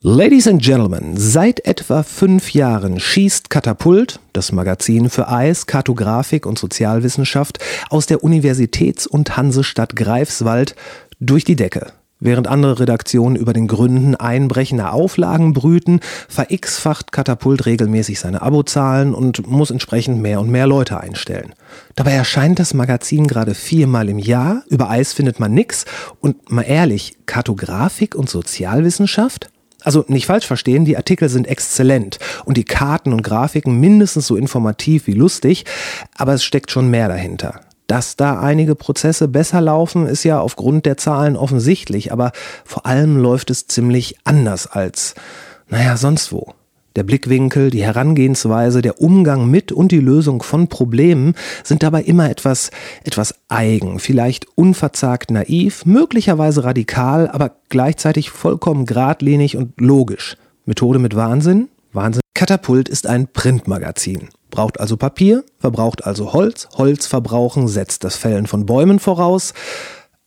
Ladies and Gentlemen, seit etwa fünf Jahren schießt Katapult, das Magazin für Eis, Kartografik und Sozialwissenschaft, aus der Universitäts- und Hansestadt Greifswald durch die Decke. Während andere Redaktionen über den Gründen einbrechender Auflagen brüten, verx-facht Katapult regelmäßig seine Abozahlen und muss entsprechend mehr und mehr Leute einstellen. Dabei erscheint das Magazin gerade viermal im Jahr, über Eis findet man nix und mal ehrlich, Kartografik und Sozialwissenschaft? Also nicht falsch verstehen, die Artikel sind exzellent und die Karten und Grafiken mindestens so informativ wie lustig, aber es steckt schon mehr dahinter. Dass da einige Prozesse besser laufen, ist ja aufgrund der Zahlen offensichtlich, aber vor allem läuft es ziemlich anders als, naja, sonst wo. Der Blickwinkel, die Herangehensweise, der Umgang mit und die Lösung von Problemen sind dabei immer etwas, etwas eigen, vielleicht unverzagt naiv, möglicherweise radikal, aber gleichzeitig vollkommen geradlinig und logisch. Methode mit Wahnsinn? Wahnsinn. Katapult ist ein Printmagazin. Braucht also Papier, verbraucht also Holz, Holz verbrauchen setzt das Fällen von Bäumen voraus,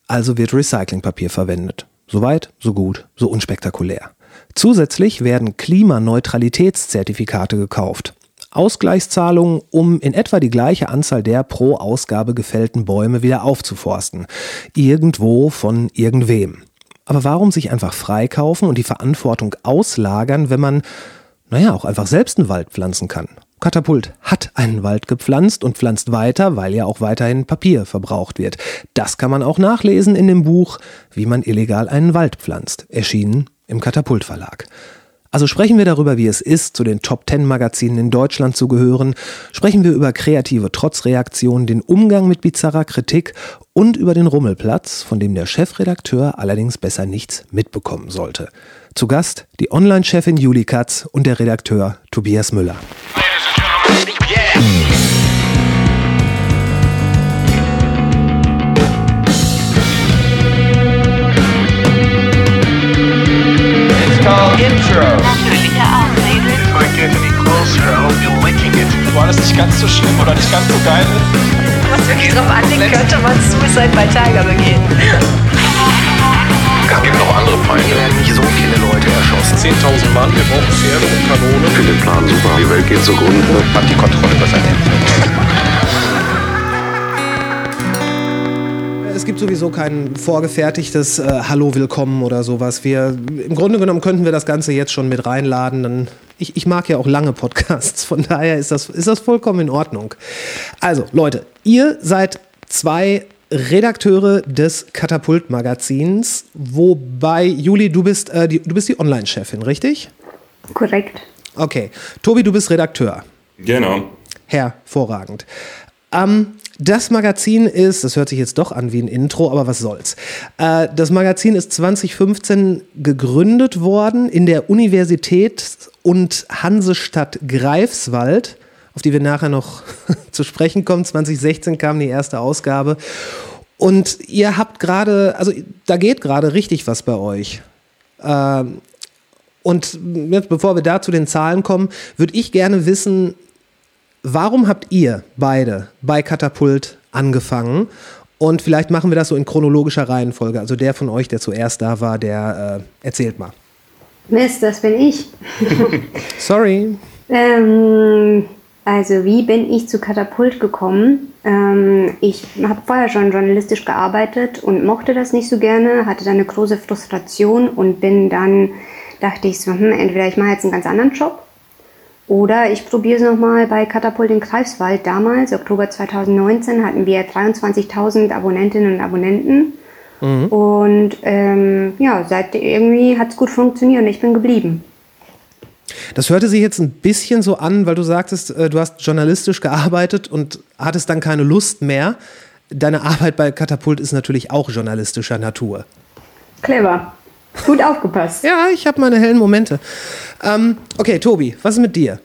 also wird Recyclingpapier verwendet. Soweit, so gut, so unspektakulär. Zusätzlich werden Klimaneutralitätszertifikate gekauft. Ausgleichszahlungen, um in etwa die gleiche Anzahl der pro Ausgabe gefällten Bäume wieder aufzuforsten. Irgendwo von irgendwem. Aber warum sich einfach freikaufen und die Verantwortung auslagern, wenn man, naja, auch einfach selbst einen Wald pflanzen kann? Katapult hat einen Wald gepflanzt und pflanzt weiter, weil ja auch weiterhin Papier verbraucht wird. Das kann man auch nachlesen in dem Buch, wie man illegal einen Wald pflanzt, erschienen im Katapult Verlag. Also sprechen wir darüber, wie es ist, zu den Top Ten Magazinen in Deutschland zu gehören, sprechen wir über kreative Trotzreaktionen, den Umgang mit bizarrer Kritik und über den Rummelplatz, von dem der Chefredakteur allerdings besser nichts mitbekommen sollte. Zu Gast die Online-Chefin Juli Katz und der Redakteur Tobias Müller. Intro. Natürliche Auslese. If I get any closer, I hope you're licking it. War das nicht ganz so schlimm oder nicht ganz so geil? Was wirklich drauf anlegt, könnte man Suicide bei Tiger begehen. Es gibt noch andere Feinde. Hier werden nicht so viele Leute erschossen. 10.000 Mann, wir brauchen Pferde und Kanone. Ich finde den Plan super. Die Welt geht zugrunde. Hat die Kontrolle über sein Es gibt sowieso kein vorgefertigtes äh, Hallo, willkommen oder sowas. Wir, Im Grunde genommen könnten wir das Ganze jetzt schon mit reinladen. Dann, ich, ich mag ja auch lange Podcasts, von daher ist das, ist das vollkommen in Ordnung. Also, Leute, ihr seid zwei Redakteure des Katapult-Magazins, wobei, Juli, du bist, äh, die, du bist die Online-Chefin, richtig? Korrekt. Okay. Tobi, du bist Redakteur. Genau. Hervorragend. Ähm, das Magazin ist, das hört sich jetzt doch an wie ein Intro, aber was soll's. Äh, das Magazin ist 2015 gegründet worden in der Universität und Hansestadt Greifswald, auf die wir nachher noch zu sprechen kommen. 2016 kam die erste Ausgabe. Und ihr habt gerade, also da geht gerade richtig was bei euch. Ähm, und jetzt, bevor wir da zu den Zahlen kommen, würde ich gerne wissen, Warum habt ihr beide bei Katapult angefangen? Und vielleicht machen wir das so in chronologischer Reihenfolge. Also der von euch, der zuerst da war, der äh, erzählt mal. Mist, das bin ich. Sorry. Ähm, also wie bin ich zu Katapult gekommen? Ähm, ich habe vorher schon journalistisch gearbeitet und mochte das nicht so gerne, hatte dann eine große Frustration und bin dann, dachte ich so, hm, entweder ich mache jetzt einen ganz anderen Job oder ich probiere es nochmal bei Katapult in Greifswald. Damals, Oktober 2019, hatten wir 23.000 Abonnentinnen und Abonnenten. Mhm. Und ähm, ja, seit irgendwie hat es gut funktioniert und ich bin geblieben. Das hörte sich jetzt ein bisschen so an, weil du sagtest, äh, du hast journalistisch gearbeitet und hattest dann keine Lust mehr. Deine Arbeit bei Katapult ist natürlich auch journalistischer Natur. Clever. Gut aufgepasst. ja, ich habe meine hellen Momente. Ähm, okay, Tobi, was ist mit dir?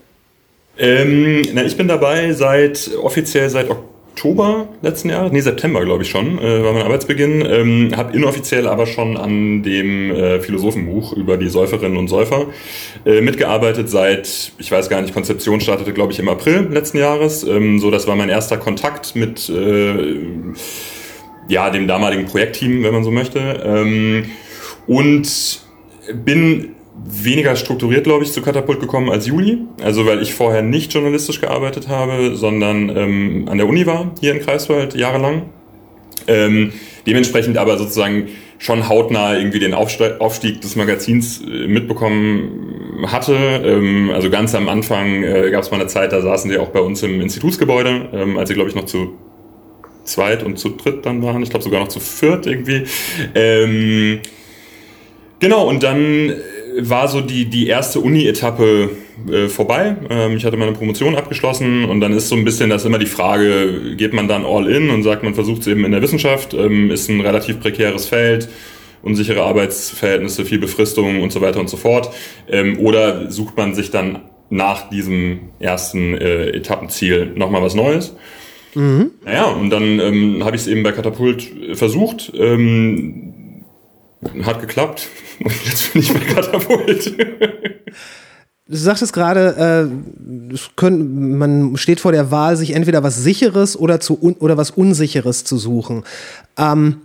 Ähm, na, ich bin dabei seit offiziell seit Oktober letzten Jahres, nee, September glaube ich schon, äh, war mein Arbeitsbeginn. Ähm, habe inoffiziell aber schon an dem äh, Philosophenbuch über die Säuferinnen und Säufer äh, mitgearbeitet seit, ich weiß gar nicht, Konzeption startete glaube ich im April letzten Jahres. Ähm, so, das war mein erster Kontakt mit äh, ja, dem damaligen Projektteam, wenn man so möchte. Ähm, und bin weniger strukturiert, glaube ich, zu Katapult gekommen als Juli. Also weil ich vorher nicht journalistisch gearbeitet habe, sondern ähm, an der Uni war, hier in Kreiswald, jahrelang. Ähm, dementsprechend aber sozusagen schon hautnah irgendwie den Aufstieg des Magazins äh, mitbekommen hatte. Ähm, also ganz am Anfang äh, gab es mal eine Zeit, da saßen sie auch bei uns im Institutsgebäude, ähm, als sie, glaube ich, noch zu zweit und zu dritt dann waren. Ich glaube sogar noch zu viert irgendwie. Ähm, genau, und dann war so die, die erste Uni-Etappe äh, vorbei. Ähm, ich hatte meine Promotion abgeschlossen und dann ist so ein bisschen das immer die Frage, geht man dann all in und sagt, man versucht es eben in der Wissenschaft, ähm, ist ein relativ prekäres Feld, unsichere Arbeitsverhältnisse, viel Befristung und so weiter und so fort. Ähm, oder sucht man sich dann nach diesem ersten äh, Etappenziel nochmal was Neues? Mhm. Naja, und dann ähm, habe ich es eben bei Katapult versucht. Ähm, hat geklappt. Und jetzt bin ich bei Katapult. Du sagtest gerade, äh, man steht vor der Wahl, sich entweder was Sicheres oder, zu oder was Unsicheres zu suchen. Ähm,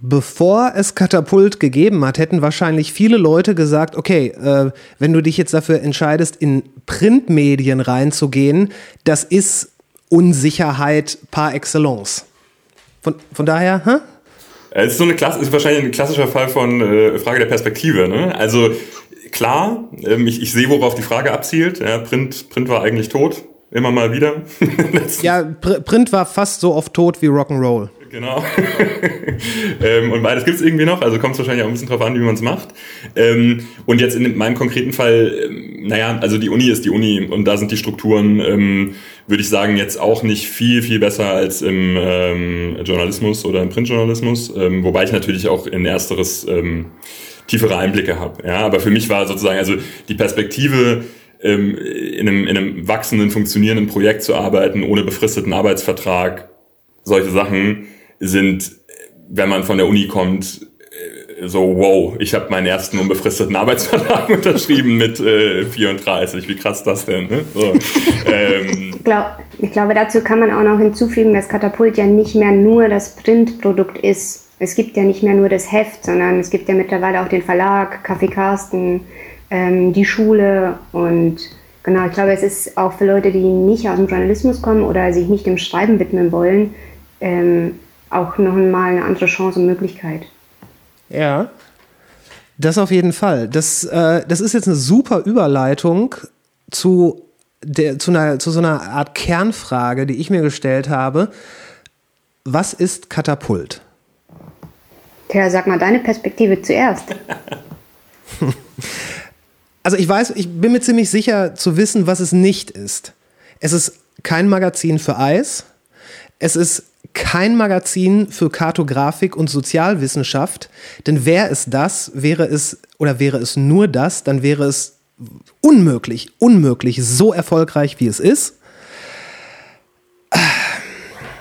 bevor es Katapult gegeben hat, hätten wahrscheinlich viele Leute gesagt, okay, äh, wenn du dich jetzt dafür entscheidest, in Printmedien reinzugehen, das ist Unsicherheit par excellence. Von, von daher, hä? Es ist so eine Klasse, ist wahrscheinlich ein klassischer Fall von äh, Frage der Perspektive. Ne? Also klar, ähm, ich, ich sehe, worauf die Frage abzielt. Ja, Print, Print war eigentlich tot, immer mal wieder. ja, Pr Print war fast so oft tot wie Rock'n'Roll. Genau. ähm, und beides gibt es irgendwie noch, also kommt es wahrscheinlich auch ein bisschen drauf an, wie man es macht. Ähm, und jetzt in meinem konkreten Fall, ähm, naja, also die Uni ist die Uni und da sind die Strukturen, ähm, würde ich sagen, jetzt auch nicht viel, viel besser als im ähm, Journalismus oder im Printjournalismus, ähm, wobei ich natürlich auch in ersteres tiefere Einblicke habe. Ja, aber für mich war sozusagen also die Perspektive, in, einem, in einem wachsenden, funktionierenden Projekt zu arbeiten, ohne befristeten Arbeitsvertrag, solche Sachen sind, wenn man von der Uni kommt, äh, so, wow, ich habe meinen ersten unbefristeten Arbeitsvertrag unterschrieben mit äh, 34. Wie krass das denn? Ne? So, ähm. ich, glaub, ich glaube, dazu kann man auch noch hinzufügen, dass Katapult ja nicht mehr nur das Printprodukt ist. Es gibt ja nicht mehr nur das Heft, sondern es gibt ja mittlerweile auch den Verlag, Kaffee Carsten, ähm, die Schule und genau, ich glaube, es ist auch für Leute, die nicht aus dem Journalismus kommen oder sich nicht dem Schreiben widmen wollen, ähm, auch noch mal eine andere Chance und Möglichkeit. Ja, das auf jeden Fall. Das, äh, das ist jetzt eine super Überleitung zu, der, zu, einer, zu so einer Art Kernfrage, die ich mir gestellt habe. Was ist Katapult? Tja, sag mal deine Perspektive zuerst. also ich weiß, ich bin mir ziemlich sicher zu wissen, was es nicht ist. Es ist kein Magazin für Eis. Es ist kein Magazin für Kartografik und Sozialwissenschaft, denn wäre es das, wäre es oder wäre es nur das, dann wäre es unmöglich, unmöglich so erfolgreich wie es ist.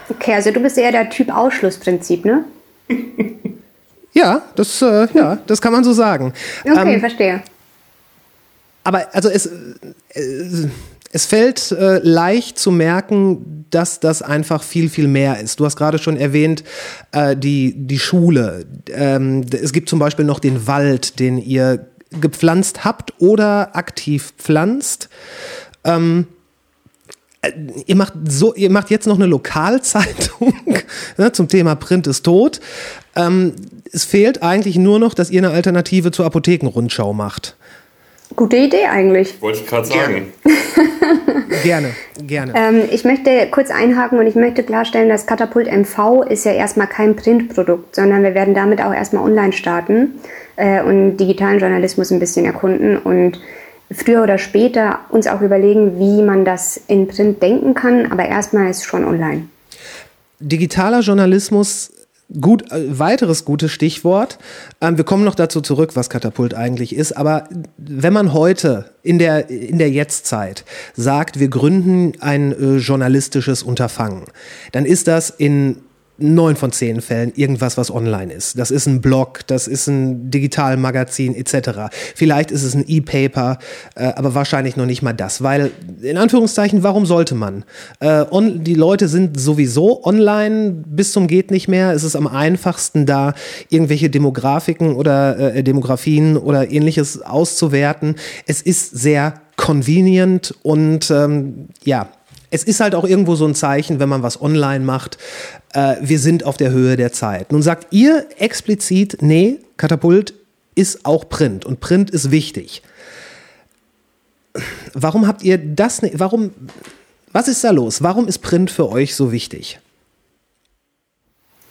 Okay, also du bist eher der Typ Ausschlussprinzip, ne? ja, das, äh, ja, das kann man so sagen. Okay, ähm, verstehe. Aber also es, äh, es fällt äh, leicht zu merken, dass das einfach viel, viel mehr ist. Du hast gerade schon erwähnt, äh, die, die Schule. Ähm, es gibt zum Beispiel noch den Wald, den ihr gepflanzt habt oder aktiv pflanzt. Ähm, äh, ihr macht so, ihr macht jetzt noch eine Lokalzeitung ne, zum Thema Print ist tot. Ähm, es fehlt eigentlich nur noch, dass ihr eine Alternative zur Apothekenrundschau macht. Gute Idee eigentlich. Wollte ich gerade sagen. gerne, gerne. Ähm, ich möchte kurz einhaken und ich möchte klarstellen, dass Katapult MV ist ja erstmal kein Printprodukt, sondern wir werden damit auch erstmal online starten äh, und digitalen Journalismus ein bisschen erkunden und früher oder später uns auch überlegen, wie man das in Print denken kann, aber erstmal ist es schon online. Digitaler Journalismus Gut, äh, weiteres gutes Stichwort. Ähm, wir kommen noch dazu zurück, was Katapult eigentlich ist. Aber wenn man heute in der, in der Jetztzeit sagt, wir gründen ein äh, journalistisches Unterfangen, dann ist das in neun von zehn Fällen irgendwas, was online ist. Das ist ein Blog, das ist ein Digitalmagazin etc. Vielleicht ist es ein E-Paper, äh, aber wahrscheinlich noch nicht mal das, weil in Anführungszeichen, warum sollte man? Äh, on, die Leute sind sowieso online bis zum geht nicht mehr. Es ist am einfachsten da irgendwelche Demografiken oder äh, Demografien oder ähnliches auszuwerten. Es ist sehr convenient und ähm, ja, es ist halt auch irgendwo so ein Zeichen, wenn man was online macht, äh, wir sind auf der Höhe der Zeit. Nun sagt ihr explizit, nee, Katapult ist auch Print und Print ist wichtig. Warum habt ihr das nicht, warum, was ist da los? Warum ist Print für euch so wichtig?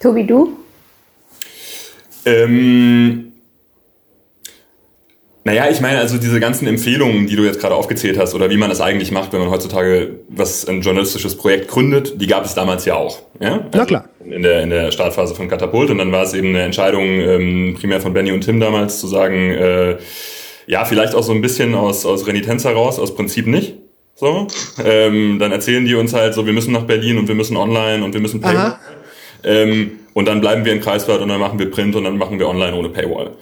Tobi, du? Ähm, naja, ich meine, also diese ganzen Empfehlungen, die du jetzt gerade aufgezählt hast, oder wie man das eigentlich macht, wenn man heutzutage was ein journalistisches Projekt gründet, die gab es damals ja auch. Ja? Also Na klar. In der, in der Startphase von Katapult. Und dann war es eben eine Entscheidung, ähm, primär von Benny und Tim damals, zu sagen, äh, ja, vielleicht auch so ein bisschen aus, aus Renitenz heraus, aus Prinzip nicht. So. Ähm, dann erzählen die uns halt so, wir müssen nach Berlin und wir müssen online und wir müssen Paywall. Ähm, und dann bleiben wir in Kreiswald und dann machen wir Print und dann machen wir online ohne Paywall.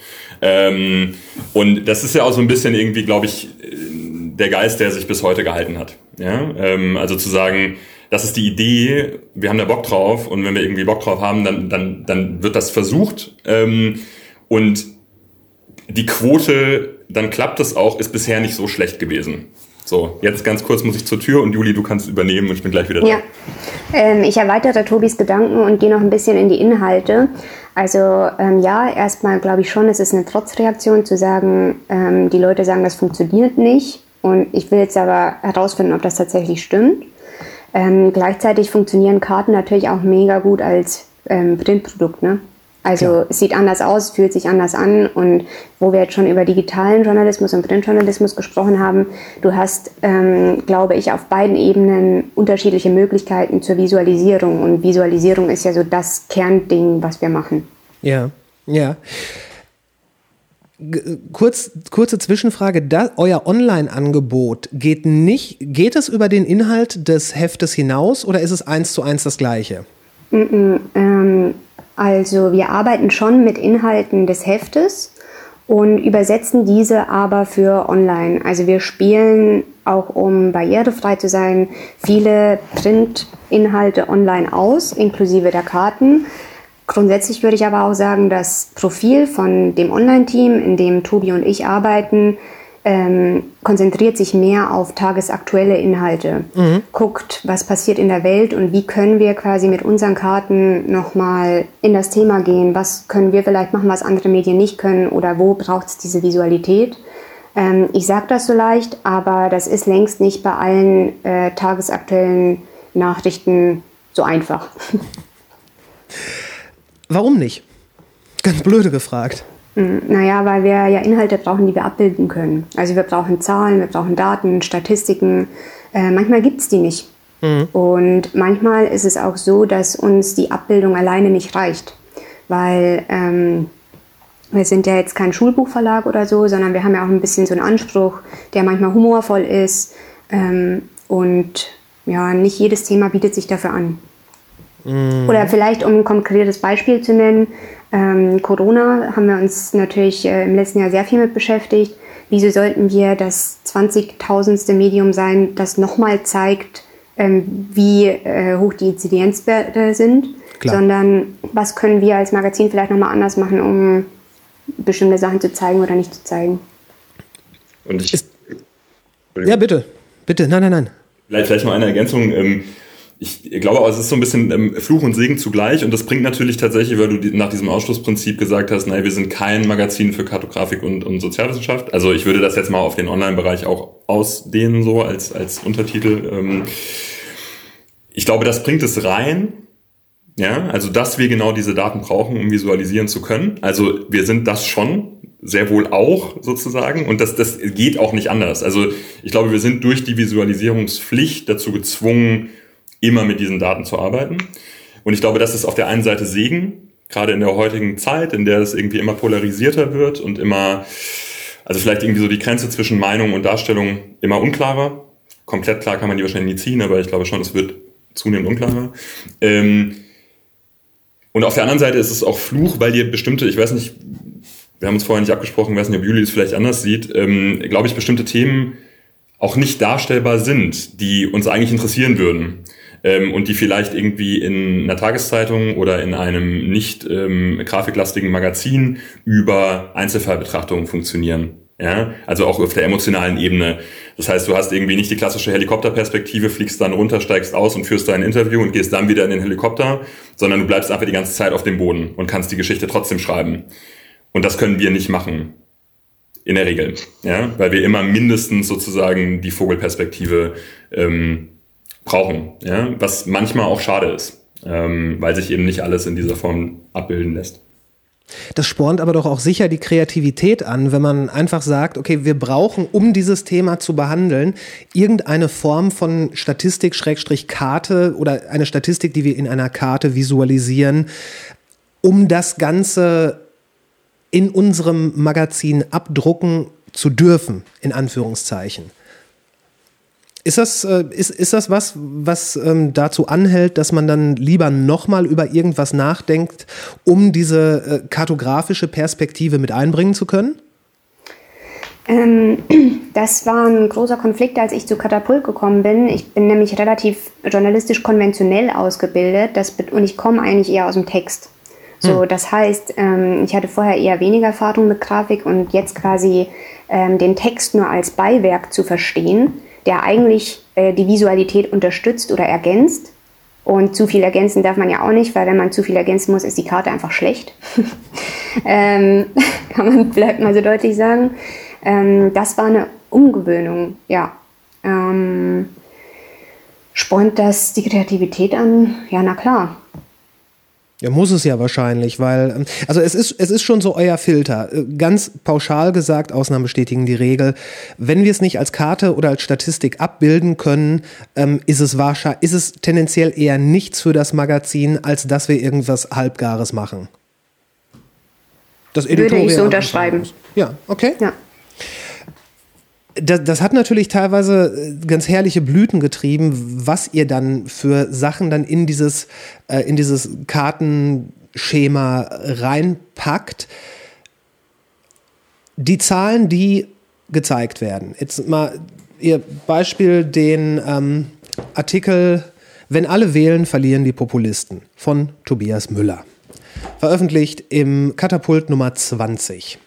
Ähm, und das ist ja auch so ein bisschen irgendwie, glaube ich, der Geist, der sich bis heute gehalten hat. Ja? Ähm, also zu sagen, das ist die Idee, wir haben da Bock drauf und wenn wir irgendwie Bock drauf haben, dann, dann, dann wird das versucht. Ähm, und die Quote, dann klappt es auch, ist bisher nicht so schlecht gewesen. So, jetzt ganz kurz muss ich zur Tür und Juli, du kannst übernehmen und ich bin gleich wieder da. Ja, ähm, ich erweitere Tobis Gedanken und gehe noch ein bisschen in die Inhalte. Also ähm, ja, erstmal glaube ich schon, es ist eine Trotzreaktion zu sagen, ähm, die Leute sagen, das funktioniert nicht. Und ich will jetzt aber herausfinden, ob das tatsächlich stimmt. Ähm, gleichzeitig funktionieren Karten natürlich auch mega gut als ähm, Printprodukt. Ne? Also Klar. es sieht anders aus, fühlt sich anders an und wo wir jetzt schon über digitalen Journalismus und Printjournalismus gesprochen haben, du hast, ähm, glaube ich, auf beiden Ebenen unterschiedliche Möglichkeiten zur Visualisierung und Visualisierung ist ja so das Kernding, was wir machen. Ja, ja. Kurz, kurze Zwischenfrage, da, euer Online-Angebot geht nicht, geht es über den Inhalt des Heftes hinaus oder ist es eins zu eins das gleiche? Ähm, also wir arbeiten schon mit Inhalten des Heftes und übersetzen diese aber für online. Also wir spielen auch, um barrierefrei zu sein, viele Printinhalte online aus, inklusive der Karten. Grundsätzlich würde ich aber auch sagen, das Profil von dem Online-Team, in dem Tobi und ich arbeiten, ähm, konzentriert sich mehr auf tagesaktuelle Inhalte, guckt, was passiert in der Welt und wie können wir quasi mit unseren Karten nochmal in das Thema gehen, was können wir vielleicht machen, was andere Medien nicht können oder wo braucht es diese Visualität. Ähm, ich sage das so leicht, aber das ist längst nicht bei allen äh, tagesaktuellen Nachrichten so einfach. Warum nicht? Ganz blöde gefragt. Naja, weil wir ja Inhalte brauchen, die wir abbilden können. Also wir brauchen Zahlen, wir brauchen Daten, Statistiken. Äh, manchmal gibt es die nicht. Und manchmal ist es auch so, dass uns die Abbildung alleine nicht reicht. Weil ähm, wir sind ja jetzt kein Schulbuchverlag oder so, sondern wir haben ja auch ein bisschen so einen Anspruch, der manchmal humorvoll ist. Ähm, und ja, nicht jedes Thema bietet sich dafür an. Oder vielleicht, um ein konkretes Beispiel zu nennen, ähm, Corona haben wir uns natürlich äh, im letzten Jahr sehr viel mit beschäftigt. Wieso sollten wir das 20.000. Medium sein, das nochmal zeigt, ähm, wie äh, hoch die Inzidenzwerte sind, Klar. sondern was können wir als Magazin vielleicht nochmal anders machen, um bestimmte Sachen zu zeigen oder nicht zu zeigen. Und ich, Ist- Ja, bitte. Bitte, nein, nein, nein. Vielleicht, vielleicht noch eine Ergänzung. Ähm, ich glaube, es ist so ein bisschen ähm, Fluch und Segen zugleich und das bringt natürlich tatsächlich, weil du nach diesem Ausschlussprinzip gesagt hast, naja, wir sind kein Magazin für Kartografik und, und Sozialwissenschaft. Also ich würde das jetzt mal auf den Online-Bereich auch ausdehnen, so als, als Untertitel. Ähm, ich glaube, das bringt es rein. Ja, also dass wir genau diese Daten brauchen, um visualisieren zu können. Also wir sind das schon, sehr wohl auch sozusagen. Und das, das geht auch nicht anders. Also ich glaube, wir sind durch die Visualisierungspflicht dazu gezwungen, immer mit diesen Daten zu arbeiten. Und ich glaube, das ist auf der einen Seite Segen, gerade in der heutigen Zeit, in der es irgendwie immer polarisierter wird und immer, also vielleicht irgendwie so die Grenze zwischen Meinung und Darstellung immer unklarer. Komplett klar kann man die wahrscheinlich nie ziehen, aber ich glaube schon, es wird zunehmend unklarer. Ähm, Und auf der anderen Seite ist es auch Fluch, weil ihr bestimmte, ich weiß nicht, wir haben uns vorher nicht abgesprochen, weiß nicht, ob Juli es vielleicht anders sieht, ähm, glaube ich, bestimmte Themen auch nicht darstellbar sind, die uns eigentlich interessieren würden ähm, und die vielleicht irgendwie in einer Tageszeitung oder in einem nicht ähm, grafiklastigen Magazin über Einzelfallbetrachtungen funktionieren. Ja, also auch auf der emotionalen Ebene. Das heißt, du hast irgendwie nicht die klassische Helikopterperspektive, fliegst dann runter, steigst aus und führst dein Interview und gehst dann wieder in den Helikopter, sondern du bleibst einfach die ganze Zeit auf dem Boden und kannst die Geschichte trotzdem schreiben. Und das können wir nicht machen. In der Regel. Ja, weil wir immer mindestens sozusagen die Vogelperspektive ähm, brauchen. Ja, was manchmal auch schade ist, ähm, weil sich eben nicht alles in dieser Form abbilden lässt. Das spornt aber doch auch sicher die Kreativität an, wenn man einfach sagt, okay, wir brauchen, um dieses Thema zu behandeln, irgendeine Form von Statistik, Schrägstrich Karte oder eine Statistik, die wir in einer Karte visualisieren, um das Ganze in unserem Magazin abdrucken zu dürfen, in Anführungszeichen. Ist das, äh, ist, ist das was, was ähm, dazu anhält, dass man dann lieber nochmal über irgendwas nachdenkt, um diese äh, kartografische Perspektive mit einbringen zu können? Ähm, das war ein großer Konflikt, als ich zu Katapult gekommen bin. Ich bin nämlich relativ journalistisch konventionell ausgebildet das, und ich komme eigentlich eher aus dem Text. So, hm. das heißt, ähm, ich hatte vorher eher weniger Erfahrung mit Grafik und jetzt quasi ähm, den Text nur als Beiwerk zu verstehen der eigentlich äh, die Visualität unterstützt oder ergänzt. Und zu viel ergänzen darf man ja auch nicht, weil wenn man zu viel ergänzen muss, ist die Karte einfach schlecht. ähm, kann man vielleicht mal so deutlich sagen. Ähm, das war eine Umgewöhnung, ja. Ähm, spornt das die Kreativität an? Ja, na klar. Ja, muss es ja wahrscheinlich, weil, ähm, also es ist, es ist schon so euer Filter. Äh, ganz pauschal gesagt, Ausnahmen bestätigen die Regel. Wenn wir es nicht als Karte oder als Statistik abbilden können, ähm, ist es wahrscheinlich, ist es tendenziell eher nichts für das Magazin, als dass wir irgendwas Halbgares machen. Das Würde ich so unterschreiben. Ja, okay. Ja das, das hat natürlich teilweise äh, ganz herrliche Blüten getrieben, was ihr dann für Sachen dann in dieses, äh, in dieses Kartenschema reinpackt. Die Zahlen, die gezeigt werden. Jetzt mal ihr Beispiel den ähm, Artikel Wenn alle wählen, verlieren die Populisten von Tobias Müller. Veröffentlicht im Katapult Nummer 20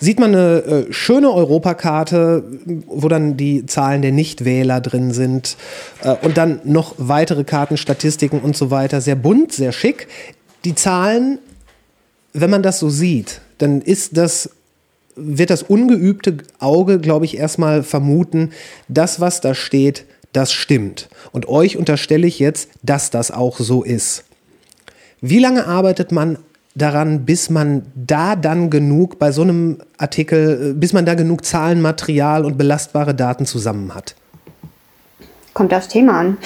sieht man eine äh, schöne Europakarte, wo dann die Zahlen der Nichtwähler drin sind äh, und dann noch weitere Karten, Statistiken und so weiter. Sehr bunt, sehr schick. Die Zahlen, wenn man das so sieht, dann ist das wird das ungeübte Auge, glaube ich, erstmal vermuten, das, was da steht, das stimmt. Und euch unterstelle ich jetzt, dass das auch so ist. Wie lange arbeitet man daran, bis man da dann genug bei so einem Artikel, äh, bis man da genug Zahlenmaterial und belastbare Daten zusammen hat? Kommt aufs Thema an.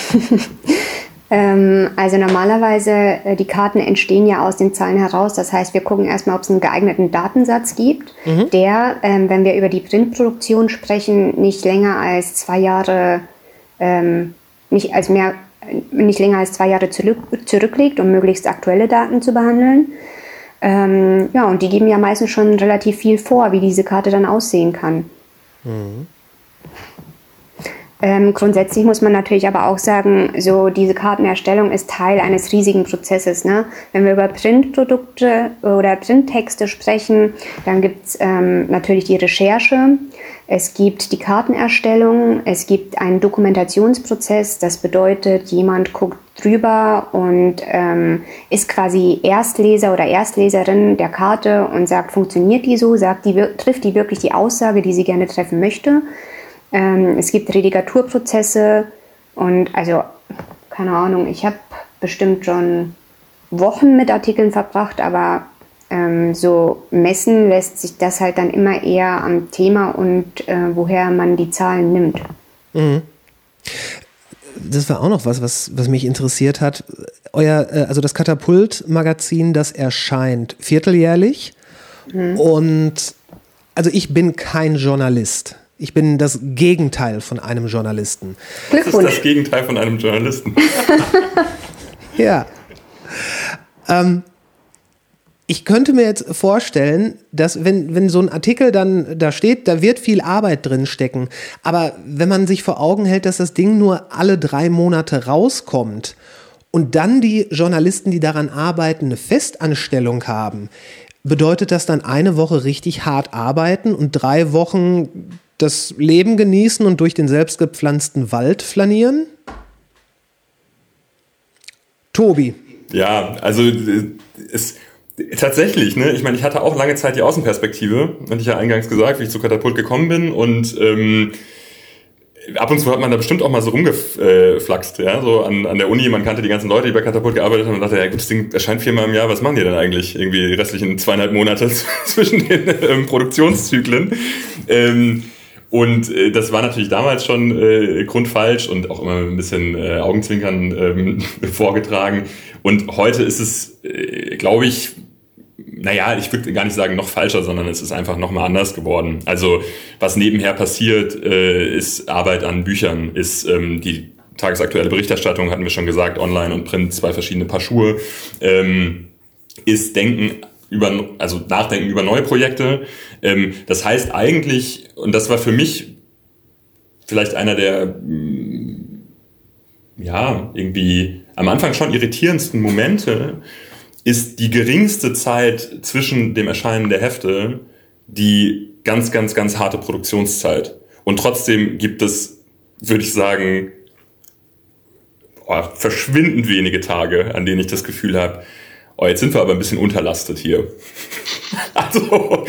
ähm, also normalerweise, äh, die Karten entstehen ja aus den Zahlen heraus. Das heißt, wir gucken erstmal, ob es einen geeigneten Datensatz gibt, mhm. der, ähm, wenn wir über die Printproduktion sprechen, nicht länger als zwei Jahre, ähm, nicht als mehr nicht länger als zwei Jahre zurück, zurückliegt, um möglichst aktuelle Daten zu behandeln. Ähm, ja, und die geben ja meistens schon relativ viel vor, wie diese Karte dann aussehen kann. Mhm. Ähm, grundsätzlich muss man natürlich aber auch sagen, so diese Kartenerstellung ist Teil eines riesigen Prozesses. Ne? Wenn wir über Printprodukte oder Printtexte sprechen, dann gibt es ähm, natürlich die Recherche, es gibt die Kartenerstellung, es gibt einen Dokumentationsprozess, das bedeutet, jemand guckt drüber und ähm, ist quasi Erstleser oder Erstleserin der Karte und sagt, funktioniert die so, sagt die, trifft die wirklich die Aussage, die sie gerne treffen möchte. Ähm, es gibt Redigaturprozesse und also, keine Ahnung, ich habe bestimmt schon Wochen mit Artikeln verbracht, aber ähm, so messen lässt sich das halt dann immer eher am Thema und äh, woher man die Zahlen nimmt. Mhm. Das war auch noch was, was, was mich interessiert hat. Euer, äh, also das Katapult-Magazin, das erscheint vierteljährlich. Mhm. Und also ich bin kein Journalist. Ich bin das Gegenteil von einem Journalisten. Glückwunsch. Das ist das Gegenteil von einem Journalisten. ja. Ähm, ich könnte mir jetzt vorstellen, dass wenn, wenn so ein Artikel dann da steht, da wird viel Arbeit drin stecken. Aber wenn man sich vor Augen hält, dass das Ding nur alle drei Monate rauskommt und dann die Journalisten, die daran arbeiten, eine Festanstellung haben, bedeutet das dann eine Woche richtig hart arbeiten und drei Wochen das Leben genießen und durch den selbstgepflanzten Wald flanieren? Tobi. Ja, also äh, es tatsächlich, ne? Ich meine, ich hatte auch lange Zeit die Außenperspektive, hatte ich ja eingangs gesagt, wie ich zu Katapult gekommen bin und ähm, ab und zu hat man da bestimmt auch mal so rumgeflaxt, ja, so an, an der Uni, man kannte die ganzen Leute, die bei Katapult gearbeitet haben und dachte, ja gut, das Ding erscheint viermal im Jahr, was machen die denn eigentlich? Irgendwie die restlichen zweieinhalb Monate zwischen den ähm, Produktionszyklen. Ähm, und äh, das war natürlich damals schon äh, grundfalsch und auch immer ein bisschen äh, Augenzwinkern ähm, vorgetragen. Und heute ist es, äh, glaube ich, naja, ich würde gar nicht sagen noch falscher, sondern es ist einfach noch mal anders geworden. Also was nebenher passiert, äh, ist Arbeit an Büchern, ist ähm, die tagesaktuelle Berichterstattung, hatten wir schon gesagt, online und print, zwei verschiedene Paar Schuhe, ähm, ist Denken über, also Nachdenken über neue Projekte. Ähm, das heißt eigentlich, und das war für mich vielleicht einer der, mm, ja, irgendwie am Anfang schon irritierendsten Momente, ist die geringste Zeit zwischen dem Erscheinen der Hefte die ganz, ganz, ganz harte Produktionszeit. Und trotzdem gibt es, würde ich sagen, oh, verschwindend wenige Tage, an denen ich das Gefühl habe, oh, jetzt sind wir aber ein bisschen unterlastet hier. also,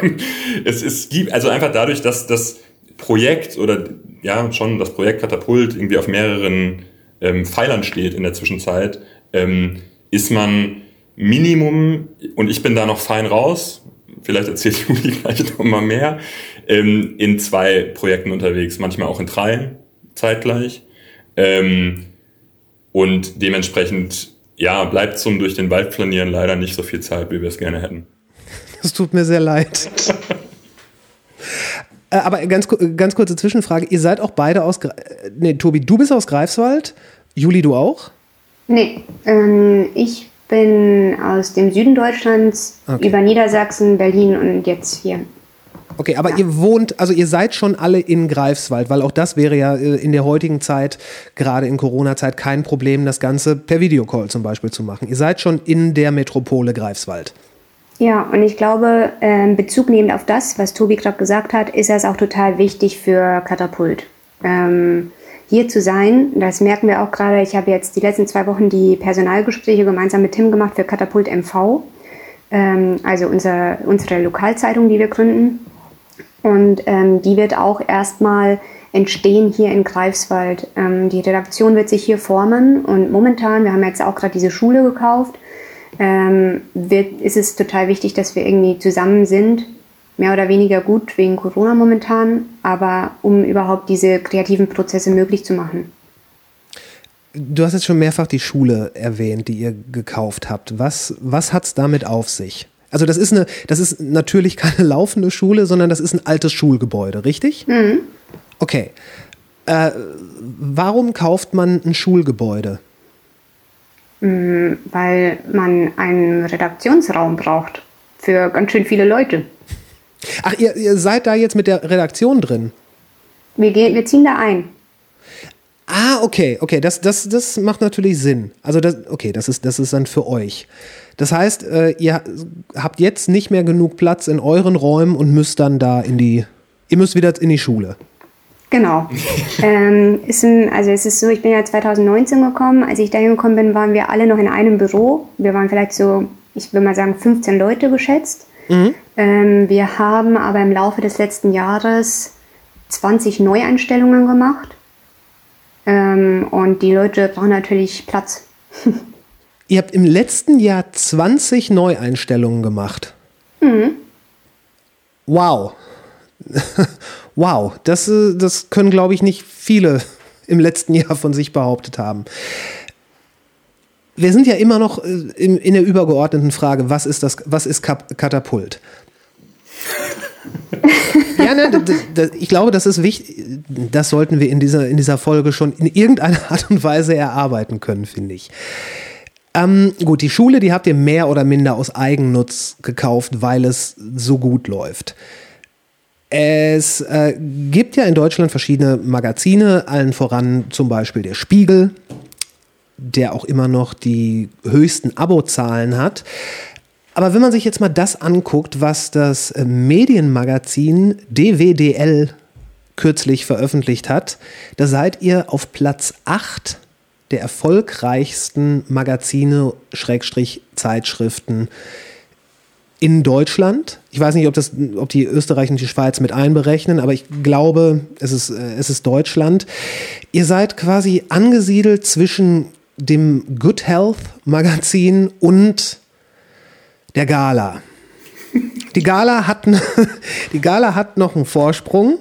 es, es gibt, also einfach dadurch, dass das Projekt oder ja, schon das Projekt Katapult irgendwie auf mehreren ähm, Pfeilern steht in der Zwischenzeit, ähm, ist man Minimum, und ich bin da noch fein raus, vielleicht erzählt Juli gleich noch mal mehr, ähm, in zwei Projekten unterwegs, manchmal auch in drei zeitgleich. Ähm, und dementsprechend ja, bleibt zum durch den Wald planieren leider nicht so viel Zeit, wie wir es gerne hätten. Das tut mir sehr leid. Äh, aber ganz, ganz kurze Zwischenfrage. Ihr seid auch beide aus. Nee, Tobi, du bist aus Greifswald. Juli, du auch? Nee, ähm, ich bin aus dem Süden Deutschlands okay. über Niedersachsen, Berlin und jetzt hier. Okay, aber ja. ihr wohnt, also ihr seid schon alle in Greifswald, weil auch das wäre ja äh, in der heutigen Zeit, gerade in Corona-Zeit, kein Problem, das Ganze per Videocall zum Beispiel zu machen. Ihr seid schon in der Metropole Greifswald. Ja, und ich glaube, ähm, Bezug nehmend auf das, was Tobi gerade gesagt hat, ist das auch total wichtig für Katapult. Ähm, hier zu sein, das merken wir auch gerade. Ich habe jetzt die letzten zwei Wochen die Personalgespräche gemeinsam mit Tim gemacht für Katapult MV, ähm, also unser, unsere Lokalzeitung, die wir gründen. Und ähm, die wird auch erstmal entstehen hier in Greifswald. Ähm, die Redaktion wird sich hier formen und momentan, wir haben jetzt auch gerade diese Schule gekauft, ähm, wird, ist es total wichtig, dass wir irgendwie zusammen sind. Mehr oder weniger gut wegen Corona momentan, aber um überhaupt diese kreativen Prozesse möglich zu machen. Du hast jetzt schon mehrfach die Schule erwähnt, die ihr gekauft habt. Was, was hat es damit auf sich? Also das ist eine, das ist natürlich keine laufende Schule, sondern das ist ein altes Schulgebäude, richtig? Mhm. Okay. Äh, warum kauft man ein Schulgebäude? Mhm, weil man einen Redaktionsraum braucht für ganz schön viele Leute. Ach, ihr, ihr seid da jetzt mit der Redaktion drin? Wir, gehen, wir ziehen da ein. Ah, okay, okay, das, das, das macht natürlich Sinn. Also das, okay, das ist, das ist dann für euch. Das heißt, äh, ihr habt jetzt nicht mehr genug Platz in euren Räumen und müsst dann da in die, ihr müsst wieder in die Schule. Genau. ähm, ein, also es ist so, ich bin ja 2019 gekommen. Als ich dahin gekommen bin, waren wir alle noch in einem Büro. Wir waren vielleicht so, ich würde mal sagen, 15 Leute geschätzt. Mhm. Ähm, wir haben aber im Laufe des letzten Jahres 20 Neueinstellungen gemacht. Ähm, und die Leute brauchen natürlich Platz. Ihr habt im letzten Jahr 20 Neueinstellungen gemacht. Mhm. Wow. wow. Das, äh, das können, glaube ich, nicht viele im letzten Jahr von sich behauptet haben. Wir sind ja immer noch äh, in, in der übergeordneten Frage, was ist das, was ist Katapult? ja, ne, ich glaube, das ist wichtig. Das sollten wir in dieser, in dieser Folge schon in irgendeiner Art und Weise erarbeiten können, finde ich. Ähm, gut, die Schule, die habt ihr mehr oder minder aus Eigennutz gekauft, weil es so gut läuft. Es äh, gibt ja in Deutschland verschiedene Magazine, allen voran zum Beispiel der Spiegel, der auch immer noch die höchsten Abozahlen hat. Aber wenn man sich jetzt mal das anguckt, was das äh, Medienmagazin DWDL kürzlich veröffentlicht hat, da seid ihr auf Platz 8 der erfolgreichsten Magazine, Schrägstrich Zeitschriften in Deutschland. Ich weiß nicht, ob, das, ob die Österreich und die Schweiz mit einberechnen, aber ich glaube, es ist, äh, es ist Deutschland. Ihr seid quasi angesiedelt zwischen dem Good Health Magazin und der Gala. Die Gala hat, die Gala hat noch einen Vorsprung.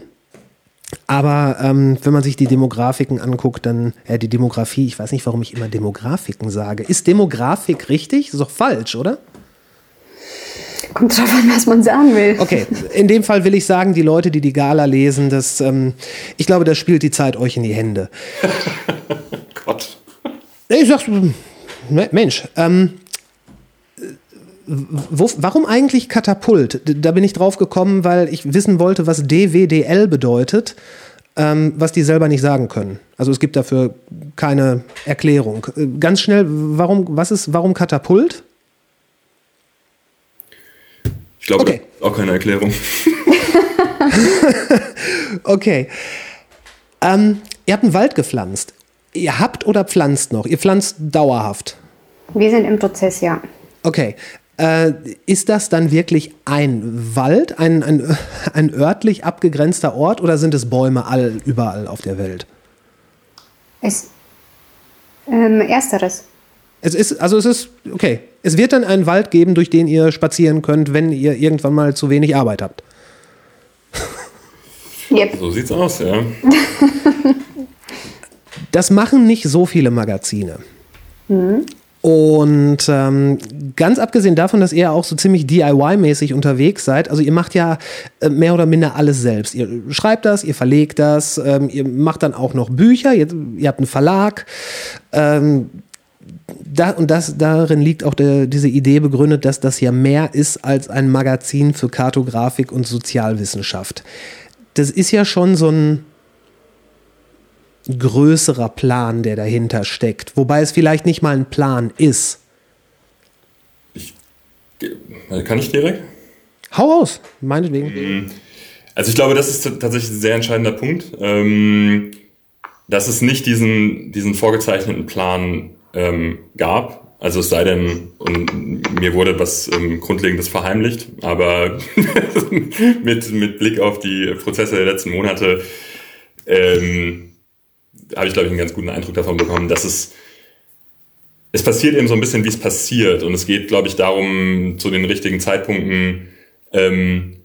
Aber ähm, wenn man sich die Demografiken anguckt, dann äh, die Demografie, ich weiß nicht, warum ich immer Demografiken sage. Ist Demografik richtig? Das ist doch falsch, oder? Kommt drauf an, was man sagen will. Okay, in dem Fall will ich sagen, die Leute, die die Gala lesen, das, ähm, ich glaube, das spielt die Zeit euch in die Hände. Gott. Ich sag's, Mensch, ähm, wo, warum eigentlich Katapult? Da bin ich drauf gekommen, weil ich wissen wollte, was DWDL bedeutet, ähm, was die selber nicht sagen können. Also es gibt dafür keine Erklärung. Äh, ganz schnell, warum, was ist, warum Katapult? Ich glaube, Okay. auch keine Erklärung. Okay. Ähm, ihr habt einen Wald gepflanzt. Ihr habt oder pflanzt noch? Ihr pflanzt dauerhaft. Wir sind im Prozess, ja. Okay. Äh, ist das dann wirklich ein Wald, ein, ein, ein örtlich abgegrenzter Ort oder sind es Bäume all, überall auf der Welt? Es, ähm, ersteres. Es ist, also es ist, okay. Es wird dann einen Wald geben, durch den ihr spazieren könnt, wenn ihr irgendwann mal zu wenig Arbeit habt. Yep. So sieht's aus, ja. Das machen nicht so viele Magazine. Und ähm, ganz abgesehen davon, dass ihr auch so ziemlich DIY-mäßig unterwegs seid, also ihr macht ja äh, mehr oder minder alles selbst. Ihr schreibt das, ihr verlegt das, ähm, ihr macht dann auch noch Bücher, ihr, ihr habt einen Verlag. Ähm, da, und das, darin liegt auch der, diese Idee begründet, dass das ja mehr ist als ein Magazin für Kartografik und Sozialwissenschaft. Das ist ja schon so ein größerer Plan, der dahinter steckt. Wobei es vielleicht nicht mal ein Plan ist. Kann ich direkt? Hau aus, meinetwegen. Also ich glaube, das ist tatsächlich ein sehr entscheidender Punkt, ähm, dass es nicht diesen, diesen vorgezeichneten Plan ähm, gab. Also es sei denn, und mir wurde was ähm, Grundlegendes verheimlicht, aber mit, mit Blick auf die Prozesse der letzten Monate ähm, habe ich, glaube ich, einen ganz guten Eindruck davon bekommen, dass es es passiert eben so ein bisschen, wie es passiert. Und es geht, glaube ich, darum, zu den richtigen Zeitpunkten ähm,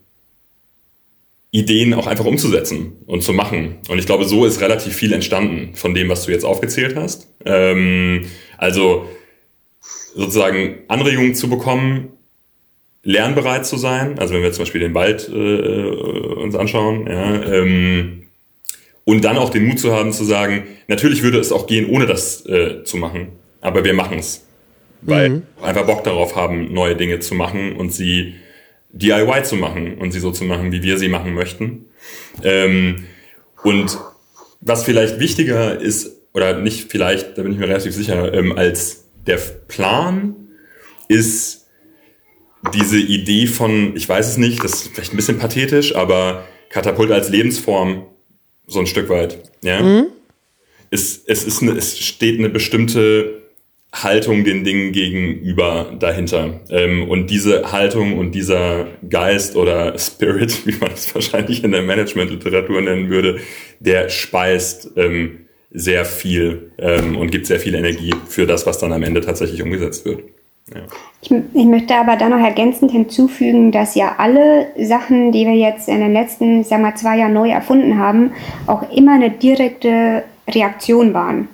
Ideen auch einfach umzusetzen und zu machen. Und ich glaube, so ist relativ viel entstanden von dem, was du jetzt aufgezählt hast. Ähm, also sozusagen Anregungen zu bekommen, lernbereit zu sein. Also wenn wir zum Beispiel den Wald äh, uns anschauen, ja, ähm, und dann auch den Mut zu haben zu sagen, natürlich würde es auch gehen, ohne das äh, zu machen, aber wir machen es, weil wir einfach Bock darauf haben, neue Dinge zu machen und sie DIY zu machen und sie so zu machen, wie wir sie machen möchten. Ähm, und was vielleicht wichtiger ist, oder nicht vielleicht, da bin ich mir relativ sicher, ähm, als der Plan ist diese Idee von, ich weiß es nicht, das ist vielleicht ein bisschen pathetisch, aber Katapult als Lebensform so ein Stück weit. Ja? Es, es, ist eine, es steht eine bestimmte Haltung den Dingen gegenüber dahinter. Ähm, und diese Haltung und dieser Geist oder Spirit, wie man es wahrscheinlich in der Managementliteratur nennen würde, der speist ähm, sehr viel ähm, und gibt sehr viel Energie für das, was dann am Ende tatsächlich umgesetzt wird. Ja. Ich, ich möchte aber da noch ergänzend hinzufügen, dass ja alle Sachen, die wir jetzt in den letzten, sagen wir, zwei Jahren neu erfunden haben, auch immer eine direkte Reaktion waren.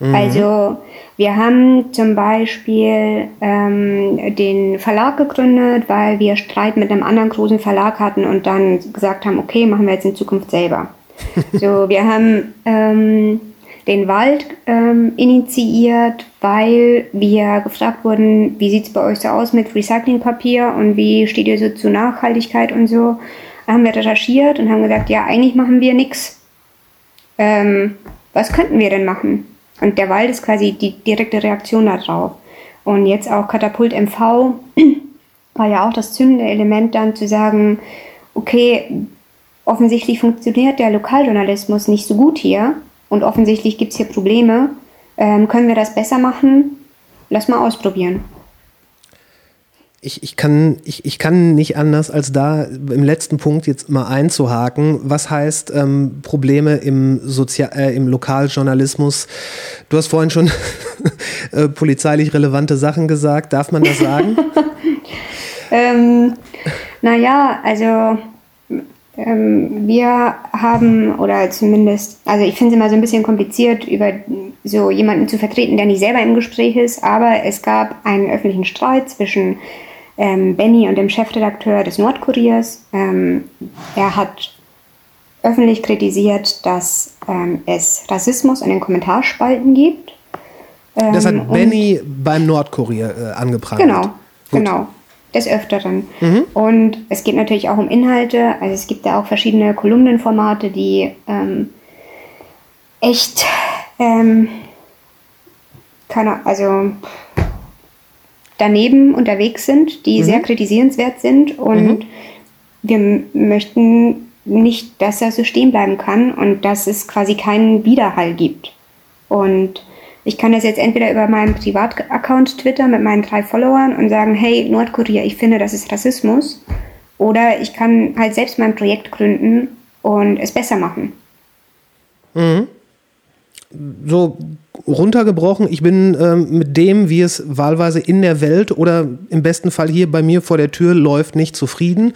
Also wir haben zum Beispiel ähm, den Verlag gegründet, weil wir Streit mit einem anderen großen Verlag hatten und dann gesagt haben, okay, machen wir jetzt in Zukunft selber. so, wir haben ähm, den Wald ähm, initiiert, weil wir gefragt wurden, wie sieht es bei euch so aus mit Recyclingpapier und wie steht ihr so zu Nachhaltigkeit und so. Da haben wir recherchiert und haben gesagt, ja, eigentlich machen wir nichts. Ähm, was könnten wir denn machen? Und der Wald ist quasi die direkte Reaktion darauf. Und jetzt auch Katapult MV war ja auch das zündende Element dann zu sagen, okay, offensichtlich funktioniert der Lokaljournalismus nicht so gut hier und offensichtlich gibt es hier Probleme. Ähm, können wir das besser machen? Lass mal ausprobieren. Ich, ich, kann, ich, ich kann nicht anders, als da im letzten Punkt jetzt mal einzuhaken. Was heißt ähm, Probleme im, Sozial äh, im Lokaljournalismus? Du hast vorhin schon äh, polizeilich relevante Sachen gesagt. Darf man das sagen? ähm, naja, also wir haben, oder zumindest, also ich finde es immer so ein bisschen kompliziert, über so jemanden zu vertreten, der nicht selber im Gespräch ist, aber es gab einen öffentlichen Streit zwischen ähm, Benny und dem Chefredakteur des Nordkuriers. Ähm, er hat öffentlich kritisiert, dass ähm, es Rassismus in den Kommentarspalten gibt. das hat Benny beim Nordkurier äh, angeprangert. Genau, Gut. genau des Öfteren. Mhm. Und es geht natürlich auch um Inhalte. Also es gibt da auch verschiedene Kolumnenformate, die ähm, echt, ähm, keine, also daneben unterwegs sind, die mhm. sehr kritisierenswert sind und mhm. wir möchten nicht, dass er so stehen bleiben kann und dass es quasi keinen Widerhall gibt. Und ich kann das jetzt entweder über meinen Privataccount Twitter mit meinen drei Followern und sagen, hey Nordkorea, ich finde, das ist Rassismus. Oder ich kann halt selbst mein Projekt gründen und es besser machen. Mhm. So runtergebrochen, ich bin ähm, mit dem, wie es wahlweise in der Welt oder im besten Fall hier bei mir vor der Tür läuft, nicht zufrieden.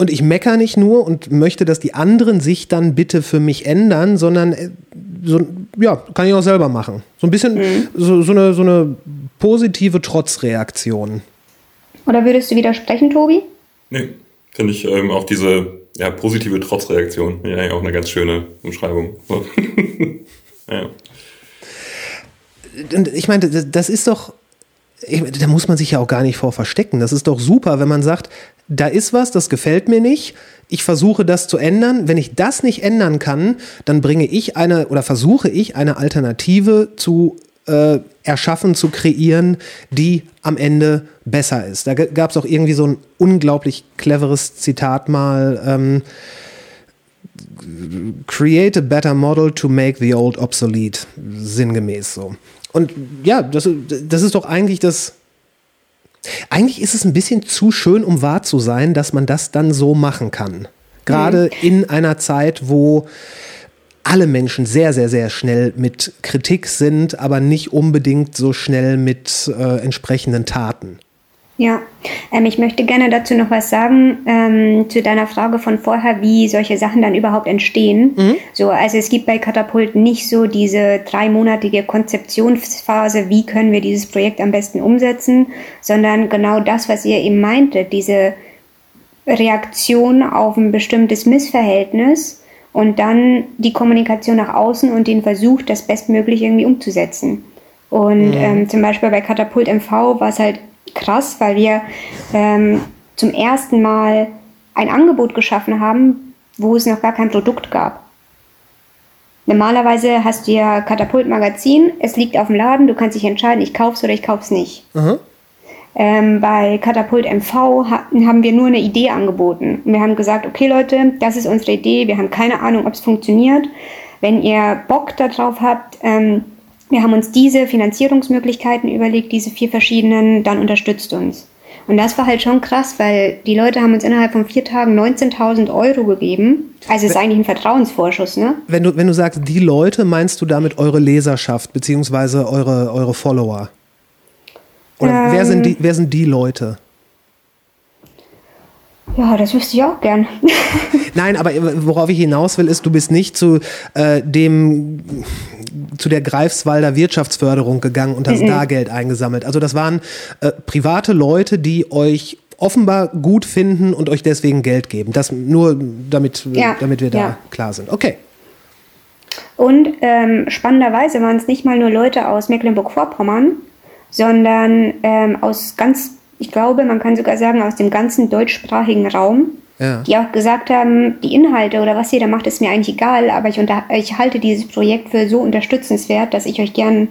Und ich meckere nicht nur und möchte, dass die anderen sich dann bitte für mich ändern, sondern äh, so, ja, kann ich auch selber machen. So ein bisschen mhm. so, so, eine, so eine positive Trotzreaktion. Oder würdest du widersprechen, Tobi? Nee, finde ich ähm, auch diese ja, positive Trotzreaktion. Ja, auch eine ganz schöne Umschreibung. ja. Ich meine, das ist doch, da muss man sich ja auch gar nicht vor verstecken. Das ist doch super, wenn man sagt, da ist was, das gefällt mir nicht ich versuche das zu ändern. Wenn ich das nicht ändern kann, dann bringe ich eine oder versuche ich eine Alternative zu äh, erschaffen, zu kreieren, die am Ende besser ist. Da gab es auch irgendwie so ein unglaublich cleveres Zitat mal. Ähm, Create a better model to make the old obsolete. Sinngemäß so. Und ja, das, das ist doch eigentlich das, eigentlich ist es ein bisschen zu schön, um wahr zu sein, dass man das dann so machen kann. Gerade mhm. in einer Zeit, wo alle Menschen sehr, sehr, sehr schnell mit Kritik sind, aber nicht unbedingt so schnell mit äh, entsprechenden Taten. Ja, ähm, ich möchte gerne dazu noch was sagen ähm, zu deiner Frage von vorher, wie solche Sachen dann überhaupt entstehen. Mhm. So, also es gibt bei Katapult nicht so diese dreimonatige Konzeptionsphase, wie können wir dieses Projekt am besten umsetzen, sondern genau das, was ihr eben meintet, diese Reaktion auf ein bestimmtes Missverhältnis und dann die Kommunikation nach außen und den Versuch, das bestmöglich irgendwie umzusetzen. Und mhm. ähm, zum Beispiel bei Katapult MV war es halt krass, weil wir ähm, zum ersten Mal ein Angebot geschaffen haben, wo es noch gar kein Produkt gab. Normalerweise hast du ja Katapult-Magazin, es liegt auf dem Laden, du kannst dich entscheiden, ich kauf's oder ich kauf's nicht. Mhm. Ähm, bei Katapult MV ha haben wir nur eine Idee angeboten. Und wir haben gesagt, okay Leute, das ist unsere Idee, wir haben keine Ahnung, ob es funktioniert. Wenn ihr Bock darauf habt, ähm, wir haben uns diese Finanzierungsmöglichkeiten überlegt, diese vier verschiedenen, dann unterstützt uns. Und das war halt schon krass, weil die Leute haben uns innerhalb von vier Tagen 19.000 Euro gegeben. Also es ist eigentlich ein Vertrauensvorschuss, ne? Wenn du, wenn du sagst, die Leute, meinst du damit eure Leserschaft beziehungsweise eure, eure Follower? Oder ähm, wer, sind die, wer sind die Leute? Ja, das wüsste ich auch gern. Nein, aber worauf ich hinaus will, ist, du bist nicht zu äh, dem zu der Greifswalder Wirtschaftsförderung gegangen und hast -mm. da Geld eingesammelt. Also das waren äh, private Leute, die euch offenbar gut finden und euch deswegen Geld geben. Das nur damit, ja, damit wir da ja. klar sind. Okay. Und ähm, spannenderweise waren es nicht mal nur Leute aus Mecklenburg-Vorpommern, sondern ähm, aus ganz, ich glaube, man kann sogar sagen, aus dem ganzen deutschsprachigen Raum, Ja. die auch gesagt haben, die Inhalte oder was ihr da macht, ist mir eigentlich egal, aber ich, unter ich halte dieses Projekt für so unterstützenswert, dass ich euch gern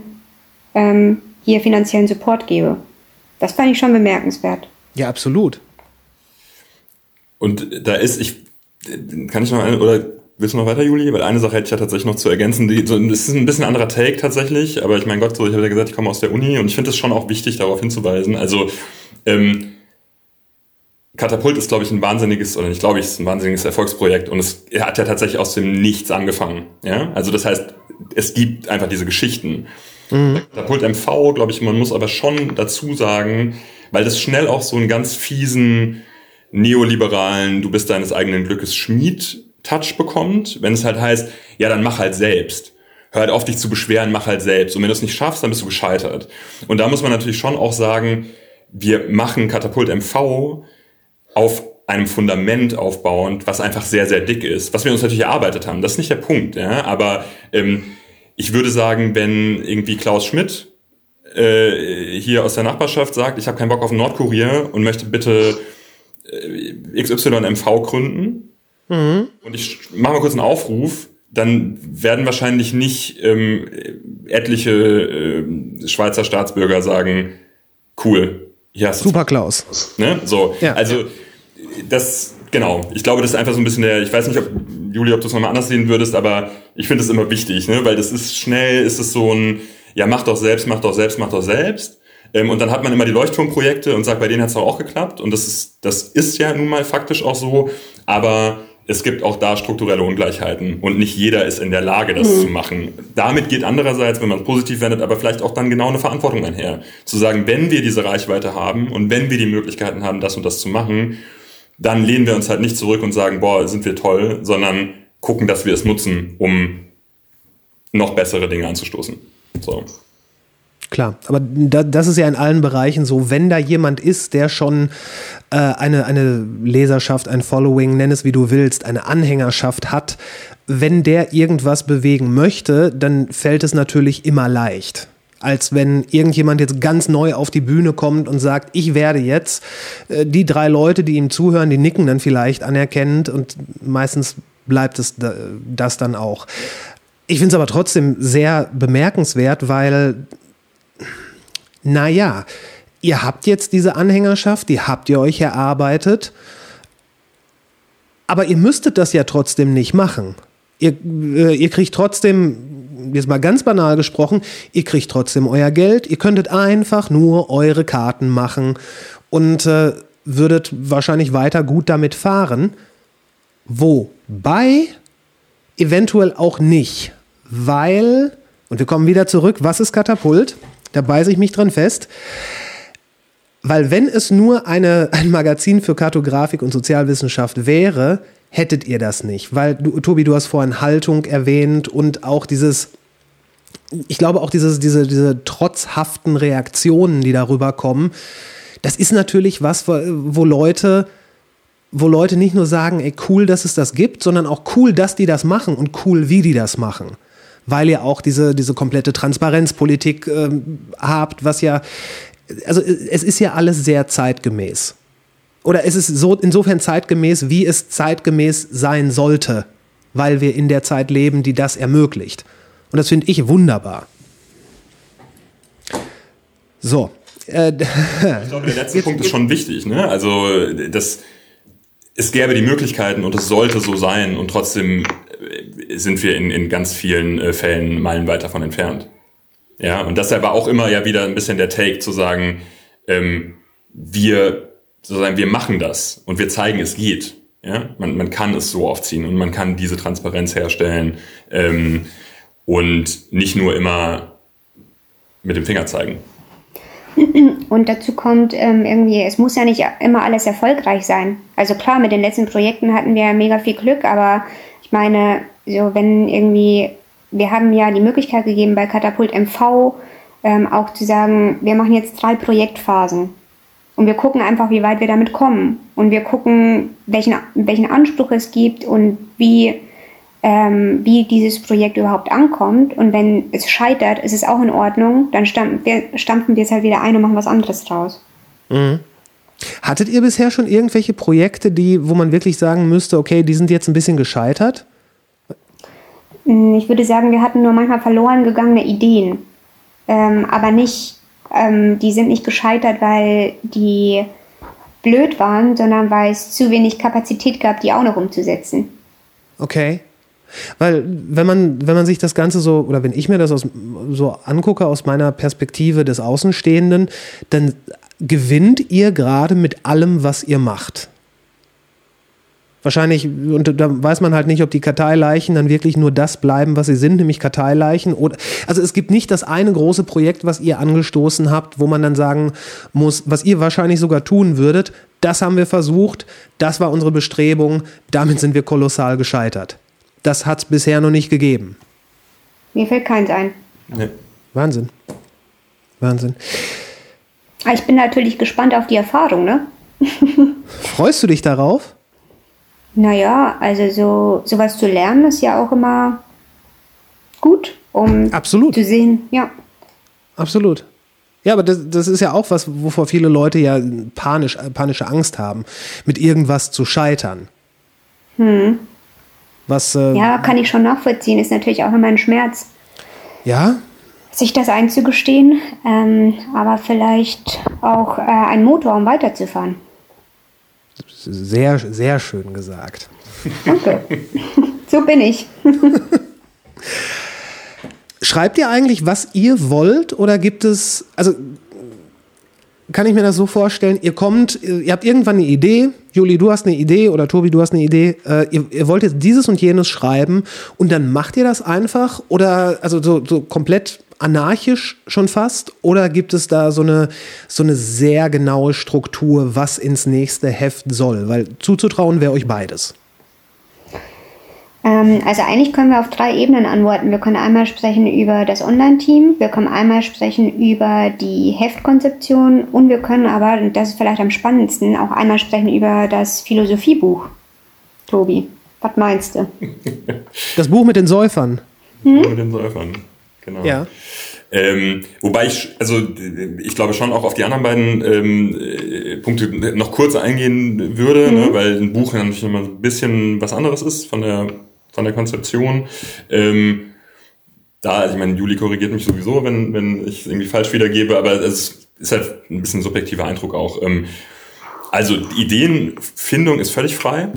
ähm, hier finanziellen Support gebe. Das fand ich schon bemerkenswert. Ja, absolut. Und da ist, ich, kann ich noch, eine, oder willst du noch weiter, Juli? Weil eine Sache hätte ich ja tatsächlich noch zu ergänzen. Die, so, das ist ein bisschen anderer Take tatsächlich, aber ich mein Gott, so, ich habe ja gesagt, ich komme aus der Uni und ich finde es schon auch wichtig, darauf hinzuweisen. Also, ähm, Katapult ist, glaube ich, ein wahnsinniges, oder nicht glaube ich, ist ein wahnsinniges Erfolgsprojekt und es hat ja tatsächlich aus dem Nichts angefangen. Ja? Also das heißt, es gibt einfach diese Geschichten. Katapult MV, glaube ich, man muss aber schon dazu sagen, weil das schnell auch so einen ganz fiesen neoliberalen, du bist deines eigenen Glückes Schmied Touch bekommt, wenn es halt heißt, ja, dann mach halt selbst. Hör halt auf, dich zu beschweren, mach halt selbst. Und wenn du es nicht schaffst, dann bist du gescheitert. Und da muss man natürlich schon auch sagen, wir machen Katapult MV auf einem Fundament aufbauend, was einfach sehr, sehr dick ist, was wir uns natürlich erarbeitet haben. Das ist nicht der Punkt, ja. Aber ähm, ich würde sagen, wenn irgendwie Klaus Schmidt äh, hier aus der Nachbarschaft sagt, ich habe keinen Bock auf Nordkurier und möchte bitte äh, XYMV gründen und ich mache mal kurz einen Aufruf, dann werden wahrscheinlich nicht ähm, etliche äh, Schweizer Staatsbürger sagen, cool, du Super Klaus. Ne? So, Ja. also das, genau. Ich glaube, das ist einfach so ein bisschen der, ich weiß nicht, ob, Juli, ob du es nochmal anders sehen würdest, aber ich finde es immer wichtig, ne? weil das ist schnell, ist es so ein, ja, mach doch selbst, mach doch selbst, mach doch selbst. Ähm, und dann hat man immer die Leuchtturmprojekte und sagt, bei denen hat es auch geklappt. Und das ist, das ist ja nun mal faktisch auch so. Aber es gibt auch da strukturelle Ungleichheiten und nicht jeder ist in der Lage, das zu machen. Damit geht andererseits, wenn man es positiv wendet, aber vielleicht auch dann genau eine Verantwortung einher. Zu sagen, wenn wir diese Reichweite haben und wenn wir die Möglichkeiten haben, das und das zu machen, dann lehnen wir uns halt nicht zurück und sagen, boah, sind wir toll, sondern gucken, dass wir es nutzen, um noch bessere Dinge anzustoßen. So. Klar, aber da, das ist ja in allen Bereichen so, wenn da jemand ist, der schon äh, eine, eine Leserschaft, ein Following, nenn es wie du willst, eine Anhängerschaft hat, wenn der irgendwas bewegen möchte, dann fällt es natürlich immer leicht. Als wenn irgendjemand jetzt ganz neu auf die Bühne kommt und sagt, ich werde jetzt äh, die drei Leute, die ihm zuhören, die nicken dann vielleicht anerkennend und meistens bleibt es da, das dann auch. Ich finde es aber trotzdem sehr bemerkenswert, weil naja, ihr habt jetzt diese Anhängerschaft, die habt ihr euch erarbeitet, aber ihr müsstet das ja trotzdem nicht machen. Ihr, äh, ihr kriegt trotzdem, jetzt mal ganz banal gesprochen, ihr kriegt trotzdem euer Geld, ihr könntet einfach nur eure Karten machen und äh, würdet wahrscheinlich weiter gut damit fahren. Wobei eventuell auch nicht, weil, und wir kommen wieder zurück, was ist Katapult? Da beiße ich mich dran fest. Weil wenn es nur eine, ein Magazin für Kartografik und Sozialwissenschaft wäre, hättet ihr das nicht. Weil, du, Tobi, du hast vorhin Haltung erwähnt und auch dieses, ich glaube auch dieses, diese, diese trotzhaften Reaktionen, die darüber kommen, das ist natürlich was, wo, Leute wo Leute nicht nur sagen, ey, cool, dass es das gibt, sondern auch cool, dass die das machen und cool, wie die das machen. Weil ihr auch diese, diese komplette Transparenzpolitik ähm, habt, was ja, also es ist ja alles sehr zeitgemäß. Oder es ist so insofern zeitgemäß, wie es zeitgemäß sein sollte, weil wir in der Zeit leben, die das ermöglicht. Und das finde ich wunderbar. So. Äh, Ich glaube, der letzte Punkt ist schon wichtig. Ne? Also das, es gäbe die Möglichkeiten und es sollte so sein und trotzdem äh, sind wir in, in ganz vielen äh, Fällen meilenweit davon entfernt. Ja, und deshalb war auch immer ja wieder ein bisschen der Take zu sagen, ähm, wir sozusagen, wir machen das und wir zeigen, es geht. Ja, man, man kann es so aufziehen und man kann diese Transparenz herstellen ähm, und nicht nur immer mit dem Finger zeigen. Und dazu kommt ähm, irgendwie, es muss ja nicht immer alles erfolgreich sein. Also klar, mit den letzten Projekten hatten wir mega viel Glück, aber ich meine, so wenn irgendwie, wir haben ja die Möglichkeit gegeben bei Katapult MV ähm, auch zu sagen, wir machen jetzt drei Projektphasen. Und wir gucken einfach, wie weit wir damit kommen. Und wir gucken, welchen, welchen Anspruch es gibt und wie, ähm, wie dieses Projekt überhaupt ankommt. Und wenn es scheitert, ist es auch in Ordnung. Dann stampfen wir, stampfen wir es halt wieder ein und machen was anderes draus. Hattet ihr bisher schon irgendwelche Projekte, die, wo man wirklich sagen müsste, okay, die sind jetzt ein bisschen gescheitert? Mm, Ich würde sagen, wir hatten nur manchmal verloren gegangene Ideen. Ähm, aber nicht, ähm, die sind nicht gescheitert, weil die blöd waren, sondern weil es zu wenig Kapazität gab, die auch noch umzusetzen. Okay. Weil, wenn man, wenn man sich das Ganze so, oder wenn ich mir das aus, so angucke aus meiner Perspektive des Außenstehenden, dann gewinnt ihr gerade mit allem, was ihr macht. Wahrscheinlich, und da weiß man halt nicht, ob die Karteileichen dann wirklich nur das bleiben, was sie sind, nämlich Karteileichen. Oder, also es gibt nicht das eine große Projekt, was ihr angestoßen habt, wo man dann sagen muss, was ihr wahrscheinlich sogar tun würdet, das haben wir versucht, das war unsere Bestrebung, damit sind wir kolossal gescheitert. Das hat es bisher noch nicht gegeben. Mir fällt keins ein. Nee. Wahnsinn. Wahnsinn. Aber ich bin natürlich gespannt auf die Erfahrung, ne? Freust du dich darauf? Naja, also so sowas zu lernen ist ja auch immer gut, um Absolut. zu sehen, ja. Absolut. Ja, aber das, das ist ja auch was, wovor viele Leute ja panisch, panische Angst haben, mit irgendwas zu scheitern. Was, äh, Ja, kann ich schon nachvollziehen, ist natürlich auch immer ein Schmerz, ja? sich das einzugestehen, ähm, aber vielleicht auch äh, ein Motor, um weiterzufahren. Sehr, sehr schön gesagt. Danke. so bin ich. Schreibt ihr eigentlich, was ihr wollt oder gibt es, also kann ich mir das so vorstellen, ihr kommt, ihr habt irgendwann eine Idee, Juli, du hast eine Idee oder Tobi, du hast eine Idee, äh, ihr, ihr wollt jetzt dieses und jenes schreiben und dann macht ihr das einfach oder also so, so komplett anarchisch schon fast oder gibt es da so eine, so eine sehr genaue Struktur, was ins nächste Heft soll? Weil zuzutrauen wäre euch beides. Ähm, also eigentlich können wir auf drei Ebenen antworten. Wir können einmal sprechen über das Online-Team, wir können einmal sprechen über die Heftkonzeption und wir können aber, und das ist vielleicht am spannendsten, auch einmal sprechen über das Philosophiebuch. Tobi, was meinst du? Das Buch mit den Säufern. Mit den Säufern. Genau. Ja. Ähm, wobei ich, also ich glaube schon auch auf die anderen beiden ähm, äh, Punkte noch kurz eingehen würde, ne, weil ein Buch ja natürlich immer ein bisschen was anderes ist von der von der Konzeption. Ähm, da, also ich meine, Juli korrigiert mich sowieso, wenn, wenn ich es irgendwie falsch wiedergebe, aber es ist halt ein bisschen subjektiver Eindruck auch. Ähm, also Ideenfindung ist völlig frei.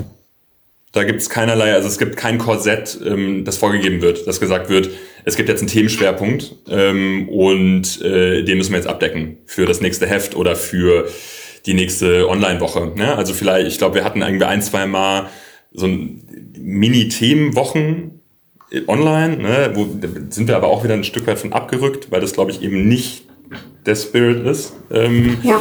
Da gibt es keinerlei, also es gibt kein Korsett, ähm, das vorgegeben wird, das gesagt wird, es gibt jetzt einen Themenschwerpunkt ähm, und äh, den müssen wir jetzt abdecken für das nächste Heft oder für die nächste Online-Woche. Ne? Also vielleicht, ich glaube, wir hatten irgendwie ein, zwei Mal so ein Mini-Themenwochen online, ne? wo sind wir aber auch wieder ein Stück weit von abgerückt, weil das, glaube ich, eben nicht der Spirit ist. Ähm, Ja.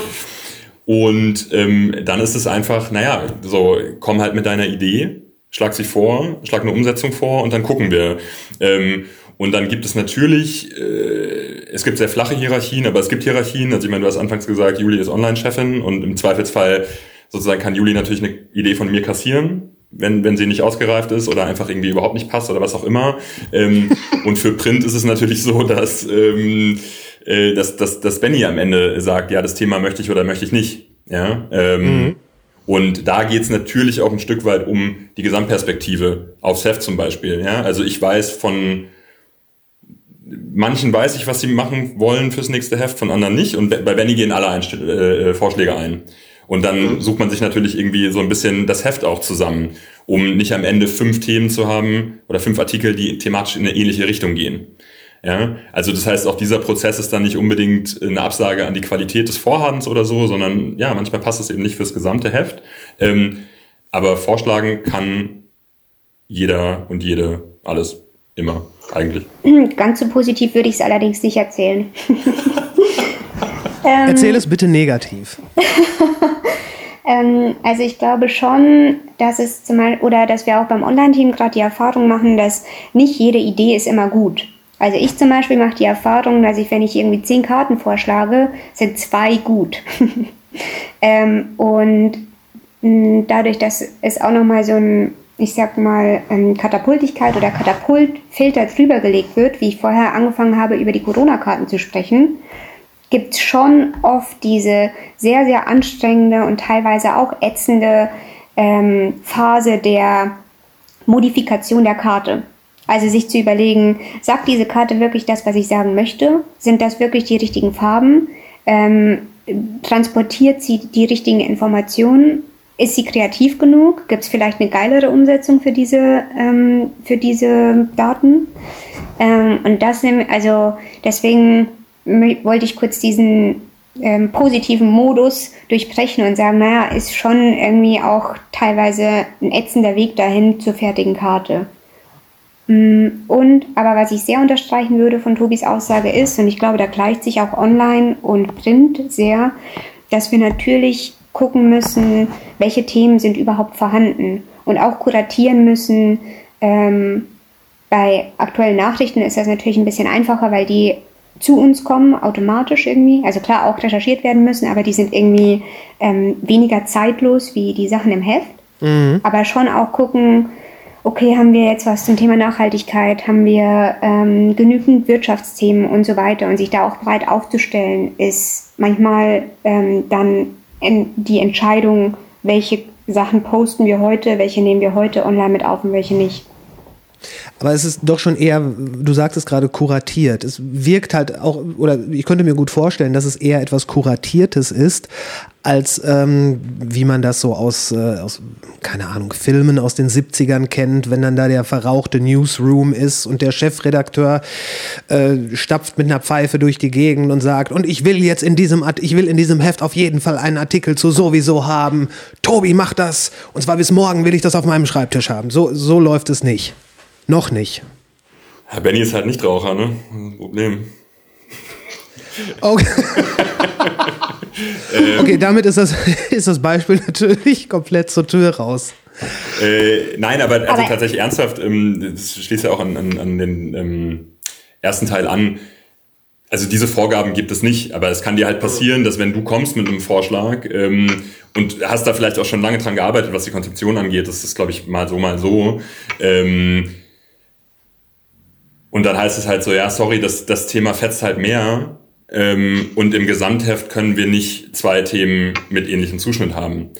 und ähm, dann ist es einfach, naja, so, komm halt mit deiner Idee, schlag sie vor, schlag eine Umsetzung vor und dann gucken wir. Ähm, und dann gibt es natürlich, äh, es gibt sehr flache Hierarchien, aber es gibt Hierarchien. Also ich meine, du hast anfangs gesagt, Juli ist Online-Chefin und im Zweifelsfall sozusagen kann Juli natürlich eine Idee von mir kassieren, wenn, wenn sie nicht ausgereift ist oder einfach irgendwie überhaupt nicht passt oder was auch immer. Ähm, und für Print ist es natürlich so, dass, ähm, äh, dass, dass, dass Benny am Ende sagt, ja, das Thema möchte ich oder möchte ich nicht. Ja. Ähm, Und da geht's natürlich auch ein Stück weit um die Gesamtperspektive aufs Heft zum Beispiel. Ja? Also ich weiß von manchen weiß ich, was sie machen wollen fürs nächste Heft, von anderen nicht. Und bei Benny gehen alle Einst äh, Vorschläge ein. Und dann sucht man sich natürlich irgendwie so ein bisschen das Heft auch zusammen, um nicht am Ende fünf Themen zu haben oder fünf Artikel, die thematisch in eine ähnliche Richtung gehen. Ja, also das heißt, auch dieser Prozess ist dann nicht unbedingt eine Absage an die Qualität des Vorhabens oder so, sondern ja, manchmal passt es eben nicht fürs gesamte Heft. Ähm, aber vorschlagen kann jeder und jede alles immer eigentlich. Ganz so positiv würde ich es allerdings nicht erzählen. Erzähl es bitte negativ. Ähm, also ich glaube schon, dass es zum Beispiel, oder dass wir auch beim Online-Team gerade die Erfahrung machen, dass nicht jede Idee ist immer gut. Also ich zum Beispiel mache die Erfahrung, dass ich, wenn ich irgendwie zehn Karten vorschlage, sind zwei gut. ähm, und mh, dadurch, dass es auch nochmal so ein ich sag mal, ähm, Katapultigkeit oder Katapultfilter drüber gelegt wird, wie ich vorher angefangen habe, über die Corona-Karten zu sprechen, gibt es schon oft diese sehr, sehr anstrengende und teilweise auch ätzende ähm, Phase der Modifikation der Karte. Also sich zu überlegen, sagt diese Karte wirklich das, was ich sagen möchte? Sind das wirklich die richtigen Farben? Ähm, transportiert sie die richtigen Informationen? Ist sie kreativ genug? Gibt es vielleicht eine geilere Umsetzung für diese, ähm, für diese Daten? Ähm, und das, also deswegen wollte ich kurz diesen ähm, positiven Modus durchbrechen und sagen, naja, ist schon irgendwie auch teilweise ein ätzender Weg dahin zur fertigen Karte. Mm, und aber was ich sehr unterstreichen würde von Tobis Aussage ist, und ich glaube, da gleicht sich auch Online und Print sehr, dass wir natürlich gucken müssen, welche Themen sind überhaupt vorhanden und auch kuratieren müssen. Ähm, bei aktuellen Nachrichten ist das natürlich ein bisschen einfacher, weil die zu uns kommen, automatisch irgendwie. Also klar auch recherchiert werden müssen, aber die sind irgendwie ähm, weniger zeitlos wie die Sachen im Heft. Mhm. Aber schon auch gucken, okay, haben wir jetzt was zum Thema Nachhaltigkeit, haben wir ähm, genügend Wirtschaftsthemen und so weiter und sich da auch breit aufzustellen, ist manchmal ähm, dann die Entscheidung, welche Sachen posten wir heute, welche nehmen wir heute online mit auf und welche nicht. Aber es ist doch schon eher, du sagst es gerade, kuratiert. Es wirkt halt auch, oder ich könnte mir gut vorstellen, dass es eher etwas Kuratiertes ist, als ähm, wie man das so aus, äh, aus, keine Ahnung, Filmen aus den 70ern kennt, wenn dann da der verrauchte Newsroom ist und der Chefredakteur äh, stapft mit einer Pfeife durch die Gegend und sagt, und ich will jetzt in diesem, ich will in diesem Heft auf jeden Fall einen Artikel zu sowieso haben. Tobi, mach das. Und zwar bis morgen will ich das auf meinem Schreibtisch haben. So, so läuft es nicht. Noch nicht. Ja, Benny ist halt nicht Raucher, ne? Problem. Okay. okay, damit ist das, ist das Beispiel natürlich komplett zur Tür raus. Äh, nein, aber, also aber tatsächlich ernsthaft, ähm, das schließt ja auch an, an, an den ähm, ersten Teil an. Also diese Vorgaben gibt es nicht, aber es kann dir halt passieren, dass wenn du kommst mit einem Vorschlag ähm, und hast da vielleicht auch schon lange dran gearbeitet, was die Konzeption angeht, das ist, glaube ich, mal so, mal so, ähm, und dann heißt es halt so, ja, sorry, das, das Thema fetzt halt mehr. Ähm, und im Gesamtheft können wir nicht zwei Themen mit ähnlichem Zuschnitt haben.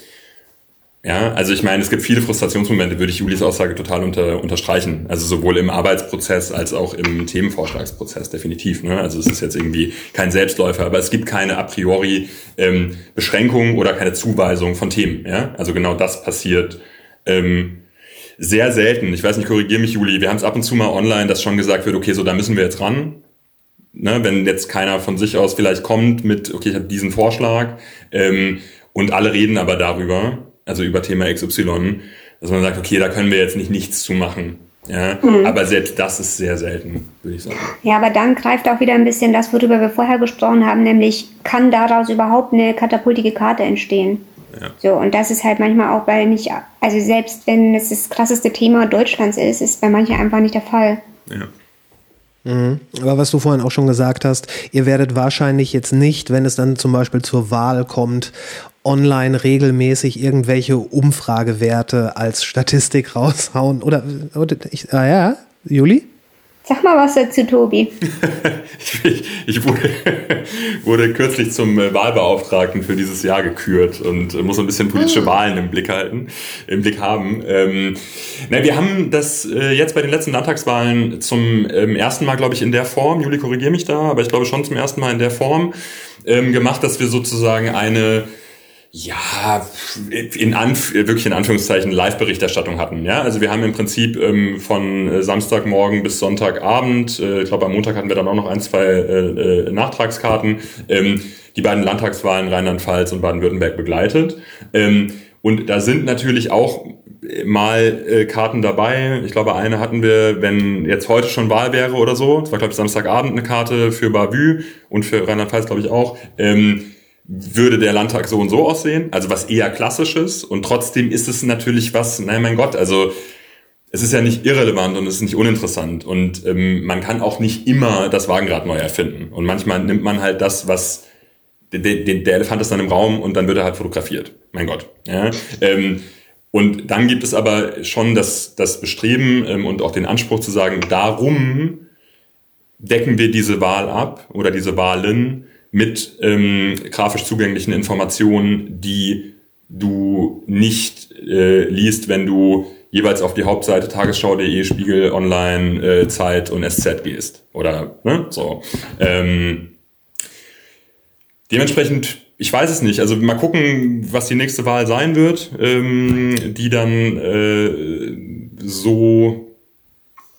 Ja, also ich meine, es gibt viele Frustrationsmomente, würde ich Julis Aussage total unter, unterstreichen. Also sowohl im Arbeitsprozess als auch im Themenvorschlagsprozess, definitiv. Ne? Also es ist jetzt irgendwie kein Selbstläufer, aber es gibt keine a priori ähm, Beschränkung oder keine Zuweisung von Themen. Ja? Also genau das passiert ähm, sehr selten. Ich weiß nicht, korrigier mich, Juli. Wir haben es ab und zu mal online, dass schon gesagt wird, okay, so da müssen wir jetzt ran. Ne, wenn jetzt keiner von sich aus vielleicht kommt mit, okay, ich habe diesen Vorschlag ähm, und alle reden aber darüber, also über Thema XY, dass man sagt, okay, da können wir jetzt nicht nichts zu machen. Ja, mhm. aber selbst das ist sehr selten, würde ich sagen. Ja, aber dann greift auch wieder ein bisschen das, worüber wir vorher gesprochen haben, nämlich kann daraus überhaupt eine katapultige Karte entstehen? Ja. So, und das ist halt manchmal auch bei nicht, also selbst wenn es das krasseste Thema Deutschlands ist, ist bei manchen einfach nicht der Fall. Ja. Mhm. Aber was du vorhin auch schon gesagt hast, ihr werdet wahrscheinlich jetzt nicht, wenn es dann zum Beispiel zur Wahl kommt, online regelmäßig irgendwelche Umfragewerte als Statistik raushauen. Oder, oder ich, ah ja, Juli? Sag mal was dazu, Tobi. ich, ich wurde, wurde, kürzlich zum äh, Wahlbeauftragten für dieses Jahr gekürt und äh, muss ein bisschen politische ah. Wahlen im Blick halten, im Blick haben. Ähm, na, wir haben das äh, jetzt bei den letzten Landtagswahlen zum ähm, ersten Mal, glaube ich, in der Form, Juli, korrigiere mich da, aber ich glaube schon zum ersten Mal in der Form ähm, gemacht, dass wir sozusagen eine ja, in Anf wirklich in Anführungszeichen Live-Berichterstattung hatten. Ja, also wir haben im Prinzip ähm, von äh, Samstagmorgen bis Sonntagabend, äh, ich glaube am Montag hatten wir dann auch noch ein, zwei äh, äh, Nachtragskarten, ähm, die beiden Landtagswahlen Rheinland-Pfalz und Baden-Württemberg begleitet. Ähm, und da sind natürlich auch mal äh, Karten dabei. Ich glaube, eine hatten wir, wenn jetzt heute schon Wahl wäre oder so. Das war, glaube ich, Samstagabend eine Karte für Bavü und für Rheinland-Pfalz, glaube ich, auch. Ähm, würde der Landtag so und so aussehen, also was eher klassisches und trotzdem ist es natürlich was, nein mein Gott, also es ist ja nicht irrelevant und es ist nicht uninteressant und ähm, man kann auch nicht immer das Wagenrad neu erfinden und manchmal nimmt man halt das, was der, der, Elefant ist dann im Raum und dann wird er halt fotografiert, mein Gott. Ja? Ähm, Und dann gibt es aber schon das, das Bestreben ähm, und auch den Anspruch zu sagen, darum decken wir diese Wahl ab oder diese Wahlen mit ähm, grafisch zugänglichen Informationen, die du nicht äh, liest, wenn du jeweils auf die Hauptseite tagesschau.de, Spiegel, Online, äh, Zeit und SZ gehst. Oder ne, so. Ähm, dementsprechend, ich weiß es nicht. Also mal gucken, was die nächste Wahl sein wird, ähm, die dann äh, so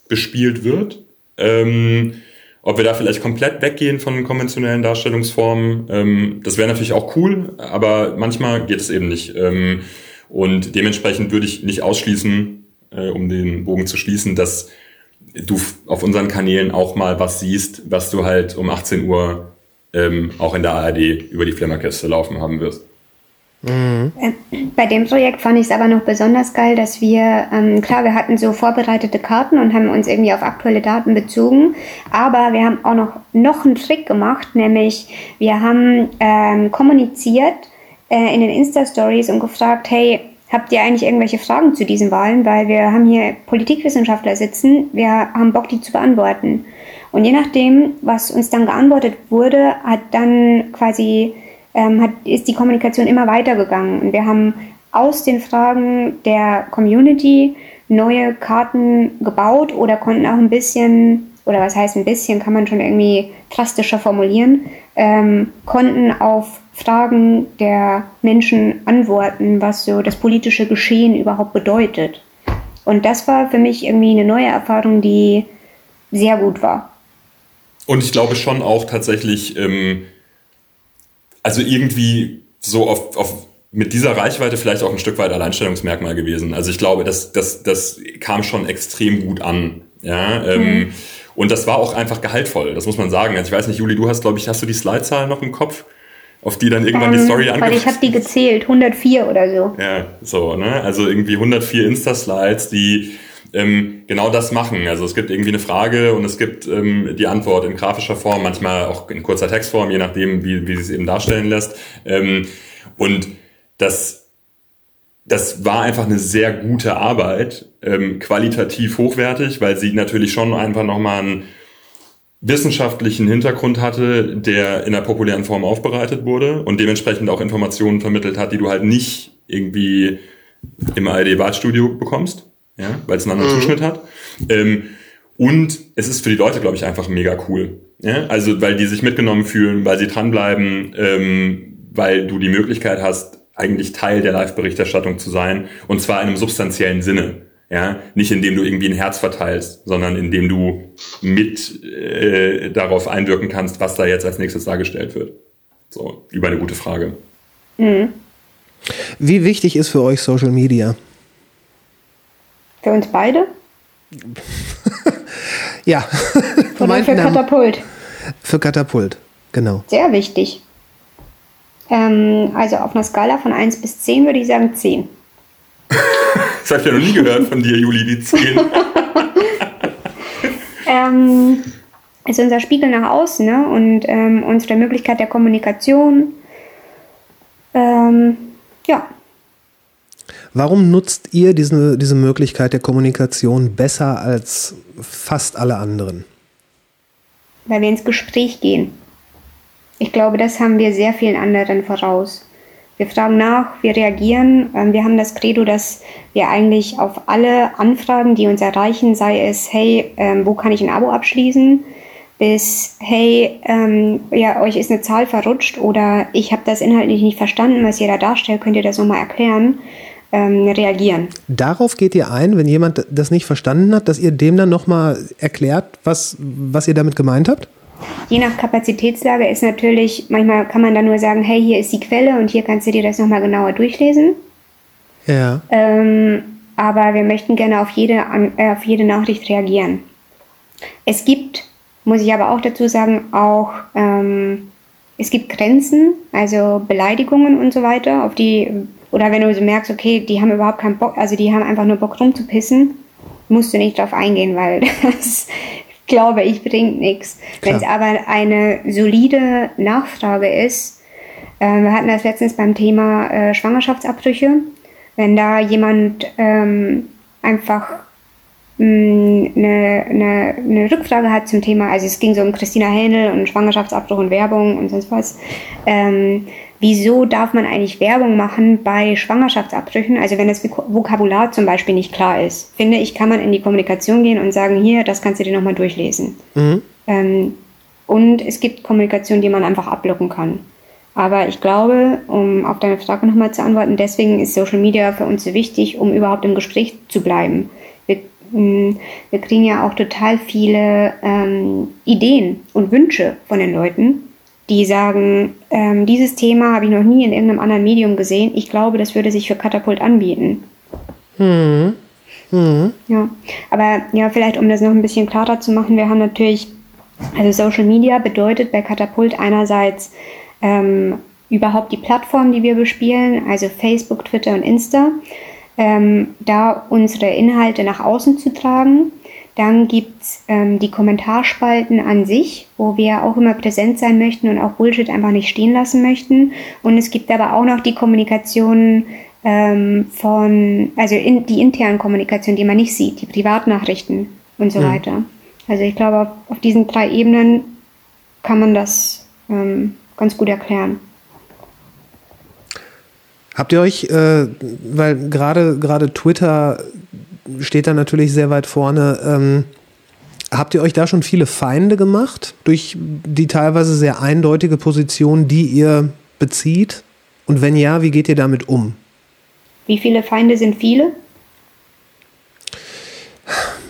bespielt wird. Ähm, ob wir da vielleicht komplett weggehen von konventionellen Darstellungsformen, ähm, das wäre natürlich auch cool, aber manchmal geht es eben nicht. Ähm, und dementsprechend würde ich nicht ausschließen, äh, um den Bogen zu schließen, dass du auf unseren Kanälen auch mal was siehst, was du halt um 18 Uhr ähm, auch in der ARD über die Flimmerkiste laufen haben wirst. Äh, Bei dem Projekt fand ich es aber noch besonders geil, dass wir, ähm, klar, wir hatten so vorbereitete Karten und haben uns irgendwie auf aktuelle Daten bezogen, aber wir haben auch noch, noch einen Trick gemacht, nämlich wir haben ähm, kommuniziert äh, in den Insta-Stories und gefragt, hey, habt ihr eigentlich irgendwelche Fragen zu diesen Wahlen? Weil wir haben hier Politikwissenschaftler sitzen, wir haben Bock, die zu beantworten. Und je nachdem, was uns dann geantwortet wurde, hat dann quasi ähm, hat, ist die Kommunikation immer weitergegangen. Und wir haben aus den Fragen der Community neue Karten gebaut oder konnten auch ein bisschen, oder was heißt ein bisschen, kann man schon irgendwie drastischer formulieren, ähm, konnten auf Fragen der Menschen antworten, was so das politische Geschehen überhaupt bedeutet. Und das war für mich irgendwie eine neue Erfahrung, die sehr gut war. Und ich glaube schon auch tatsächlich, ähm, also irgendwie so auf, auf mit dieser Reichweite vielleicht auch ein Stück weit Alleinstellungsmerkmal gewesen. Also ich glaube, das, das, das kam schon extrem gut an. Ja, ähm, Mhm. und das war auch einfach gehaltvoll, das muss man sagen. Also ich weiß nicht, Juli, du hast, glaube ich, hast du die Slidezahlen noch im Kopf, auf die dann irgendwann die Ähm, Story weil ich angepasst habe die gezählt, 104 oder so. Ja, so, ne? Also irgendwie 104 Insta-Slides, die ähm, genau das machen. Also es gibt irgendwie eine Frage und es gibt ähm, die Antwort in grafischer Form, manchmal auch in kurzer Textform, je nachdem, wie, wie sie es eben darstellen lässt. Ähm, und das, das war einfach eine sehr gute Arbeit, ähm, qualitativ hochwertig, weil sie natürlich schon einfach nochmal einen wissenschaftlichen Hintergrund hatte, der in der populären Form aufbereitet wurde und dementsprechend auch Informationen vermittelt hat, die du halt nicht irgendwie im ARD-Wahlstudio bekommst, ja, weil es einen anderen Zuschnitt hat. Ähm, und es ist für die Leute, glaube ich, einfach mega cool. Ja? Also, weil die sich mitgenommen fühlen, weil sie dranbleiben, ähm, weil du die Möglichkeit hast, eigentlich Teil der Live-Berichterstattung zu sein. Und zwar in einem substanziellen Sinne. Ja, nicht indem du irgendwie ein Herz verteilst, sondern indem du mit äh, darauf einwirken kannst, was da jetzt als nächstes dargestellt wird. So, über eine gute Frage. Wie wichtig ist für euch Social Media? Für uns beide? Ja, Oder für haben- Katapult? für Katapult, genau. Sehr wichtig. Ähm, also auf einer Skala von 1 bis 10 würde ich sagen 10. Das habe ich ja noch nie gehört von dir, Juli, die 10. Ähm, ist unser Spiegel nach außen ne? und ähm, unsere Möglichkeit der Kommunikation. Ähm, ja, Warum nutzt ihr diese, diese Möglichkeit der Kommunikation besser als fast alle anderen? weil wir ins Gespräch gehen. Ich glaube, das haben wir sehr vielen anderen voraus. Wir fragen nach, wir reagieren. Ähm, Wir haben das Credo, dass wir eigentlich auf alle Anfragen, die uns erreichen, sei es, hey, ähm, wo kann ich ein Abo abschließen, bis, hey, ähm, ja, euch ist eine Zahl verrutscht oder ich habe das inhaltlich nicht verstanden, was ihr da darstellt, könnt ihr das nochmal erklären, ähm, reagieren. Darauf geht ihr ein, wenn jemand das nicht verstanden hat, dass ihr dem dann nochmal erklärt, was, was ihr damit gemeint habt? Je nach Kapazitätslage ist natürlich, manchmal kann man dann nur sagen, hey, hier ist die Quelle und hier kannst du dir das nochmal genauer durchlesen. Ja. Ähm, aber wir möchten gerne auf jede, äh, auf jede Nachricht reagieren. Es gibt, muss ich aber auch dazu sagen, auch ähm, es gibt Grenzen, also Beleidigungen und so weiter, auf die, oder wenn du so merkst, okay, die haben überhaupt keinen Bock, also die haben einfach nur Bock rumzupissen, musst du nicht drauf eingehen, weil das, glaube ich, bringt nichts. Wenn es aber eine solide Nachfrage ist, äh, wir hatten das letztens beim Thema äh, Schwangerschaftsabbrüche, Wenn da jemand ähm, einfach mh, eine, eine, eine Rückfrage hat zum Thema, also es ging so um Christina Hähnel und Schwangerschaftsabbruch und Werbung und sonst was. Ähm, wieso darf man eigentlich Werbung machen bei Schwangerschaftsabbrüchen? Also wenn das Vokabular zum Beispiel nicht klar ist, finde ich, kann man in die Kommunikation gehen und sagen, hier, das kannst du dir nochmal durchlesen. Ähm, und es gibt Kommunikation, die man einfach abblocken kann. Aber ich glaube, um auf deine Frage nochmal zu antworten, deswegen ist Social Media für uns so wichtig, um überhaupt im Gespräch zu bleiben. Wir, mh, wir kriegen ja auch total viele ähm, Ideen und Wünsche von den Leuten, die sagen, ähm, dieses Thema habe ich noch nie in irgendeinem anderen Medium gesehen. Ich glaube, das würde sich für Katapult anbieten. Ja, aber ja, vielleicht um das noch ein bisschen klarer zu machen, wir haben natürlich, also Social Media bedeutet bei Katapult einerseits ähm, überhaupt die Plattform, die wir bespielen, also Facebook, Twitter und Insta, ähm, da unsere Inhalte nach außen zu tragen. Dann gibt's ähm, die Kommentarspalten an sich, wo wir auch immer präsent sein möchten und auch Bullshit einfach nicht stehen lassen möchten. Und es gibt aber auch noch die Kommunikation ähm, von, also in, die internen Kommunikation, die man nicht sieht, die Privatnachrichten und so weiter. Also ich glaube, auf, auf diesen drei Ebenen kann man das ähm, ganz gut erklären. Habt ihr euch, äh, weil gerade gerade Twitter steht da natürlich sehr weit vorne, ähm, habt ihr euch da schon viele Feinde gemacht durch die teilweise sehr eindeutige Position, die ihr bezieht? Und wenn ja, wie geht ihr damit um? Wie viele Feinde sind viele?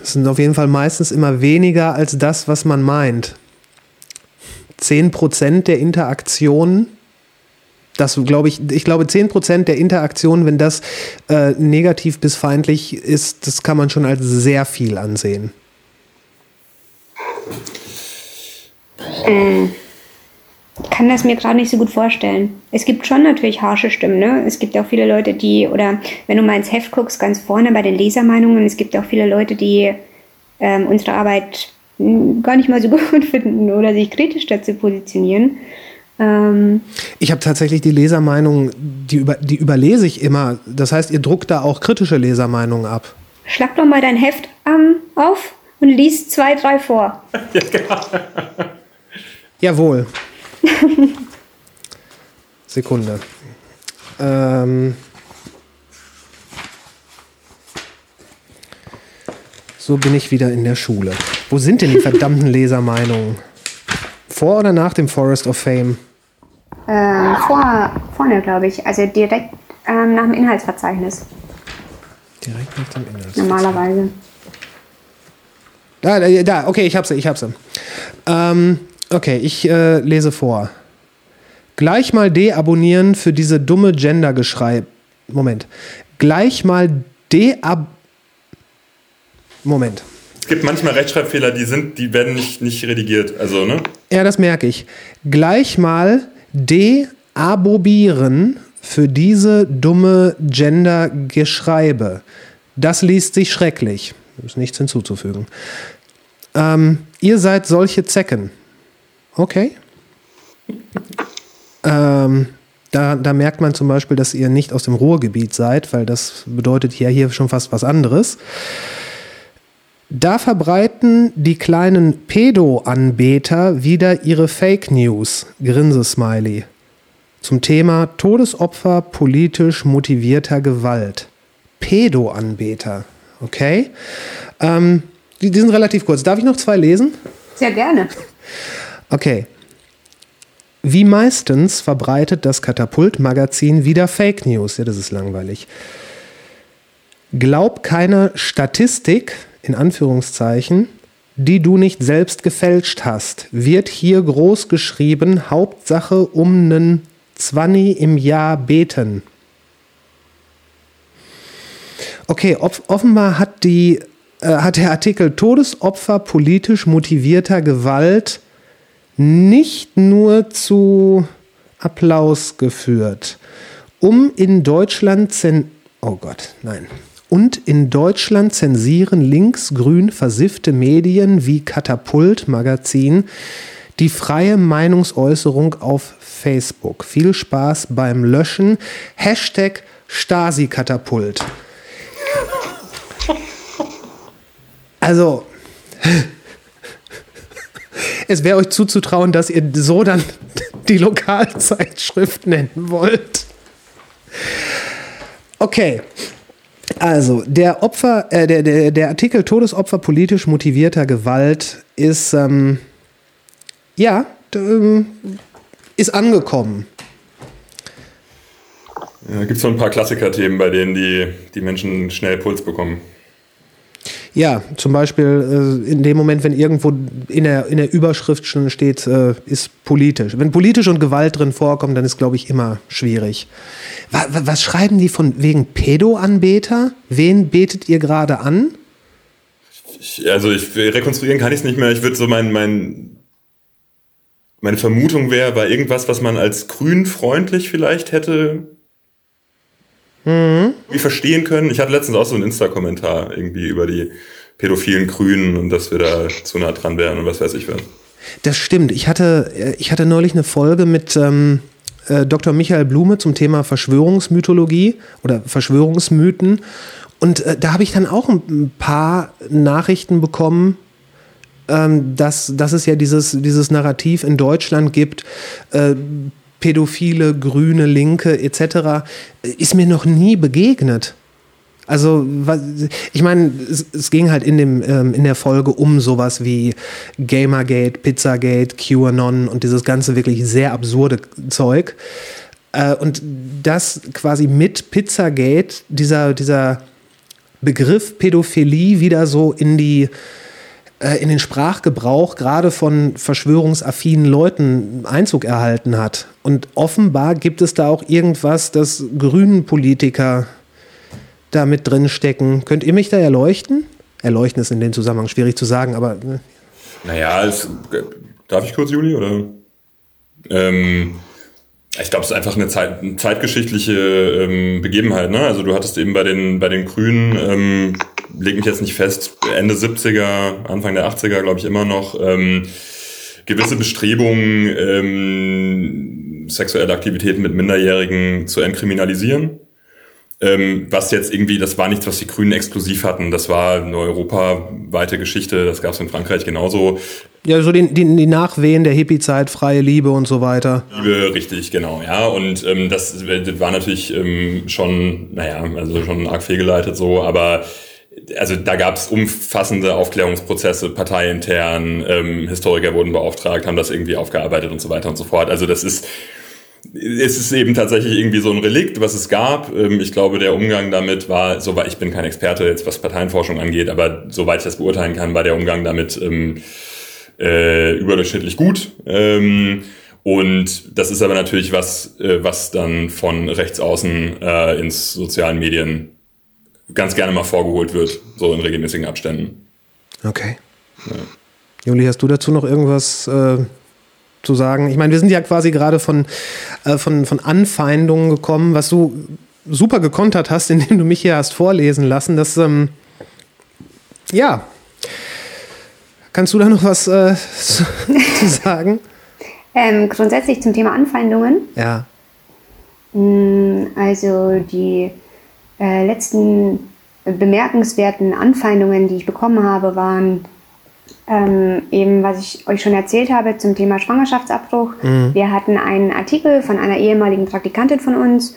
Es sind auf jeden Fall meistens immer weniger als das, was man meint. 10% der Interaktionen, das glaube ich, ich glaube 10% der Interaktionen, wenn das äh, negativ bis feindlich ist, das kann man schon als sehr viel ansehen. kann das mir gerade nicht so gut vorstellen. Es gibt schon natürlich harsche Stimmen, ne? Es gibt auch viele Leute, die, oder wenn du mal ins Heft guckst, ganz vorne bei den Lesermeinungen, es gibt auch viele Leute, die ähm, unsere Arbeit mh, gar nicht mal so gut finden oder sich kritisch dazu positionieren. Ähm, Ich habe tatsächlich die Lesermeinungen, die, über, die überlese ich immer. Das heißt, ihr druckt da auch kritische Lesermeinungen ab. schlag doch mal dein Heft ähm, auf und lies zwei, drei vor. Jawohl. Sekunde. Ähm so bin ich wieder in der Schule. Wo sind denn die verdammten Lesermeinungen? Vor oder nach dem Forest of Fame? Ähm, vor, vorne, glaube ich. Also direkt ähm, nach dem Inhaltsverzeichnis. Direkt nach dem Inhalt. Normalerweise. Da, da, da, okay, ich hab's, ich hab's. Ähm, okay, ich äh, lese vor. Gleich mal deabonnieren für diese dumme Gender-Geschrei. Moment. Gleich mal deab... Moment. Es gibt manchmal Rechtschreibfehler, die sind, die werden nicht, nicht redigiert. Also, ne? Ja, das merke ich. Gleich mal deabobieren für diese dumme Gender-Geschreibe. Das liest sich schrecklich. Ist nichts hinzuzufügen. Ähm, ihr seid solche Zecken. Okay. ähm, da, da merkt man zum Beispiel, dass ihr nicht aus dem Ruhrgebiet seid, weil das bedeutet ja hier schon fast was anderes. Da verbreiten die kleinen Pedo-Anbeter wieder ihre Fake News, Grinsesmiley, zum Thema Todesopfer politisch motivierter Gewalt. Pedo-Anbeter, okay? Ähm, die, die sind relativ kurz. Darf ich noch zwei lesen? Sehr gerne. Okay. Wie meistens verbreitet das Katapult-Magazin wieder Fake News. Ja, das ist langweilig. Glaub keiner Statistik, in Anführungszeichen, die du nicht selbst gefälscht hast, wird hier groß geschrieben, Hauptsache um nen Zwanni im Jahr beten. Okay, off offenbar hat, die, äh, hat der Artikel Todesopfer politisch motivierter Gewalt nicht nur zu Applaus geführt. Um in Deutschland zen oh Gott, nein. Und in Deutschland zensieren linksgrün versiffte Medien wie Katapult Magazin die freie Meinungsäußerung auf Facebook. Viel Spaß beim Löschen. Hashtag Stasi-Katapult. Also, es wäre euch zuzutrauen, dass ihr so dann die Lokalzeitschrift nennen wollt. Okay. Also, der Opfer, äh, der, der, der Artikel Todesopfer politisch motivierter Gewalt ist, ähm, ja, ähm, ist angekommen. Ja, gibt so ein paar Klassiker-Themen, bei denen die, die Menschen schnell Puls bekommen. Ja, zum Beispiel äh, in dem Moment, wenn irgendwo in der, in der Überschrift schon steht, äh, ist politisch. Wenn politisch und Gewalt drin vorkommt, dann ist, glaube ich, immer schwierig. Wa wa was schreiben die von wegen Pedo-Anbeter? Wen betet ihr gerade an? Ich, also ich rekonstruieren kann ich es nicht mehr. Ich würde so mein, mein meine Vermutung wäre, war irgendwas, was man als grünfreundlich vielleicht hätte irgendwie verstehen können. Ich hatte letztens auch so einen Insta-Kommentar irgendwie über die pädophilen Grünen und dass wir da zu nah dran wären und was weiß ich was. Das stimmt. Ich hatte, äh, ich hatte neulich eine Folge mit ähm, äh, Dr. Michael Blume zum Thema Verschwörungsmythologie oder Verschwörungsmythen. Und äh, da habe ich dann auch ein ein paar Nachrichten bekommen, ähm, dass, dass es ja dieses, dieses Narrativ in Deutschland gibt, äh, Pädophile, Grüne, Linke etc., ist mir noch nie begegnet. Also, ich meine, es, ging halt in, dem, ähm, in der Folge um sowas wie Gamergate, Pizzagate, QAnon und dieses ganze wirklich sehr absurde Zeug. Äh, und das quasi mit Pizzagate, dieser, dieser Begriff Pädophilie wieder so in die in den Sprachgebrauch gerade von verschwörungsaffinen Leuten Einzug erhalten hat. Und offenbar gibt es da auch irgendwas, das grünen Politiker da mit drin stecken. Könnt ihr mich da erleuchten? Erleuchten ist in dem Zusammenhang schwierig zu sagen, aber ne? Naja, es, darf ich kurz, Juli? Oder? Ähm, ich glaube, es ist einfach eine, Zeit, eine zeitgeschichtliche ähm, Begebenheit. Ne? Also du hattest eben bei den, bei den Grünen, ähm, leg mich jetzt nicht fest, Ende 70er, Anfang der 80er, glaube ich, immer noch, ähm, gewisse Bestrebungen, ähm, sexuelle Aktivitäten mit Minderjährigen zu entkriminalisieren. Ähm, was jetzt irgendwie, das war nichts, was die Grünen exklusiv hatten. Das war eine europaweite Geschichte. Das gab es in Frankreich genauso. ja, so die, die, die Nachwehen der Hippie-Zeit, freie Liebe und so weiter. Liebe, richtig, genau, ja. Und ähm, das, war natürlich ähm, schon, naja, also schon arg fehlgeleitet so, aber also da gab es umfassende Aufklärungsprozesse, parteiintern, ähm, Historiker wurden beauftragt, haben das irgendwie aufgearbeitet und so weiter und so fort. Also das ist, es ist eben tatsächlich irgendwie so ein Relikt, was es gab. Ähm, Ich glaube, der Umgang damit war, soweit ich bin kein Experte jetzt, was Parteienforschung angeht, aber soweit ich das beurteilen kann, war der Umgang damit ähm, äh, überdurchschnittlich gut. Ähm, und das ist aber natürlich was, äh, was dann von rechts außen äh, ins sozialen Medien ganz gerne mal vorgeholt wird, so in regelmäßigen Abständen. Okay. Juli, hast du dazu noch irgendwas äh, zu sagen? Ich meine, wir sind ja quasi gerade von, äh, von, von Anfeindungen gekommen, was du super gekontert hast, indem du mich hier hast vorlesen lassen. Das, ähm, ja. Kannst du da noch was äh, zu, zu sagen? Ähm, grundsätzlich zum Thema Anfeindungen. Ja. Mm, Also die äh, letzten bemerkenswerten Anfeindungen, die ich bekommen habe, waren ähm, eben, was ich euch schon erzählt habe zum Thema Schwangerschaftsabbruch. Wir hatten einen Artikel von einer ehemaligen Praktikantin von uns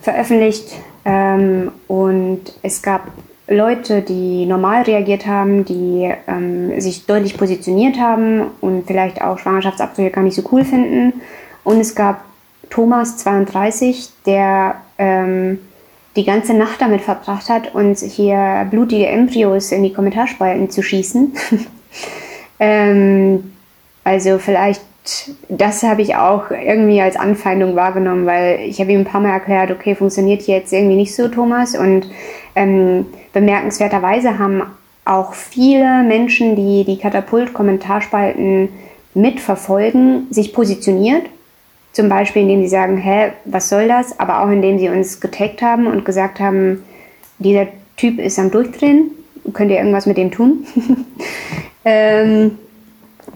veröffentlicht ähm, und es gab Leute, die normal reagiert haben, die ähm, sich deutlich positioniert haben und vielleicht auch Schwangerschaftsabbrüche gar nicht so cool finden. Und es gab Thomas 32, der ähm, die ganze Nacht damit verbracht hat, uns hier blutige Embryos in die Kommentarspalten zu schießen. ähm, also vielleicht, das habe ich auch irgendwie als Anfeindung wahrgenommen, weil ich habe ihm ein paar Mal erklärt, okay, funktioniert jetzt irgendwie nicht so, Thomas. Und ähm, bemerkenswerterweise haben auch viele Menschen, die die Katapult-Kommentarspalten mitverfolgen, sich positioniert. Zum Beispiel, indem sie sagen, hä, was soll das? Aber auch indem sie uns getaggt haben und gesagt haben, dieser Typ ist am Durchdrehen, könnt ihr irgendwas mit dem tun? ähm,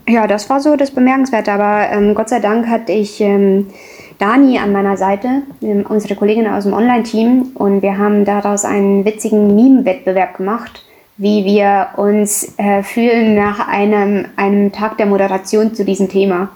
ja, das war so das Bemerkenswerte, aber ähm, Gott sei Dank hatte ich ähm, Dani an meiner Seite, ähm, unsere Kollegin aus dem Online-Team, und wir haben daraus einen witzigen Meme-Wettbewerb gemacht, wie wir uns äh, fühlen nach einem, einem Tag der Moderation zu diesem Thema.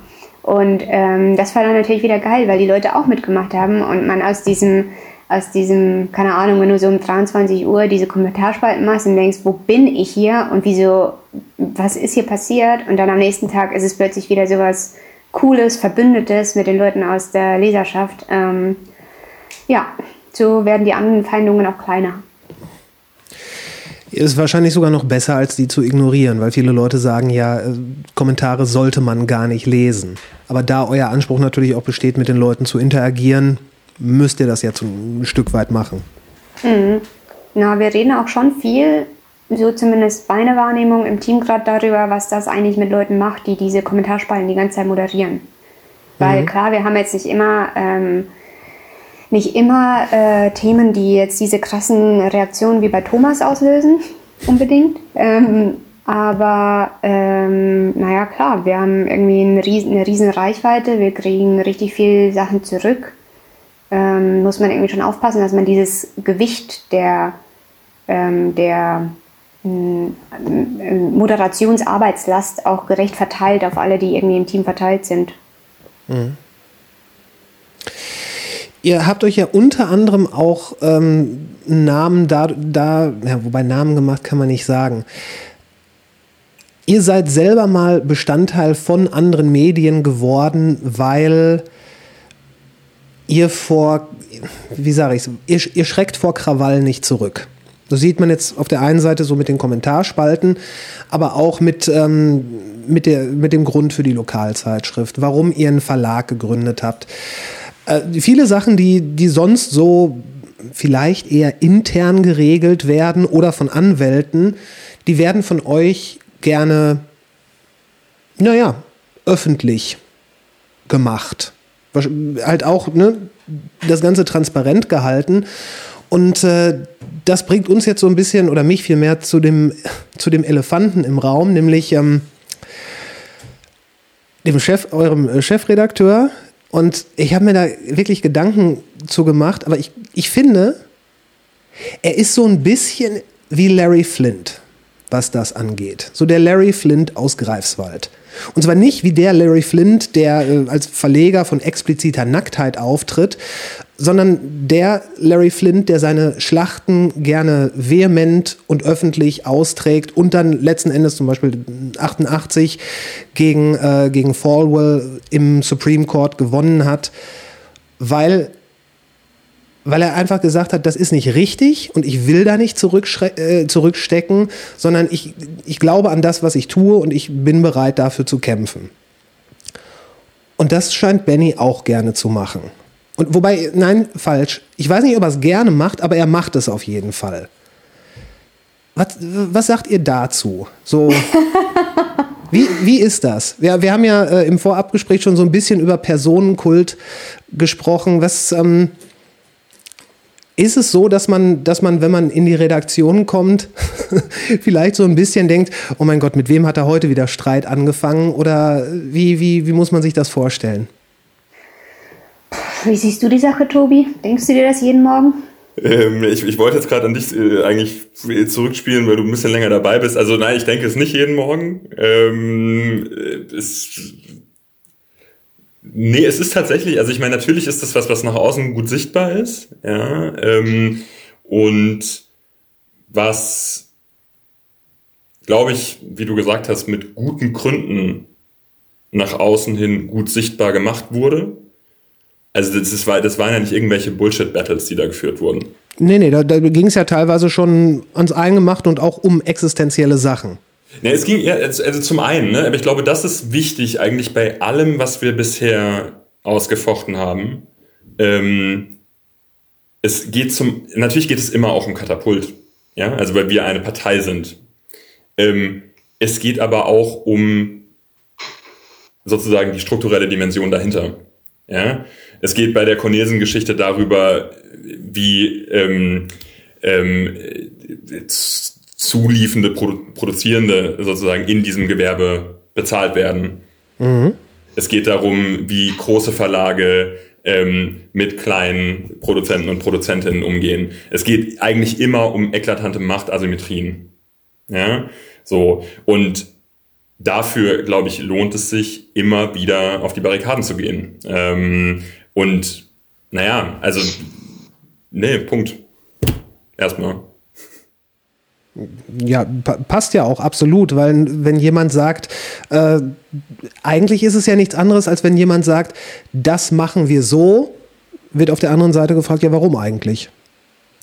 Und ähm, das war dann natürlich wieder geil, weil die Leute auch mitgemacht haben und man aus diesem, aus diesem, keine Ahnung, wenn du so um 23 Uhr diese Kommentarspalten machst und denkst, wo bin ich hier und wieso, was ist hier passiert? Und dann am nächsten Tag ist es plötzlich wieder sowas Cooles, Verbündetes mit den Leuten aus der Leserschaft. Ähm, ja, so werden die Anfeindungen auch kleiner. Ist wahrscheinlich sogar noch besser, als die zu ignorieren, weil viele Leute sagen ja, äh, Kommentare sollte man gar nicht lesen. Aber da euer Anspruch natürlich auch besteht, mit den Leuten zu interagieren, müsst ihr das ja ein Stück weit machen. Mhm. Na, wir reden auch schon viel, so zumindest meine Wahrnehmung im Team gerade darüber, was das eigentlich mit Leuten macht, die diese Kommentarspalten die ganze Zeit moderieren. Weil Mhm. klar, wir haben jetzt nicht immer ähm, nicht immer äh, Themen, die jetzt diese krassen Reaktionen wie bei Thomas auslösen, unbedingt. Ähm, aber ähm, naja, klar, wir haben irgendwie eine riesen, eine riesen Reichweite, wir kriegen richtig viel Sachen zurück. Ähm, muss man irgendwie schon aufpassen, dass man dieses Gewicht der, ähm, der ähm, Moderationsarbeitslast auch gerecht verteilt auf alle, die irgendwie im Team verteilt sind. Ihr habt euch ja unter anderem auch ähm, Namen da, da, ja, wobei Namen gemacht kann man nicht sagen. Ihr seid selber mal Bestandteil von anderen Medien geworden, weil ihr vor, wie sage ich ihr, ihr schreckt vor Krawall nicht zurück. Das sieht man jetzt auf der einen Seite so mit den Kommentarspalten, aber auch mit, ähm, mit, der, mit dem Grund für die Lokalzeitschrift, warum ihr einen Verlag gegründet habt. Äh, viele Sachen, die, die sonst so vielleicht eher intern geregelt werden oder von Anwälten, die werden von euch gerne, naja, öffentlich gemacht. Halt auch ne, das Ganze transparent gehalten. Und äh, das bringt uns jetzt so ein bisschen, oder mich vielmehr, zu dem, zu dem Elefanten im Raum, nämlich ähm, dem Chef, eurem äh, Chefredakteur. Und ich habe mir da wirklich Gedanken zu gemacht, aber ich, ich finde, er ist so ein bisschen wie Larry Flint, was das angeht. So der Larry Flint aus Greifswald. Und zwar nicht wie der Larry Flint, der äh, als Verleger von expliziter Nacktheit auftritt, sondern der Larry Flint, der seine Schlachten gerne vehement und öffentlich austrägt und dann letzten Endes zum Beispiel 88 gegen, äh, gegen Falwell im Supreme Court gewonnen hat, weil weil er einfach gesagt hat, das ist nicht richtig und ich will da nicht äh, zurückstecken, sondern ich, ich glaube an das, was ich tue und ich bin bereit dafür zu kämpfen. Und das scheint Benny auch gerne zu machen. Und wobei, nein, falsch. Ich weiß nicht, ob er es gerne macht, aber er macht es auf jeden Fall. Was, was sagt ihr dazu? So, wie, wie ist das? Wir, wir haben ja äh, im Vorabgespräch schon so ein bisschen über Personenkult gesprochen. Was ähm, ist es so, dass man, dass man, wenn man in die Redaktion kommt, vielleicht so ein bisschen denkt, oh mein Gott, mit wem hat er heute wieder Streit angefangen? Oder wie, wie, wie muss man sich das vorstellen? Wie siehst du die Sache, Tobi? Denkst du dir das jeden Morgen? Ähm, ich, ich wollte jetzt gerade an dich äh, eigentlich zurückspielen, weil du ein bisschen länger dabei bist. Also nein, ich denke es nicht jeden Morgen. Ähm, äh, es, nee, es ist tatsächlich, also ich meine, natürlich ist das was, was nach außen gut sichtbar ist. Ja, ähm, und was, glaube ich, wie du gesagt hast, mit guten Gründen nach außen hin gut sichtbar gemacht wurde. Also das, ist, das waren ja nicht irgendwelche Bullshit-Battles, die da geführt wurden. Nee, nee, da, da ging es ja teilweise schon ans Eingemachte und auch um existenzielle Sachen. Ja, es ging ja, also also zum einen, ne, aber ich glaube, das ist wichtig eigentlich bei allem, was wir bisher ausgefochten haben. Ähm, es geht zum, natürlich geht es immer auch um Katapult, ja, also weil wir eine Partei sind. Ähm, es geht aber auch um sozusagen die strukturelle Dimension dahinter. Ja, es geht bei der Cornelsen-Geschichte darüber, wie ähm, ähm, zuliefende, Produ Produzierende sozusagen in diesem Gewerbe bezahlt werden. Es geht darum, wie große Verlage ähm, mit kleinen Produzenten und Produzentinnen umgehen. Es geht eigentlich immer um eklatante Machtasymmetrien. Ja, so und dafür glaube ich lohnt es sich immer wieder auf die Barrikaden zu gehen. Ähm, und naja, also nee, Punkt. Erstmal. Ja, pa passt ja auch absolut, weil wenn jemand sagt, äh, eigentlich ist es ja nichts anderes, als wenn jemand sagt, das machen wir so, wird auf der anderen Seite gefragt, ja, warum eigentlich?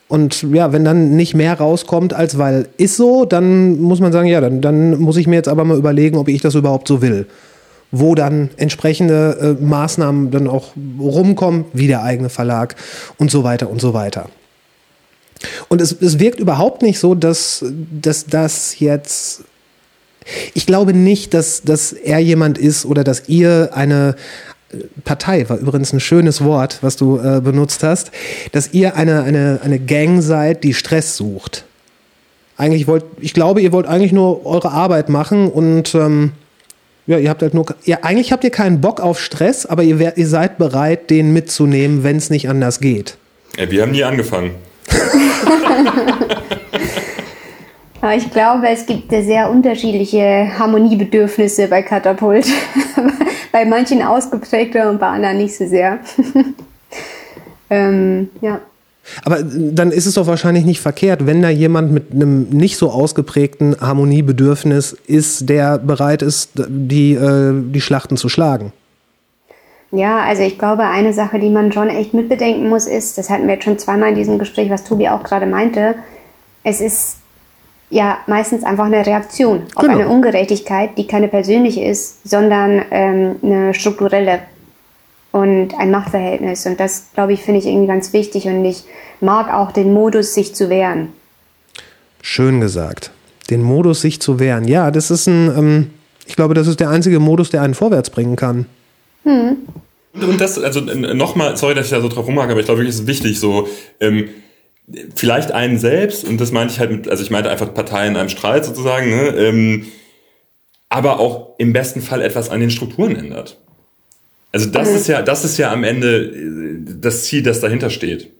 Und ja, wenn dann nicht mehr rauskommt, als weil ist so, dann muss man sagen, ja, dann, dann muss ich mir jetzt aber mal überlegen, ob ich das überhaupt so will. Wo dann entsprechende äh, Maßnahmen dann auch rumkommen, wie der eigene Verlag und so weiter und so weiter. Und es, es wirkt überhaupt nicht so, dass, dass das jetzt. Ich glaube nicht, dass, dass er jemand ist oder dass ihr eine Partei, war übrigens ein schönes Wort, was du äh, benutzt hast, dass ihr eine, eine, eine Gang seid, die Stress sucht. Eigentlich wollt, ich glaube, ihr wollt eigentlich nur eure Arbeit machen und ähm, ja, ihr habt halt nur, ja, eigentlich habt ihr keinen Bock auf Stress, aber ihr, ihr seid bereit, den mitzunehmen, wenn es nicht anders geht. Ja, wir haben nie angefangen. Aber ich glaube, es gibt sehr unterschiedliche Harmoniebedürfnisse bei Katapult. bei manchen ausgeprägter und bei anderen nicht so sehr. ähm, ja. Aber dann ist es doch wahrscheinlich nicht verkehrt, wenn da jemand mit einem nicht so ausgeprägten Harmoniebedürfnis ist, der bereit ist, die, äh, die Schlachten zu schlagen. Ja, also ich glaube, eine Sache, die man schon echt mitbedenken muss, ist, das hatten wir jetzt schon zweimal in diesem Gespräch, was Tobi auch gerade meinte, es ist ja meistens einfach eine Reaktion auf genau. eine Ungerechtigkeit, die keine persönliche ist, sondern ähm, eine strukturelle und ein Machtverhältnis. Und das, glaube ich, finde ich irgendwie ganz wichtig und ich mag auch den Modus, sich zu wehren. Schön gesagt. Den Modus, sich zu wehren. Ja, das ist ein, ähm, ich glaube, das ist der einzige Modus, der einen vorwärts bringen kann. Hm. Und das, also nochmal, sorry, dass ich da so drauf rumhake, aber ich glaube wirklich, es ist wichtig, so, ähm, vielleicht einen selbst, und das meinte ich halt mit, also ich meinte einfach Parteien in einem Streit sozusagen, ne, ähm, aber auch im besten Fall etwas an den Strukturen ändert. Also das mhm. ist ja, das ist ja am Ende äh, das Ziel, das dahinter steht.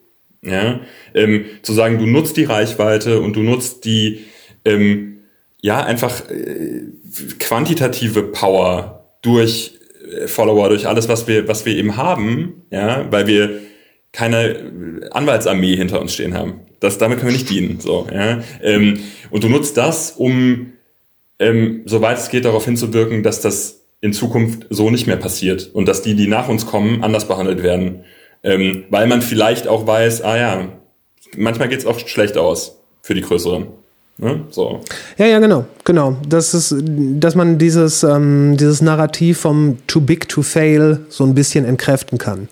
Ja, ähm, zu sagen, du nutzt die Reichweite und du nutzt die, ähm, ja, einfach äh, quantitative Power durch Follower, durch alles, was wir, was wir eben haben, ja, weil wir keine Anwaltsarmee hinter uns stehen haben. Das, damit können wir nicht dienen. So, ja? Ähm, und du nutzt das, um, ähm, soweit es geht, darauf hinzuwirken, dass das in Zukunft so nicht mehr passiert und dass die, die nach uns kommen, anders behandelt werden. Ähm, weil man vielleicht auch weiß, ah ja, manchmal geht's auch schlecht aus für die Größeren. Ne? So. Ja, ja, genau, genau. Das ist, dass man dieses, ähm, dieses Narrativ vom Too Big to Fail so ein bisschen entkräften kann.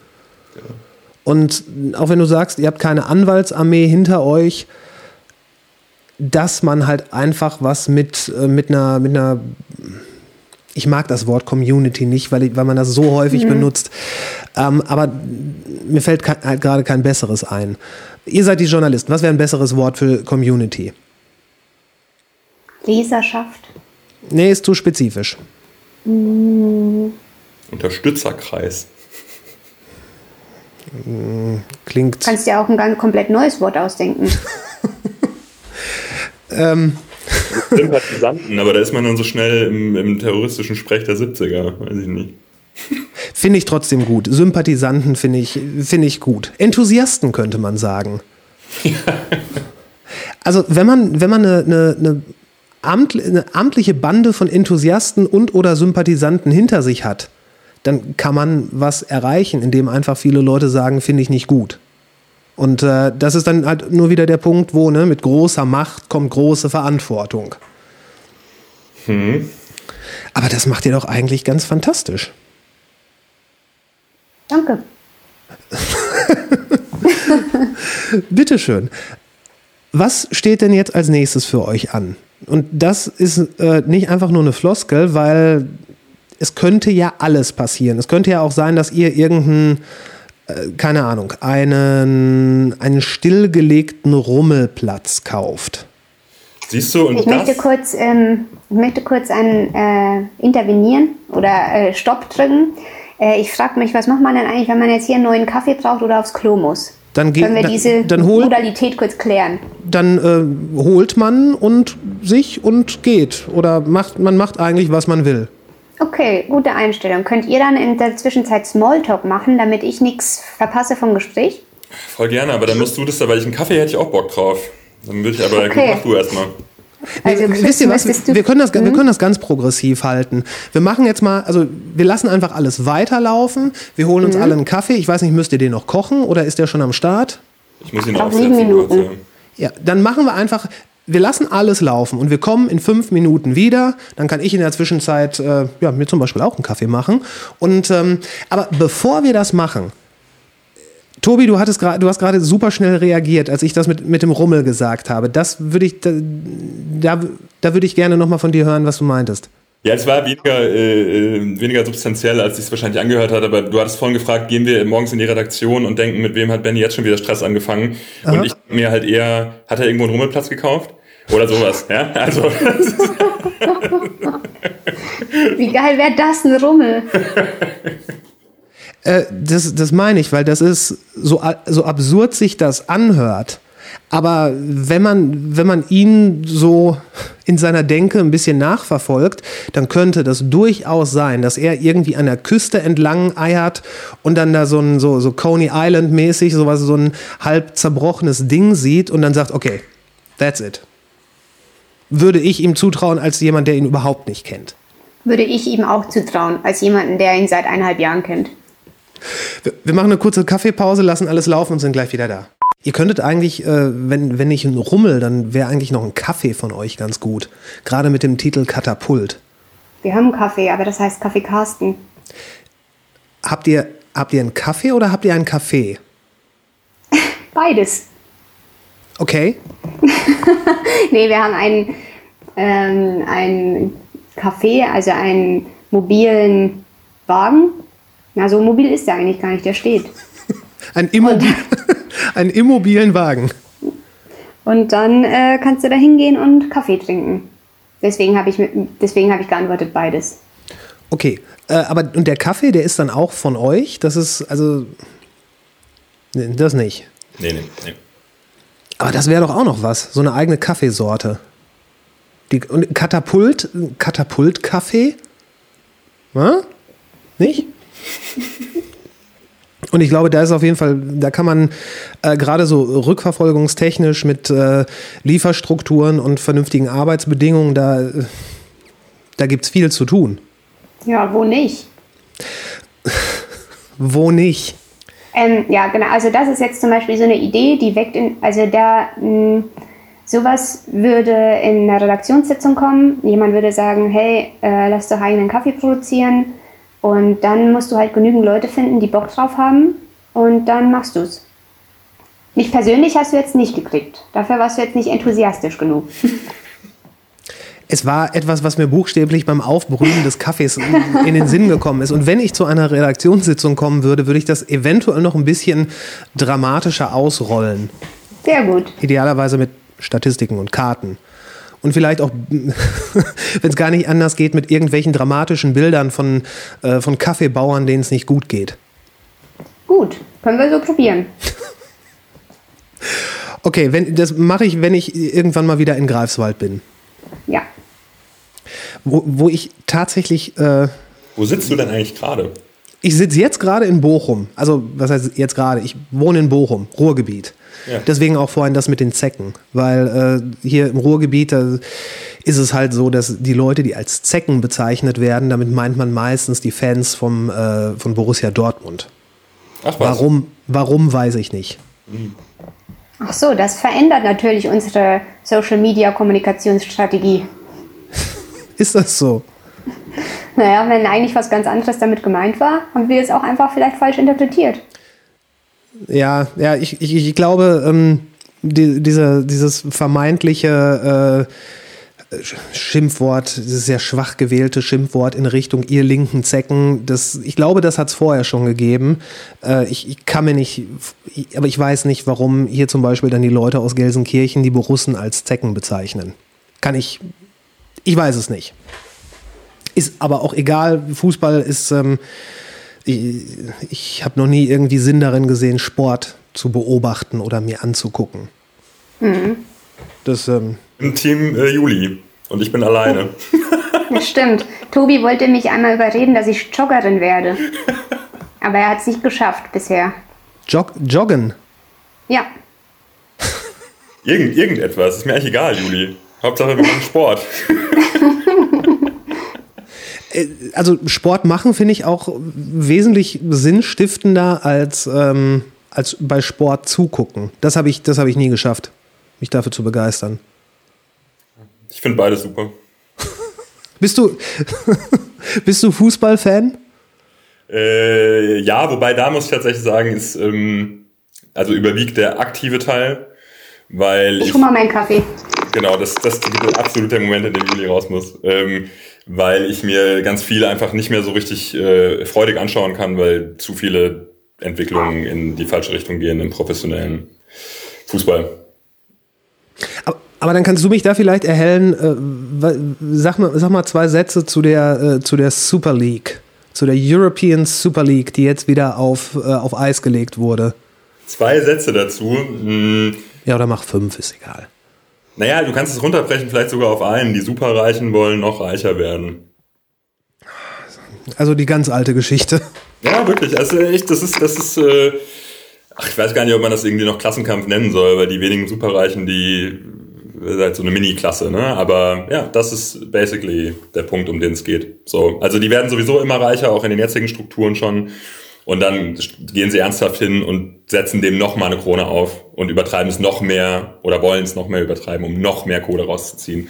Und auch wenn du sagst, ihr habt keine Anwaltsarmee hinter euch, dass man halt einfach was mit, äh, mit, einer, mit einer, ich mag das Wort Community nicht, weil, ich, weil man das so häufig mhm. benutzt, ähm, aber mir fällt halt gerade kein besseres ein. Ihr seid die Journalisten, was wäre ein besseres Wort für Community? Leserschaft. Nee, ist zu spezifisch. Mhm. Unterstützerkreis. Klingt. Du kannst dir auch ein ganz komplett neues Wort ausdenken. ähm. Sympathisanten, aber da ist man dann so schnell im, im terroristischen Sprech der 70er, weiß ich nicht. Finde ich trotzdem gut. Sympathisanten finde ich, find ich gut. Enthusiasten könnte man sagen. Ja. Also, wenn man, wenn man eine, eine, eine, eine amtliche Bande von Enthusiasten und oder Sympathisanten hinter sich hat, dann kann man was erreichen, indem einfach viele Leute sagen, finde ich nicht gut. Und äh, das ist dann halt nur wieder der Punkt, wo ne, mit großer Macht kommt große Verantwortung. Hm. Aber das macht ihr doch eigentlich ganz fantastisch. Danke. Bitteschön. Was steht denn jetzt als nächstes für euch an? Und das ist äh, nicht einfach nur eine Floskel, weil es könnte ja alles passieren. Es könnte ja auch sein, dass ihr irgendeinen, äh, keine Ahnung, einen, einen stillgelegten Rummelplatz kauft. Siehst du, und ich, möchte kurz, ähm, ich möchte kurz ein, äh, intervenieren oder äh, Stopp drücken. Äh, ich frage mich, was macht man denn eigentlich, wenn man jetzt hier einen neuen Kaffee braucht oder aufs Klo muss? Dann geht- Können wir dann- diese dann hol- Modalität kurz klären? Dann äh, holt man und sich und geht. Oder macht, man macht eigentlich, was man will. Okay, gute Einstellung. Könnt ihr dann in der Zwischenzeit Smalltalk machen, damit ich nichts verpasse vom Gespräch? Voll gerne, aber dann musst du das da, weil ich einen Kaffee hätte ich auch Bock drauf. Dann würde ich aber, Okay. mach du erstmal. Also, Wisst ihr was? Wir können, das, wir Hm? können das ganz progressiv halten. Wir machen jetzt mal, also wir lassen einfach alles weiterlaufen. Wir holen uns alle einen Kaffee. Ich weiß nicht, müsst ihr den noch kochen oder ist der schon am Start? Ich muss ihn Noch aufsetzen. sieben Minuten. kurz, ja. Ja, dann machen wir einfach, wir lassen alles laufen und wir kommen in fünf Minuten wieder. Dann kann ich in der Zwischenzeit äh, ja, mir zum Beispiel auch einen Kaffee machen. Und ähm, aber bevor wir das machen, Tobi, du hattest gerade, du hast gerade super schnell reagiert, als ich das mit, mit dem Rummel gesagt habe. Das würde ich, da, da, da würde ich gerne noch mal von dir hören, was du meintest. Ja, es war weniger, äh, äh, weniger substanziell, als ich es wahrscheinlich angehört hat, aber du hattest vorhin gefragt, gehen wir morgens in die Redaktion und denken, mit wem hat Benny jetzt schon wieder Stress angefangen? Und ich mir halt eher, hat er irgendwo einen Rummelplatz gekauft? Oder sowas, ja? Also, Wie geil wäre das, ein Rummel? Äh, das, das meine ich, weil das ist so, so absurd sich das anhört. Aber wenn man, wenn man ihn so in seiner Denke ein bisschen nachverfolgt, dann könnte das durchaus sein, dass er irgendwie an der Küste entlang eiert und dann da so ein so, so Coney Island mäßig sowas, so ein halb zerbrochenes Ding sieht und dann sagt, okay, that's it. Würde ich ihm zutrauen als jemand, der ihn überhaupt nicht kennt. Würde ich ihm auch zutrauen, als jemanden, der ihn seit eineinhalb Jahren kennt. Wir, wir machen eine kurze Kaffeepause, lassen alles laufen und sind gleich wieder da. Ihr könntet eigentlich, äh, wenn, wenn nicht ein Rummel, dann wäre eigentlich noch ein Kaffee von euch ganz gut. Gerade mit dem Titel Katapult. Wir haben Kaffee, aber das heißt Kaffee Carsten. Habt ihr, habt ihr einen Kaffee oder habt ihr einen Kaffee? Beides. Okay. Nee, wir haben einen, ähm, einen Café, also einen mobilen Wagen. Na, so mobil ist der eigentlich gar nicht, der steht. Ein Immobil einen immobilen Wagen. Und dann äh, kannst du da hingehen und Kaffee trinken. Deswegen habe ich, mit- deswegen habe ich geantwortet beides. Okay. Äh, aber und der Kaffee, der ist dann auch von euch? Das ist, also. Nee, das nicht. nee, nee, nee. Aber das wäre doch auch noch was. So eine eigene Kaffeesorte. Die, und Katapult, Katapult-Kaffee? Na? Nicht? Und ich glaube, da ist auf jeden Fall, da kann man äh, gerade so rückverfolgungstechnisch mit äh, Lieferstrukturen und vernünftigen Arbeitsbedingungen, da, da gibt es viel zu tun. Ja, wo nicht? Wo nicht? Ähm, ja, genau. Also das ist jetzt zum Beispiel so eine Idee, die weckt in, also da mh, sowas würde in einer Redaktionssitzung kommen. Jemand würde sagen, hey, äh, lass doch eigenen Kaffee produzieren. Und dann musst du halt genügend Leute finden, die Bock drauf haben. Und dann machst du's. Mich persönlich hast du jetzt nicht gekriegt. Dafür warst du jetzt nicht enthusiastisch genug. Es war etwas, was mir buchstäblich beim Aufbrühen des Kaffees in den Sinn gekommen ist. Und wenn ich zu einer Redaktionssitzung kommen würde, würde ich das eventuell noch ein bisschen dramatischer ausrollen. Sehr gut. Idealerweise mit Statistiken und Karten. Und vielleicht auch, wenn es gar nicht anders geht, mit irgendwelchen dramatischen Bildern von, äh, von Kaffeebauern, denen es nicht gut geht. Gut. Können wir so probieren. Okay, wenn, das mache ich, wenn ich irgendwann mal wieder in Greifswald bin. Ja. Wo, wo ich tatsächlich äh, Wo sitzt du denn eigentlich gerade? Ich sitze jetzt gerade in Bochum. Also, was heißt jetzt gerade? Ich wohne in Bochum, Ruhrgebiet. Ja. Deswegen auch vorhin das mit den Zecken. Weil äh, hier im Ruhrgebiet da ist es halt so, dass die Leute, die als Zecken bezeichnet werden, damit meint man meistens die Fans vom, äh, von Borussia Dortmund. Ach was. Warum, warum weiß ich nicht. Ach so, das verändert natürlich unsere Social-Media-Kommunikationsstrategie. Ist das so? Naja, wenn eigentlich was ganz anderes damit gemeint war, haben wir es auch einfach vielleicht falsch interpretiert. Ja, ja, ich, ich, ich glaube, ähm, die, diese, dieses vermeintliche äh, Sch- Schimpfwort, dieses sehr schwach gewählte Schimpfwort in Richtung ihr linken Zecken, das, ich glaube, das hat es vorher schon gegeben. Äh, ich, ich kann mir nicht, ich, aber ich weiß nicht, warum hier zum Beispiel dann die Leute aus Gelsenkirchen die Borussen als Zecken bezeichnen. Kann ich, ich weiß es nicht. Ist aber auch egal, Fußball ist, ähm, Ich, ich habe noch nie irgendwie Sinn darin gesehen, Sport zu beobachten oder mir anzugucken. Das, ähm, Im Team äh, Juli. Und ich bin alleine. Das stimmt. Tobi wollte mich einmal überreden, dass ich Joggerin werde. Aber er hat es nicht geschafft bisher. Jog Joggen. Ja, Irgend, irgendetwas. Ist mir eigentlich egal, Juli. Hauptsache wir machen Sport. Also Sport machen finde ich auch wesentlich sinnstiftender als, ähm, als bei Sport zugucken. Das habe ich, das habe ich nie geschafft, mich dafür zu begeistern. Ich finde beides super. Bist du, bist du Fußballfan? Äh, ja, wobei da muss ich tatsächlich sagen, ist ähm, also überwiegt der aktive Teil, weil ich hol mal meinen Kaffee. Genau, das, das ist absolut der Moment, in dem Juli raus muss. Ähm, weil ich mir ganz viele einfach nicht mehr so richtig äh, freudig anschauen kann, weil zu viele Entwicklungen in die falsche Richtung gehen im professionellen Fußball. Aber, aber dann kannst du mich da vielleicht erhellen. Äh, sag, mal, sag mal zwei Sätze zu der, äh, zu der Super League, zu der European Super League, die jetzt wieder auf, äh, auf Eis gelegt wurde. Zwei Sätze dazu. Hm, Ja, oder mach fünf, ist egal. Naja, du kannst es runterbrechen, vielleicht sogar auf einen. Die Superreichen wollen noch reicher werden. Also die ganz alte Geschichte. Ja, wirklich. Also echt, das ist, das ist, äh, ach, ich weiß gar nicht, ob man das irgendwie noch Klassenkampf nennen soll, weil die wenigen Superreichen, die halt so eine Mini-Klasse, ne? Aber ja, das ist basically der Punkt, um den es geht. So, also die werden sowieso immer reicher, auch in den jetzigen Strukturen schon. Und dann gehen sie ernsthaft hin und setzen dem noch mal eine Krone auf und übertreiben es noch mehr oder wollen es noch mehr übertreiben, um noch mehr Kohle rauszuziehen.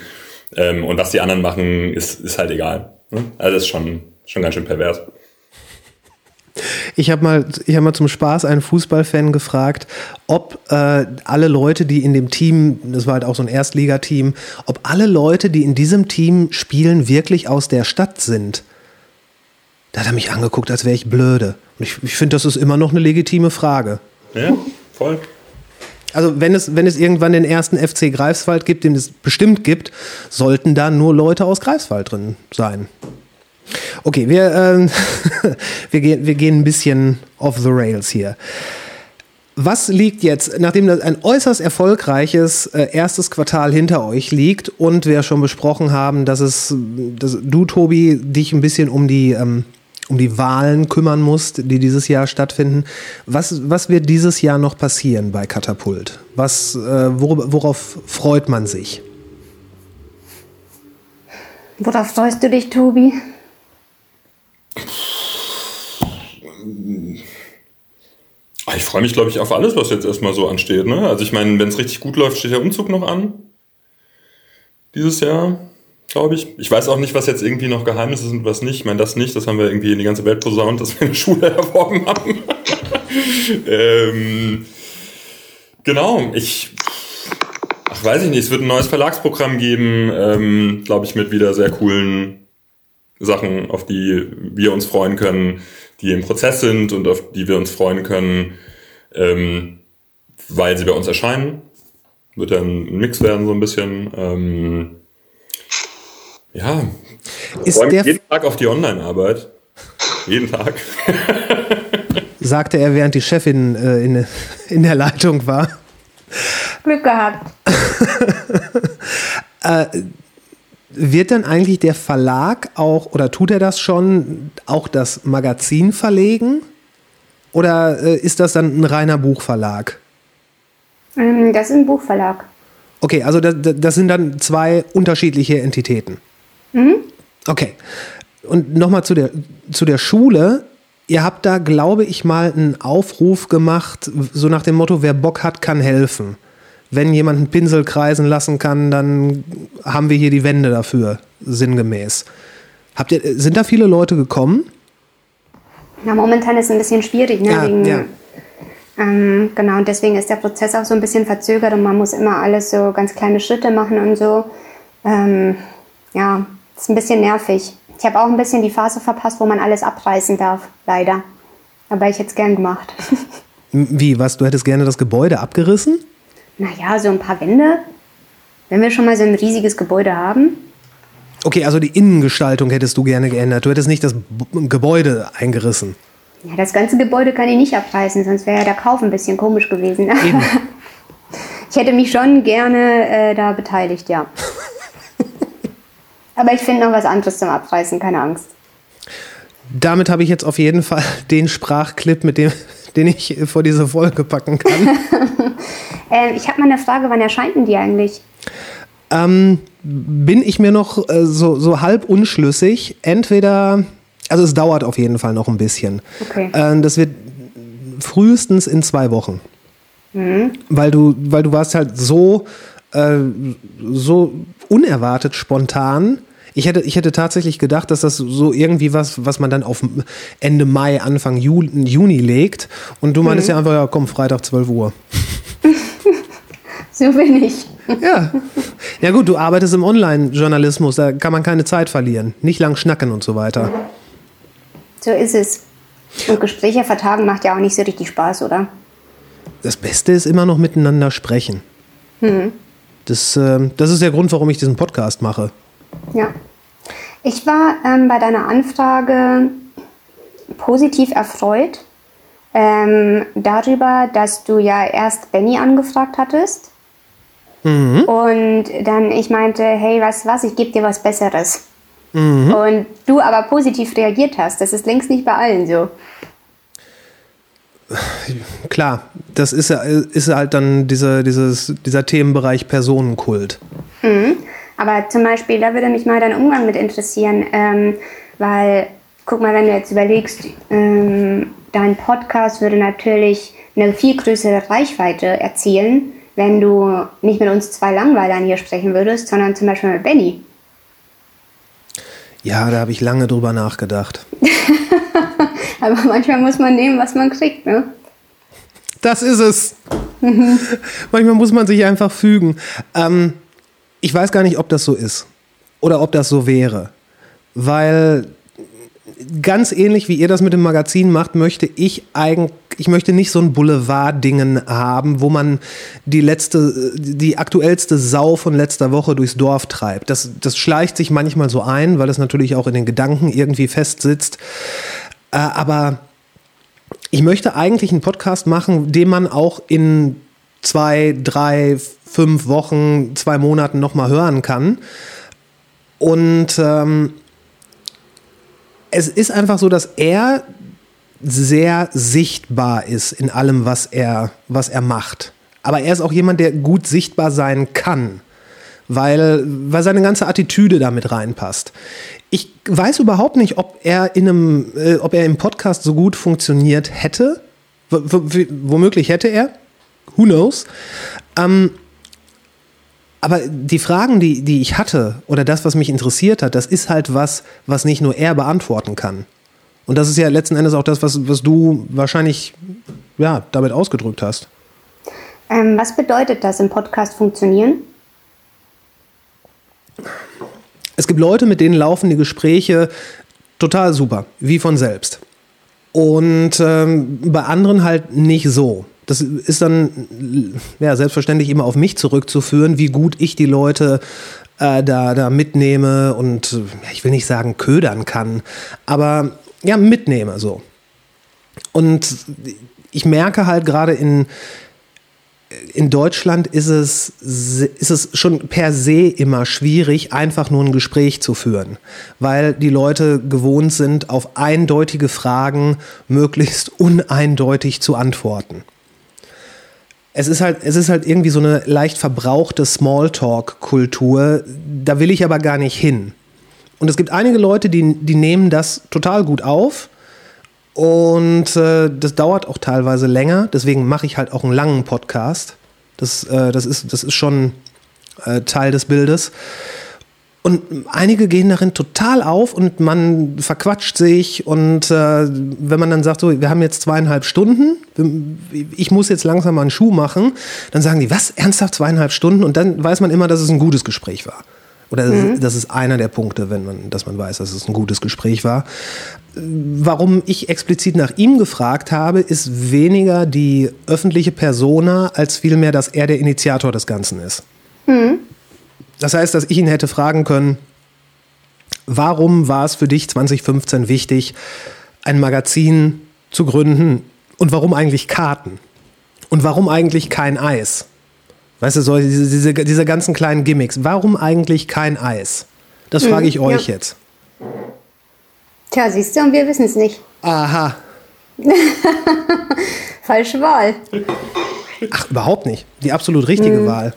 Ähm, und was die anderen machen, ist, ist halt egal. Ne? Also das ist schon, schon ganz schön pervers. Ich habe mal, hab mal zum Spaß einen Fußballfan gefragt, ob äh, alle Leute, die in dem Team, das war halt auch so ein Erstligateam, ob alle Leute, die in diesem Team spielen, wirklich aus der Stadt sind. Da hat er mich angeguckt, als wäre ich blöde. Und ich, ich finde, das ist immer noch eine legitime Frage. Ja, voll. Also wenn es, wenn es irgendwann den ersten FC Greifswald gibt, den es bestimmt gibt, sollten da nur Leute aus Greifswald drin sein. Okay, wir, ähm, wir, gehen, wir gehen ein bisschen off the rails hier. Was liegt jetzt, nachdem das ein äußerst erfolgreiches äh, erstes Quartal hinter euch liegt und wir schon besprochen haben, dass es, dass du, Tobi, dich ein bisschen um die, ähm, um die Wahlen kümmern musst, die dieses Jahr stattfinden. Was, was wird dieses Jahr noch passieren bei Katapult? Was, äh, wor worauf freut man sich? Worauf freust du dich, Tobi? Ich freue mich, glaube ich, auf alles, was jetzt erstmal so ansteht. Ne? Also ich meine, wenn es richtig gut läuft, steht der Umzug noch an. Dieses Jahr, glaube ich. Ich weiß auch nicht, was jetzt irgendwie noch Geheimnisse sind und was nicht. Ich meine, das nicht. Das haben wir irgendwie in die ganze Welt posaunt, dass wir eine Schule erworben haben. ähm, genau, ich... Ach, weiß ich nicht. Es wird ein neues Verlagsprogramm geben, ähm, glaube ich, mit wieder sehr coolen Sachen, auf die wir uns freuen können, die im Prozess sind und auf die wir uns freuen können, ähm, weil sie bei uns erscheinen. Wird dann ein Mix werden, so ein bisschen. Ähm, ja, Ist freue mich der, jeden Tag auf die Online-Arbeit. Jeden Tag. sagte er, während die Chefin äh, in, in der Leitung war. Glück gehabt. Wird dann eigentlich der Verlag auch, oder tut er das schon, auch das Magazin verlegen? Oder äh, ist das dann ein reiner Buchverlag? Ähm, das ist ein Buchverlag. Okay, also das, das sind dann zwei unterschiedliche Entitäten. Okay. Und nochmal zu der, zu der Schule. Ihr habt da, glaube ich, mal einen Aufruf gemacht, so nach dem Motto, wer Bock hat, kann helfen. Wenn jemand einen Pinsel kreisen lassen kann, dann haben wir hier die Wände dafür, sinngemäß. Habt ihr, sind da viele Leute gekommen? Na, momentan ist es ein bisschen schwierig, ne? Ja, Wegen, ja. Ähm, genau, und deswegen ist der Prozess auch so ein bisschen verzögert und man muss immer alles so ganz kleine Schritte machen und so. Ähm, ja, ist ein bisschen nervig. Ich habe auch ein bisschen die Phase verpasst, wo man alles abreißen darf, leider. Aber ich hätte es gern gemacht. Wie, was, du hättest gerne das Gebäude abgerissen? naja, so ein paar Wände. Wenn wir schon mal so ein riesiges Gebäude haben. Okay, also die Innengestaltung hättest du gerne geändert. Du hättest nicht das B Gebäude eingerissen. Ja, das ganze Gebäude kann ich nicht abreißen, sonst wäre ja der Kauf ein bisschen komisch gewesen. Eben. Ich hätte mich schon gerne äh, da beteiligt, ja. Aber ich finde noch was anderes zum Abreißen, keine Angst. Damit habe ich jetzt auf jeden Fall den Sprachclip, mit dem, den ich vor diese Folge packen kann. Ähm, ich habe mal eine Frage, wann erscheint denn die eigentlich? ähm, bin ich mir noch äh, so, so halb unschlüssig. Entweder, also es dauert auf jeden Fall noch ein bisschen. Okay. Äh, das wird frühestens in zwei Wochen. Weil du, weil du warst halt so, äh, so unerwartet spontan. Ich hätte, ich hätte tatsächlich gedacht, dass das so irgendwie was, was man dann auf Ende Mai, Anfang Ju Juni legt. Und du meintest ja einfach, ja, komm, Freitag 12 Uhr. So bin ich. Ja. Ja gut, du arbeitest im Online-Journalismus, da kann man keine Zeit verlieren. Nicht lang schnacken und so weiter. So ist es. Und Gespräche vertagen macht ja auch nicht so richtig Spaß, oder? Das Beste ist immer noch miteinander sprechen. Das, ähm, das ist der Grund, warum ich diesen Podcast mache. Ja. Ich war ähm, bei deiner Anfrage positiv erfreut ähm, darüber, dass du ja erst Benny angefragt hattest. Und dann ich meinte, hey, was was, ich gebe dir was Besseres. Und du aber positiv reagiert hast. Das ist längst nicht bei allen so. Klar, das ist, ja- ist halt dann diese, dieses, dieser Themenbereich Personenkult. Aber zum Beispiel, da würde mich mal dein Umgang mit interessieren, ähm, weil, guck mal, wenn du jetzt überlegst, ähm, dein Podcast würde natürlich eine viel größere Reichweite erzielen, wenn du nicht mit uns zwei Langweilern hier sprechen würdest, sondern zum Beispiel mit Benny. Ja, da habe ich lange drüber nachgedacht. Aber manchmal muss man nehmen, was man kriegt, ne? Das ist es. Manchmal muss man sich einfach fügen. Ähm, ich weiß gar nicht, ob das so ist oder ob das so wäre. Weil ganz ähnlich wie ihr das mit dem Magazin macht, möchte ich eigentlich, ich möchte nicht so ein Boulevard-Dingen haben, wo man die letzte, die aktuellste Sau von letzter Woche durchs Dorf treibt. Das, das schleicht sich manchmal so ein, weil es natürlich auch in den Gedanken irgendwie festsitzt. Äh, aber ich möchte eigentlich einen Podcast machen, den man auch in zwei, drei, fünf Wochen, zwei Monaten nochmal hören kann. Und ähm, es ist einfach so, dass er sehr sichtbar ist in allem, was er, was er macht. Aber er ist auch jemand, der gut sichtbar sein kann, weil, weil seine ganze Attitüde damit reinpasst. Ich weiß überhaupt nicht, ob er in einem, äh, ob er im Podcast so gut funktioniert hätte. W womöglich hätte er. Who knows? Ähm, aber die Fragen, die, die ich hatte oder das, was mich interessiert hat, das ist halt was, was nicht nur er beantworten kann. Und das ist ja letzten Endes auch das, was, was du wahrscheinlich ja, damit ausgedrückt hast. Ähm, was bedeutet das im Podcast funktionieren? Es gibt Leute, mit denen laufen die Gespräche total super, wie von selbst. Und ähm, bei anderen halt nicht so. Das ist dann ja, selbstverständlich immer auf mich zurückzuführen, wie gut ich die Leute äh, da, da mitnehme und äh, ich will nicht sagen ködern kann, aber ja, mitnehme so. Und ich merke halt gerade in, in Deutschland ist es, ist es schon per se immer schwierig, einfach nur ein Gespräch zu führen, weil die Leute gewohnt sind, auf eindeutige Fragen möglichst uneindeutig zu antworten. Es ist halt, es ist halt irgendwie so eine leicht verbrauchte Smalltalk-Kultur. Da will ich aber gar nicht hin. Und es gibt einige Leute, die, die nehmen das total gut auf. Und äh, das dauert auch teilweise länger. Deswegen mache ich halt auch einen langen Podcast. Das, äh, das, ist, das ist schon äh, Teil des Bildes. Und einige gehen darin total auf und man verquatscht sich. Und äh, wenn man dann sagt, so, wir haben jetzt zweieinhalb Stunden, ich muss jetzt langsam mal einen Schuh machen, dann sagen die, was, ernsthaft zweieinhalb Stunden? Und dann weiß man immer, dass es ein gutes Gespräch war. Oder das, ist, das ist einer der Punkte, wenn man, dass man weiß, dass es ein gutes Gespräch war. Warum ich explizit nach ihm gefragt habe, ist weniger die öffentliche Persona, als vielmehr, dass er der Initiator des Ganzen ist. Das heißt, dass ich ihn hätte fragen können, warum war es für dich 2015 wichtig, ein Magazin zu gründen? Und warum eigentlich Karten? Und warum eigentlich kein Eis? Weißt du, so diese, diese, diese ganzen kleinen Gimmicks. Warum eigentlich kein Eis? Das frage ich euch ja. jetzt. Tja, siehst du, und wir wissen es nicht. Aha. Falsche Wahl. Ach, überhaupt nicht. Die absolut richtige Wahl.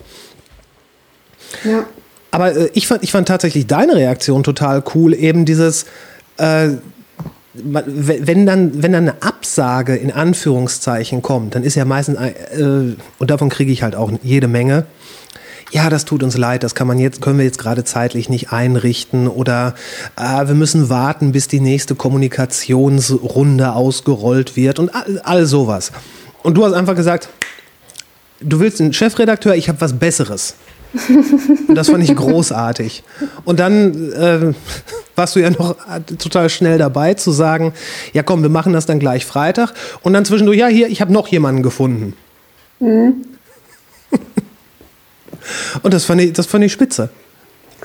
Ja. Aber äh, ich, fand, ich fand tatsächlich deine Reaktion total cool. Eben dieses, äh, wenn, dann, wenn dann eine Absage in Anführungszeichen kommt, dann ist ja meistens, äh, und davon kriege ich halt auch jede Menge. Ja, das tut uns leid, das kann man jetzt, können wir jetzt gerade zeitlich nicht einrichten oder äh, wir müssen warten, bis die nächste Kommunikationsrunde ausgerollt wird und all, all sowas. Und du hast einfach gesagt, du willst einen Chefredakteur, ich habe was Besseres. Und das fand ich großartig. Und dann äh, warst du ja noch total schnell dabei zu sagen, ja komm, wir machen das dann gleich Freitag. Und dann zwischendurch, ja hier, ich habe noch jemanden gefunden. Und das fand, ich, das fand ich spitze.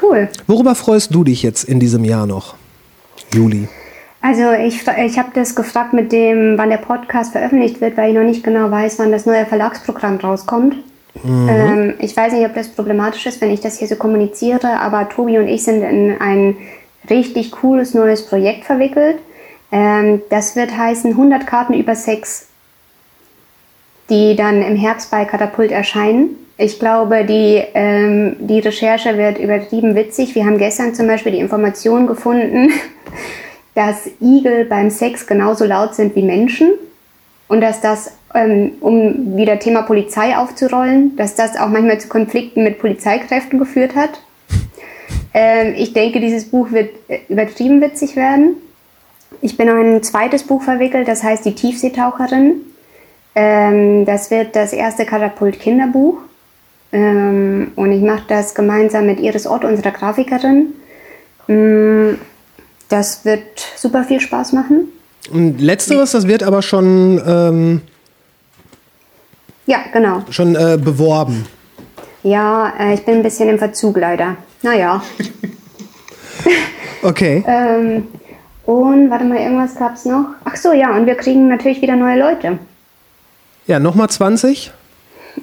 Cool. Worüber freust du dich jetzt in diesem Jahr noch, Juli? Also ich, ich habe das gefragt mit dem, wann der Podcast veröffentlicht wird, weil ich noch nicht genau weiß, wann das neue Verlagsprogramm rauskommt. Ähm, ich weiß nicht, ob das problematisch ist, wenn ich das hier so kommuniziere, aber Tobi und ich sind in ein richtig cooles neues Projekt verwickelt. Ähm, das wird heißen 100 Karten über Sex, die dann im Herbst bei Katapult erscheinen. Ich glaube, die, ähm, die Recherche wird übertrieben witzig. Wir haben gestern zum Beispiel die Information gefunden, dass Igel beim Sex genauso laut sind wie Menschen und dass das, ähm, um wieder Thema Polizei aufzurollen, dass das auch manchmal zu Konflikten mit Polizeikräften geführt hat. Ähm, ich denke, dieses Buch wird äh, übertrieben witzig werden. Ich bin noch in ein zweites Buch verwickelt, das heißt Die Tiefseetaucherin. Ähm, das wird das erste Katapult-Kinderbuch. Ähm, und ich mache das gemeinsam mit Iris Ott, unserer Grafikerin. Mm, Das wird super viel Spaß machen. Und letzteres, das wird aber schon, ähm, Ja, genau. schon äh, beworben. Ja, äh, ich bin ein bisschen im Verzug leider. Naja. Okay. Ähm, und warte mal, irgendwas gab es noch. Ach so, ja, und wir kriegen natürlich wieder neue Leute. Ja, nochmal 20.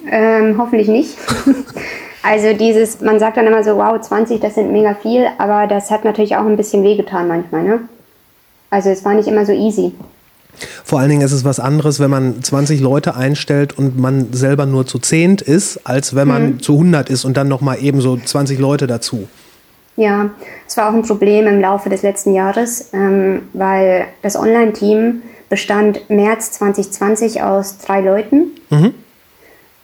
Ähm, hoffentlich nicht. also dieses, man sagt dann immer so, wow, 20, das sind mega viel, aber das hat natürlich auch ein bisschen wehgetan manchmal, ne? Also es war nicht immer so easy. Vor allen Dingen ist es was anderes, wenn man 20 Leute einstellt und man selber nur zu zehnt ist, als wenn man zu 100 ist und dann nochmal eben so 20 Leute dazu. Ja, es war auch ein Problem im Laufe des letzten Jahres, ähm, weil das Online-Team bestand März 2020 aus drei Leuten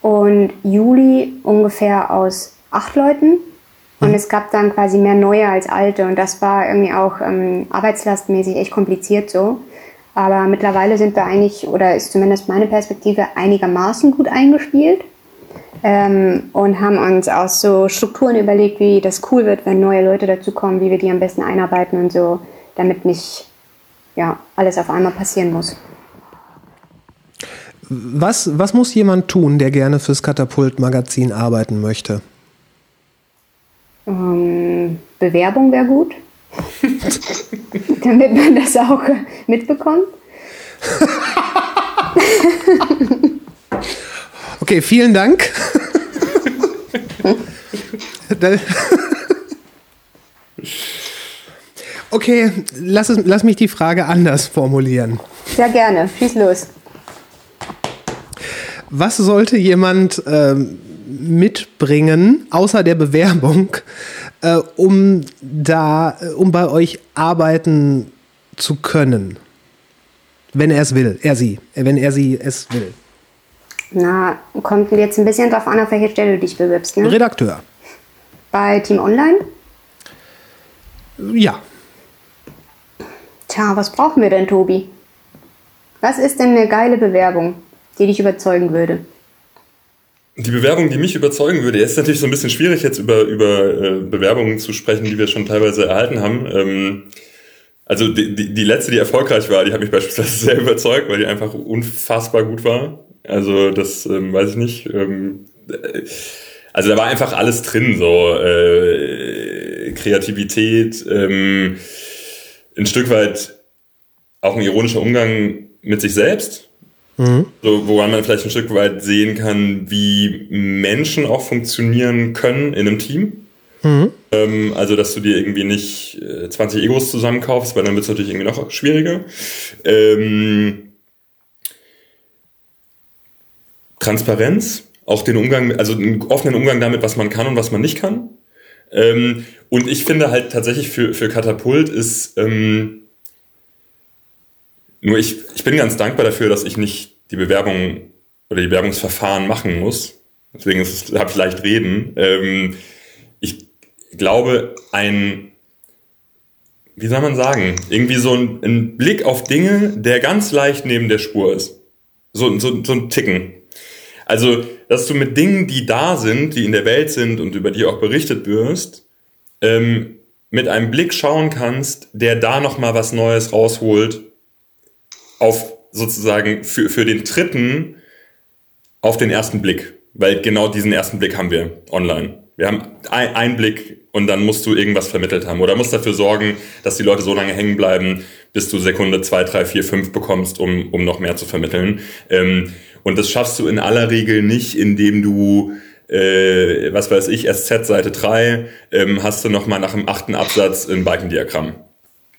und Juli ungefähr aus acht Leuten. Und es gab dann quasi mehr neue als alte und das war irgendwie auch ähm, arbeitslastmäßig echt kompliziert so. Aber mittlerweile sind wir eigentlich, oder ist zumindest meine Perspektive, einigermaßen gut eingespielt ähm, und haben uns auch so Strukturen überlegt, wie das cool wird, wenn neue Leute dazukommen, wie wir die am besten einarbeiten und so, damit nicht ja, alles auf einmal passieren muss. Was, was muss jemand tun, der gerne fürs Katapult-Magazin arbeiten möchte? Ähm, Bewerbung wäre gut, damit man das auch mitbekommt. Okay, vielen Dank. Da- okay, lass, es, lass mich die Frage anders formulieren. Sehr gerne, schieß los. Was sollte jemand ähm, mitbringen, außer der Bewerbung, äh, um da, äh, um bei euch arbeiten zu können? Wenn er es will, er sie, äh, wenn er sie es will. Na, kommt jetzt ein bisschen drauf an, auf welche Stelle du dich bewirbst. Ne? Redakteur. Bei Team Online? Ja. Tja, was brauchen wir denn, Tobi? Was ist denn eine geile Bewerbung, die dich überzeugen würde? Die Bewerbung, die mich überzeugen würde, ist natürlich so ein bisschen schwierig, jetzt über, über äh, Bewerbungen zu sprechen, die wir schon teilweise erhalten haben. Ähm, also die, die, die letzte, die erfolgreich war, die hat mich beispielsweise sehr überzeugt, weil die einfach unfassbar gut war. Also das ähm, weiß ich nicht. Ähm, äh, also da war einfach alles drin, so äh, Kreativität, ähm, ein Stück weit auch ein ironischer Umgang mit sich selbst. So, woran man vielleicht ein Stück weit sehen kann, wie Menschen auch funktionieren können in einem Team. Ähm, also, dass du dir irgendwie nicht äh, 20 Egos zusammenkaufst, weil dann wird es natürlich irgendwie noch schwieriger. Ähm, Transparenz, auch den Umgang, also einen offenen Umgang damit, was man kann und was man nicht kann. Ähm, und ich finde halt tatsächlich für, für Katapult ist, ähm, nur ich, ich bin ganz dankbar dafür, dass ich nicht die Bewerbung oder die Bewerbungsverfahren machen muss. Deswegen ist es, habe ich leicht reden. Ähm, ich glaube, ein, wie soll man sagen, irgendwie so ein, ein Blick auf Dinge, der ganz leicht neben der Spur ist. So, so, so ein Ticken. Also, dass du mit Dingen, die da sind, die in der Welt sind und über die auch berichtet wirst, ähm, mit einem Blick schauen kannst, der da noch mal was Neues rausholt, auf sozusagen für, für den dritten auf den ersten Blick. Weil genau diesen ersten Blick haben wir online. Wir haben ein- einen Blick und dann musst du irgendwas vermittelt haben oder musst dafür sorgen, dass die Leute so lange hängen bleiben, bis du Sekunde zwei, drei, vier, fünf bekommst, um, um noch mehr zu vermitteln. Ähm, und das schaffst du in aller Regel nicht, indem du äh, was weiß ich, SZ Seite 3, ähm, hast du noch mal nach dem achten Absatz ein Balkendiagramm.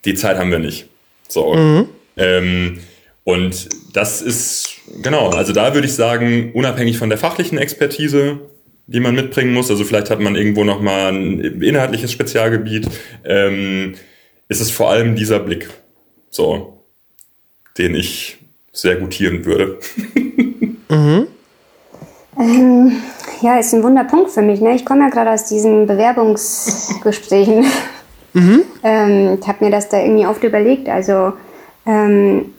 Die Zeit haben wir nicht. So. Ähm, und das ist, genau, also da würde ich sagen, unabhängig von der fachlichen Expertise, die man mitbringen muss, also vielleicht hat man irgendwo noch mal ein inhaltliches Spezialgebiet, ähm, ist es vor allem dieser Blick, so, den ich sehr gutieren würde. Ja, ist ein Wunderpunkt für mich. Ne? Ich komme ja gerade aus diesen Bewerbungsgesprächen. ähm, ich habe mir das da irgendwie oft überlegt. Also ähm,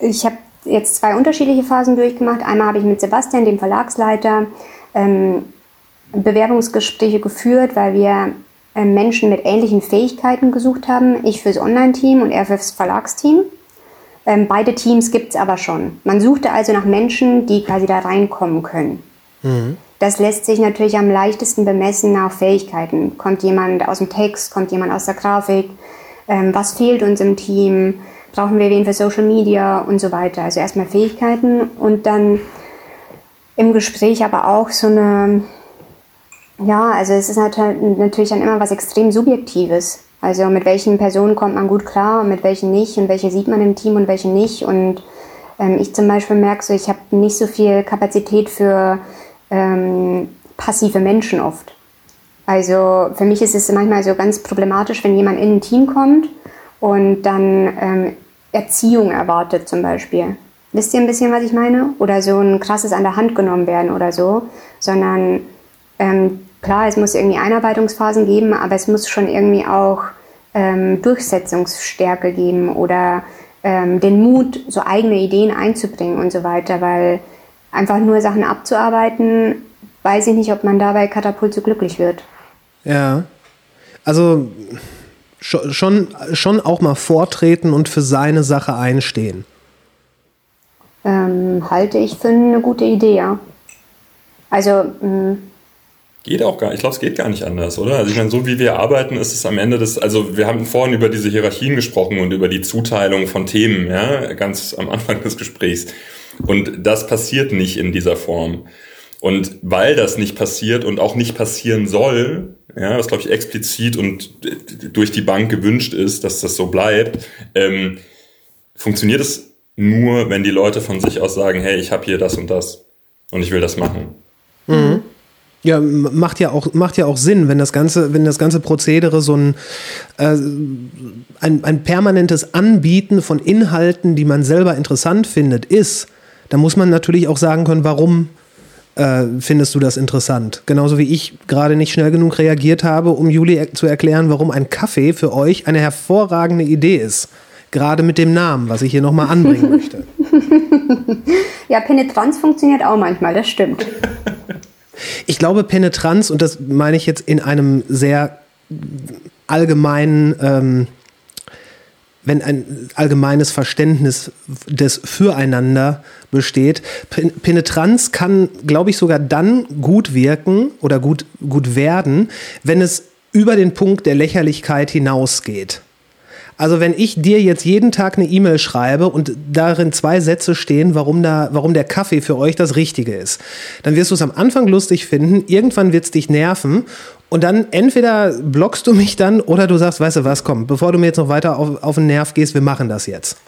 ich habe jetzt zwei unterschiedliche Phasen durchgemacht. Einmal habe ich mit Sebastian, dem Verlagsleiter, ähm, Bewerbungsgespräche geführt, weil wir äh, Menschen mit ähnlichen Fähigkeiten gesucht haben. Ich fürs Online-Team und er fürs Verlagsteam. Ähm, beide Teams gibt es aber schon. Man suchte also nach Menschen, die quasi da reinkommen können. Das lässt sich natürlich am leichtesten bemessen nach Fähigkeiten. Kommt jemand aus dem Text, kommt jemand aus der Grafik? Ähm, was fehlt uns im Team? Brauchen wir wen für Social Media und so weiter? Also erstmal Fähigkeiten und dann im Gespräch aber auch so eine, ja, also es ist nat- natürlich dann immer was extrem Subjektives. Also mit welchen Personen kommt man gut klar und mit welchen nicht und welche sieht man im Team und welche nicht. Und ähm, ich zum Beispiel merke so, ich habe nicht so viel Kapazität für ähm, passive Menschen oft. Also für mich ist es manchmal so ganz problematisch, wenn jemand in ein Team kommt und dann ähm, Erziehung erwartet zum Beispiel. Wisst ihr ein bisschen, was ich meine? Oder so ein krasses an der Hand genommen werden oder so, sondern ähm, klar, es muss irgendwie Einarbeitungsphasen geben, aber es muss schon irgendwie auch ähm, Durchsetzungsstärke geben oder ähm, den Mut, so eigene Ideen einzubringen und so weiter, weil einfach nur Sachen abzuarbeiten, weiß ich nicht, ob man dabei Katapult so glücklich wird. Ja. Also schon, schon auch mal vortreten und für seine Sache einstehen. Ähm, halte ich für eine gute Idee, ja. Also, mh, Geht auch gar, ich glaube, es geht gar nicht anders, oder? Also ich meine, so wie wir arbeiten, ist es am Ende des, also wir haben vorhin über diese Hierarchien gesprochen und über die Zuteilung von Themen, ja, ganz am Anfang des Gesprächs. Und das passiert nicht in dieser Form. Und weil das nicht passiert und auch nicht passieren soll, ja, was glaube ich explizit und durch die Bank gewünscht ist, dass das so bleibt, ähm, funktioniert es nur, wenn die Leute von sich aus sagen, hey, ich habe hier das und das und ich will das machen. Ja, m- macht ja auch, macht ja auch Sinn, wenn das ganze, wenn das ganze Prozedere so ein, äh, ein, ein permanentes Anbieten von Inhalten, die man selber interessant findet, ist, dann muss man natürlich auch sagen können, warum äh, findest du das interessant? Genauso wie ich gerade nicht schnell genug reagiert habe, um Juli zu erklären, warum ein Kaffee für euch eine hervorragende Idee ist. Gerade mit dem Namen, was ich hier nochmal anbringen möchte. ja, Penetranz funktioniert auch manchmal, das stimmt. Ich glaube, Penetranz, und das meine ich jetzt in einem sehr allgemeinen, ähm, wenn ein allgemeines Verständnis des Füreinander besteht. Pen- Penetranz kann, glaube ich, sogar dann gut wirken oder gut, gut werden, wenn es über den Punkt der Lächerlichkeit hinausgeht. Also wenn ich dir jetzt jeden Tag eine E-Mail schreibe und darin zwei Sätze stehen, warum, da, warum der Kaffee für euch das Richtige ist, dann wirst du es am Anfang lustig finden, irgendwann wird es dich nerven und dann entweder blockst du mich dann oder du sagst, weißt du was, komm, bevor du mir jetzt noch weiter auf, auf den Nerv gehst, wir machen das jetzt.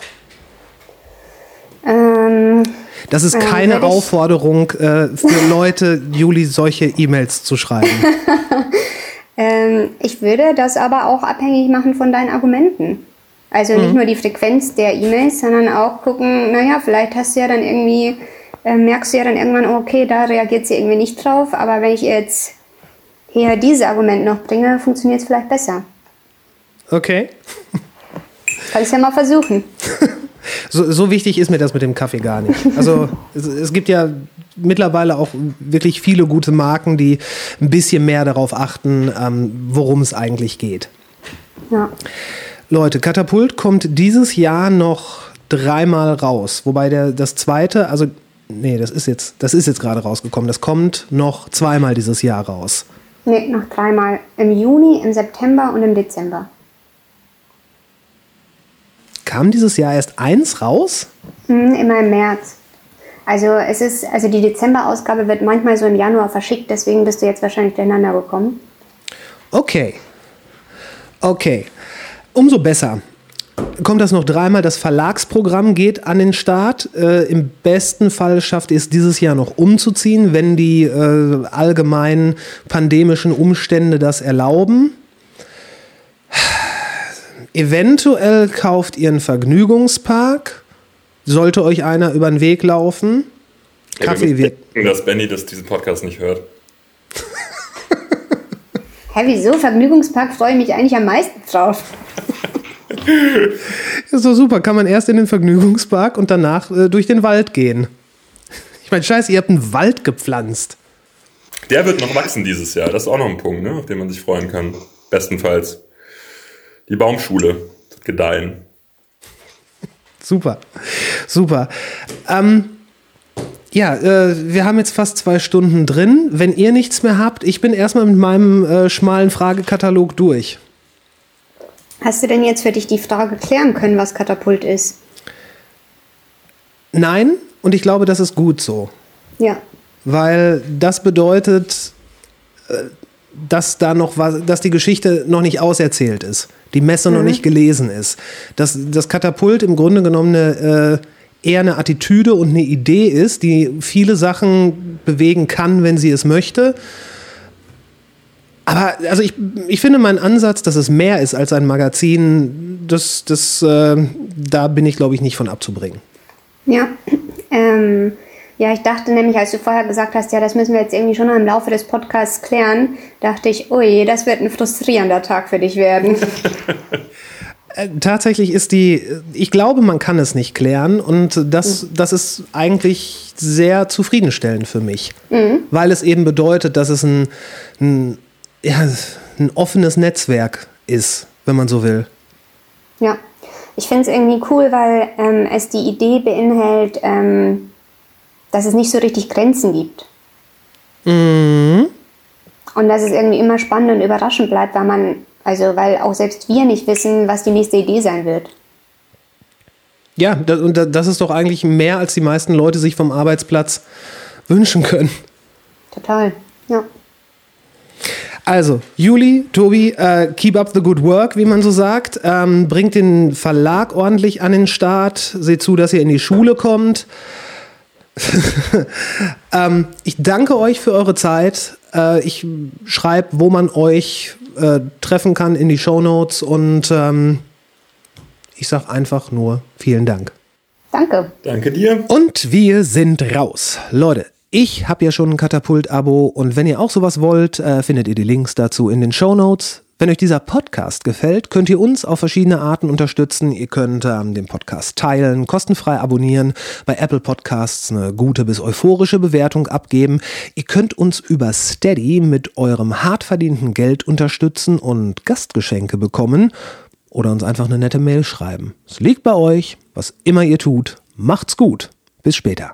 Ähm, Das ist Ähm, keine ich- Aufforderung äh, für Leute, Juli solche E-Mails zu schreiben. ähm, ich würde das aber auch abhängig machen von deinen Argumenten. Also nicht nur die Frequenz der E-Mails, sondern auch gucken, naja, vielleicht hast du ja dann irgendwie, äh, merkst du ja dann irgendwann, oh, okay, da reagiert sie irgendwie nicht drauf, aber wenn ich jetzt hier dieses Argument noch bringe, funktioniert es vielleicht besser. Okay. Kannst ja mal versuchen. So, so wichtig ist mir das mit dem Kaffee gar nicht. Also es, es gibt ja mittlerweile auch wirklich viele gute Marken, die ein bisschen mehr darauf achten, ähm, worum es eigentlich geht. Ja. Leute, Katapult kommt dieses Jahr noch dreimal raus. Wobei der, das zweite, also, nee, das ist jetzt, das ist jetzt gerade rausgekommen. Das kommt noch zweimal dieses Jahr raus. Nee, noch dreimal. Im Juni, im September und im Dezember. Kam dieses Jahr erst eins raus? Hm, immer im März. Also es ist, also die Dezember-Ausgabe wird manchmal so im Januar verschickt, deswegen bist du jetzt wahrscheinlich durcheinander gekommen. Okay. Okay. Umso besser. Kommt das noch dreimal? Das Verlagsprogramm geht an den Start. Äh, Im besten Fall schafft ihr es dieses Jahr noch umzuziehen, wenn die äh, allgemeinen pandemischen Umstände das erlauben. Eventuell kauft ihr einen Vergnügungspark. Sollte euch einer über den Weg laufen. Kaffee wir wird. denken, dass Benny das diesen Podcast nicht hört. Hä, wieso? Vergnügungspark freue ich mich eigentlich am meisten drauf. Ist doch super. Kann man erst in den Vergnügungspark und danach äh, durch den Wald gehen. Ich meine, scheiße, ihr habt einen Wald gepflanzt. Der wird noch wachsen dieses Jahr. Das ist auch noch ein Punkt, ne, auf den man sich freuen kann. Bestenfalls. Die Baumschule gedeihen. Super. Super. Ähm, ja, äh, wir haben jetzt fast zwei Stunden drin. Wenn ihr nichts mehr habt, ich bin erstmal mit meinem äh, schmalen Fragekatalog durch. Hast du denn jetzt für dich die Frage klären können, was Katapult ist? Nein, und ich glaube, das ist gut so. Ja. Weil das bedeutet, äh, dass da noch was, dass die Geschichte noch nicht auserzählt ist, die Messe noch nicht gelesen ist, dass das Katapult im Grunde genommen eine, äh, eher eine Attitüde und eine Idee ist, die viele Sachen bewegen kann, wenn sie es möchte. Aber also ich, ich finde meinen Ansatz, dass es mehr ist als ein Magazin, das, das, äh, da bin ich, glaube ich, nicht von abzubringen. Ja. Ähm, ja, ich dachte nämlich, als du vorher gesagt hast, ja, das müssen wir jetzt irgendwie schon im Laufe des Podcasts klären, dachte ich, ui, das wird ein frustrierender Tag für dich werden. Äh, Tatsächlich ist die, ich glaube, man kann es nicht klären und das, das ist eigentlich sehr zufriedenstellend für mich, weil es eben bedeutet, dass es ein, ein, ja, ein offenes Netzwerk ist, wenn man so will. Ja, ich finde es irgendwie cool, weil ähm, es die Idee beinhaltet, ähm, dass es nicht so richtig Grenzen gibt. Und dass es irgendwie immer spannend und überraschend bleibt, weil man, also weil auch selbst wir nicht wissen, was die nächste Idee sein wird. Ja, da- und da- das ist doch eigentlich mehr, als die meisten Leute sich vom Arbeitsplatz wünschen können. Total. Ja. Also, Juli, Tobi, äh, keep up the good work, wie man so sagt. Ähm, bringt den Verlag ordentlich an den Start. Seht zu, dass ihr in die Schule kommt. ähm, ich danke euch für eure Zeit. Äh, ich schreibe, wo man euch äh, treffen kann in die Shownotes und ähm, ich sage einfach nur vielen Dank. Danke. Danke dir. Und wir sind raus. Leute, ich habe ja schon ein Katapult-Abo und wenn ihr auch sowas wollt, äh, findet ihr die Links dazu in den Show Notes. Wenn euch dieser Podcast gefällt, könnt ihr uns auf verschiedene Arten unterstützen. Ihr könnt ähm, den Podcast teilen, kostenfrei abonnieren, bei Apple Podcasts eine gute bis euphorische Bewertung abgeben. Ihr könnt uns über Steady mit eurem hart verdienten Geld unterstützen und Gastgeschenke bekommen oder uns einfach eine nette Mail schreiben. Es liegt bei euch, was immer ihr tut. Macht's gut. Bis später.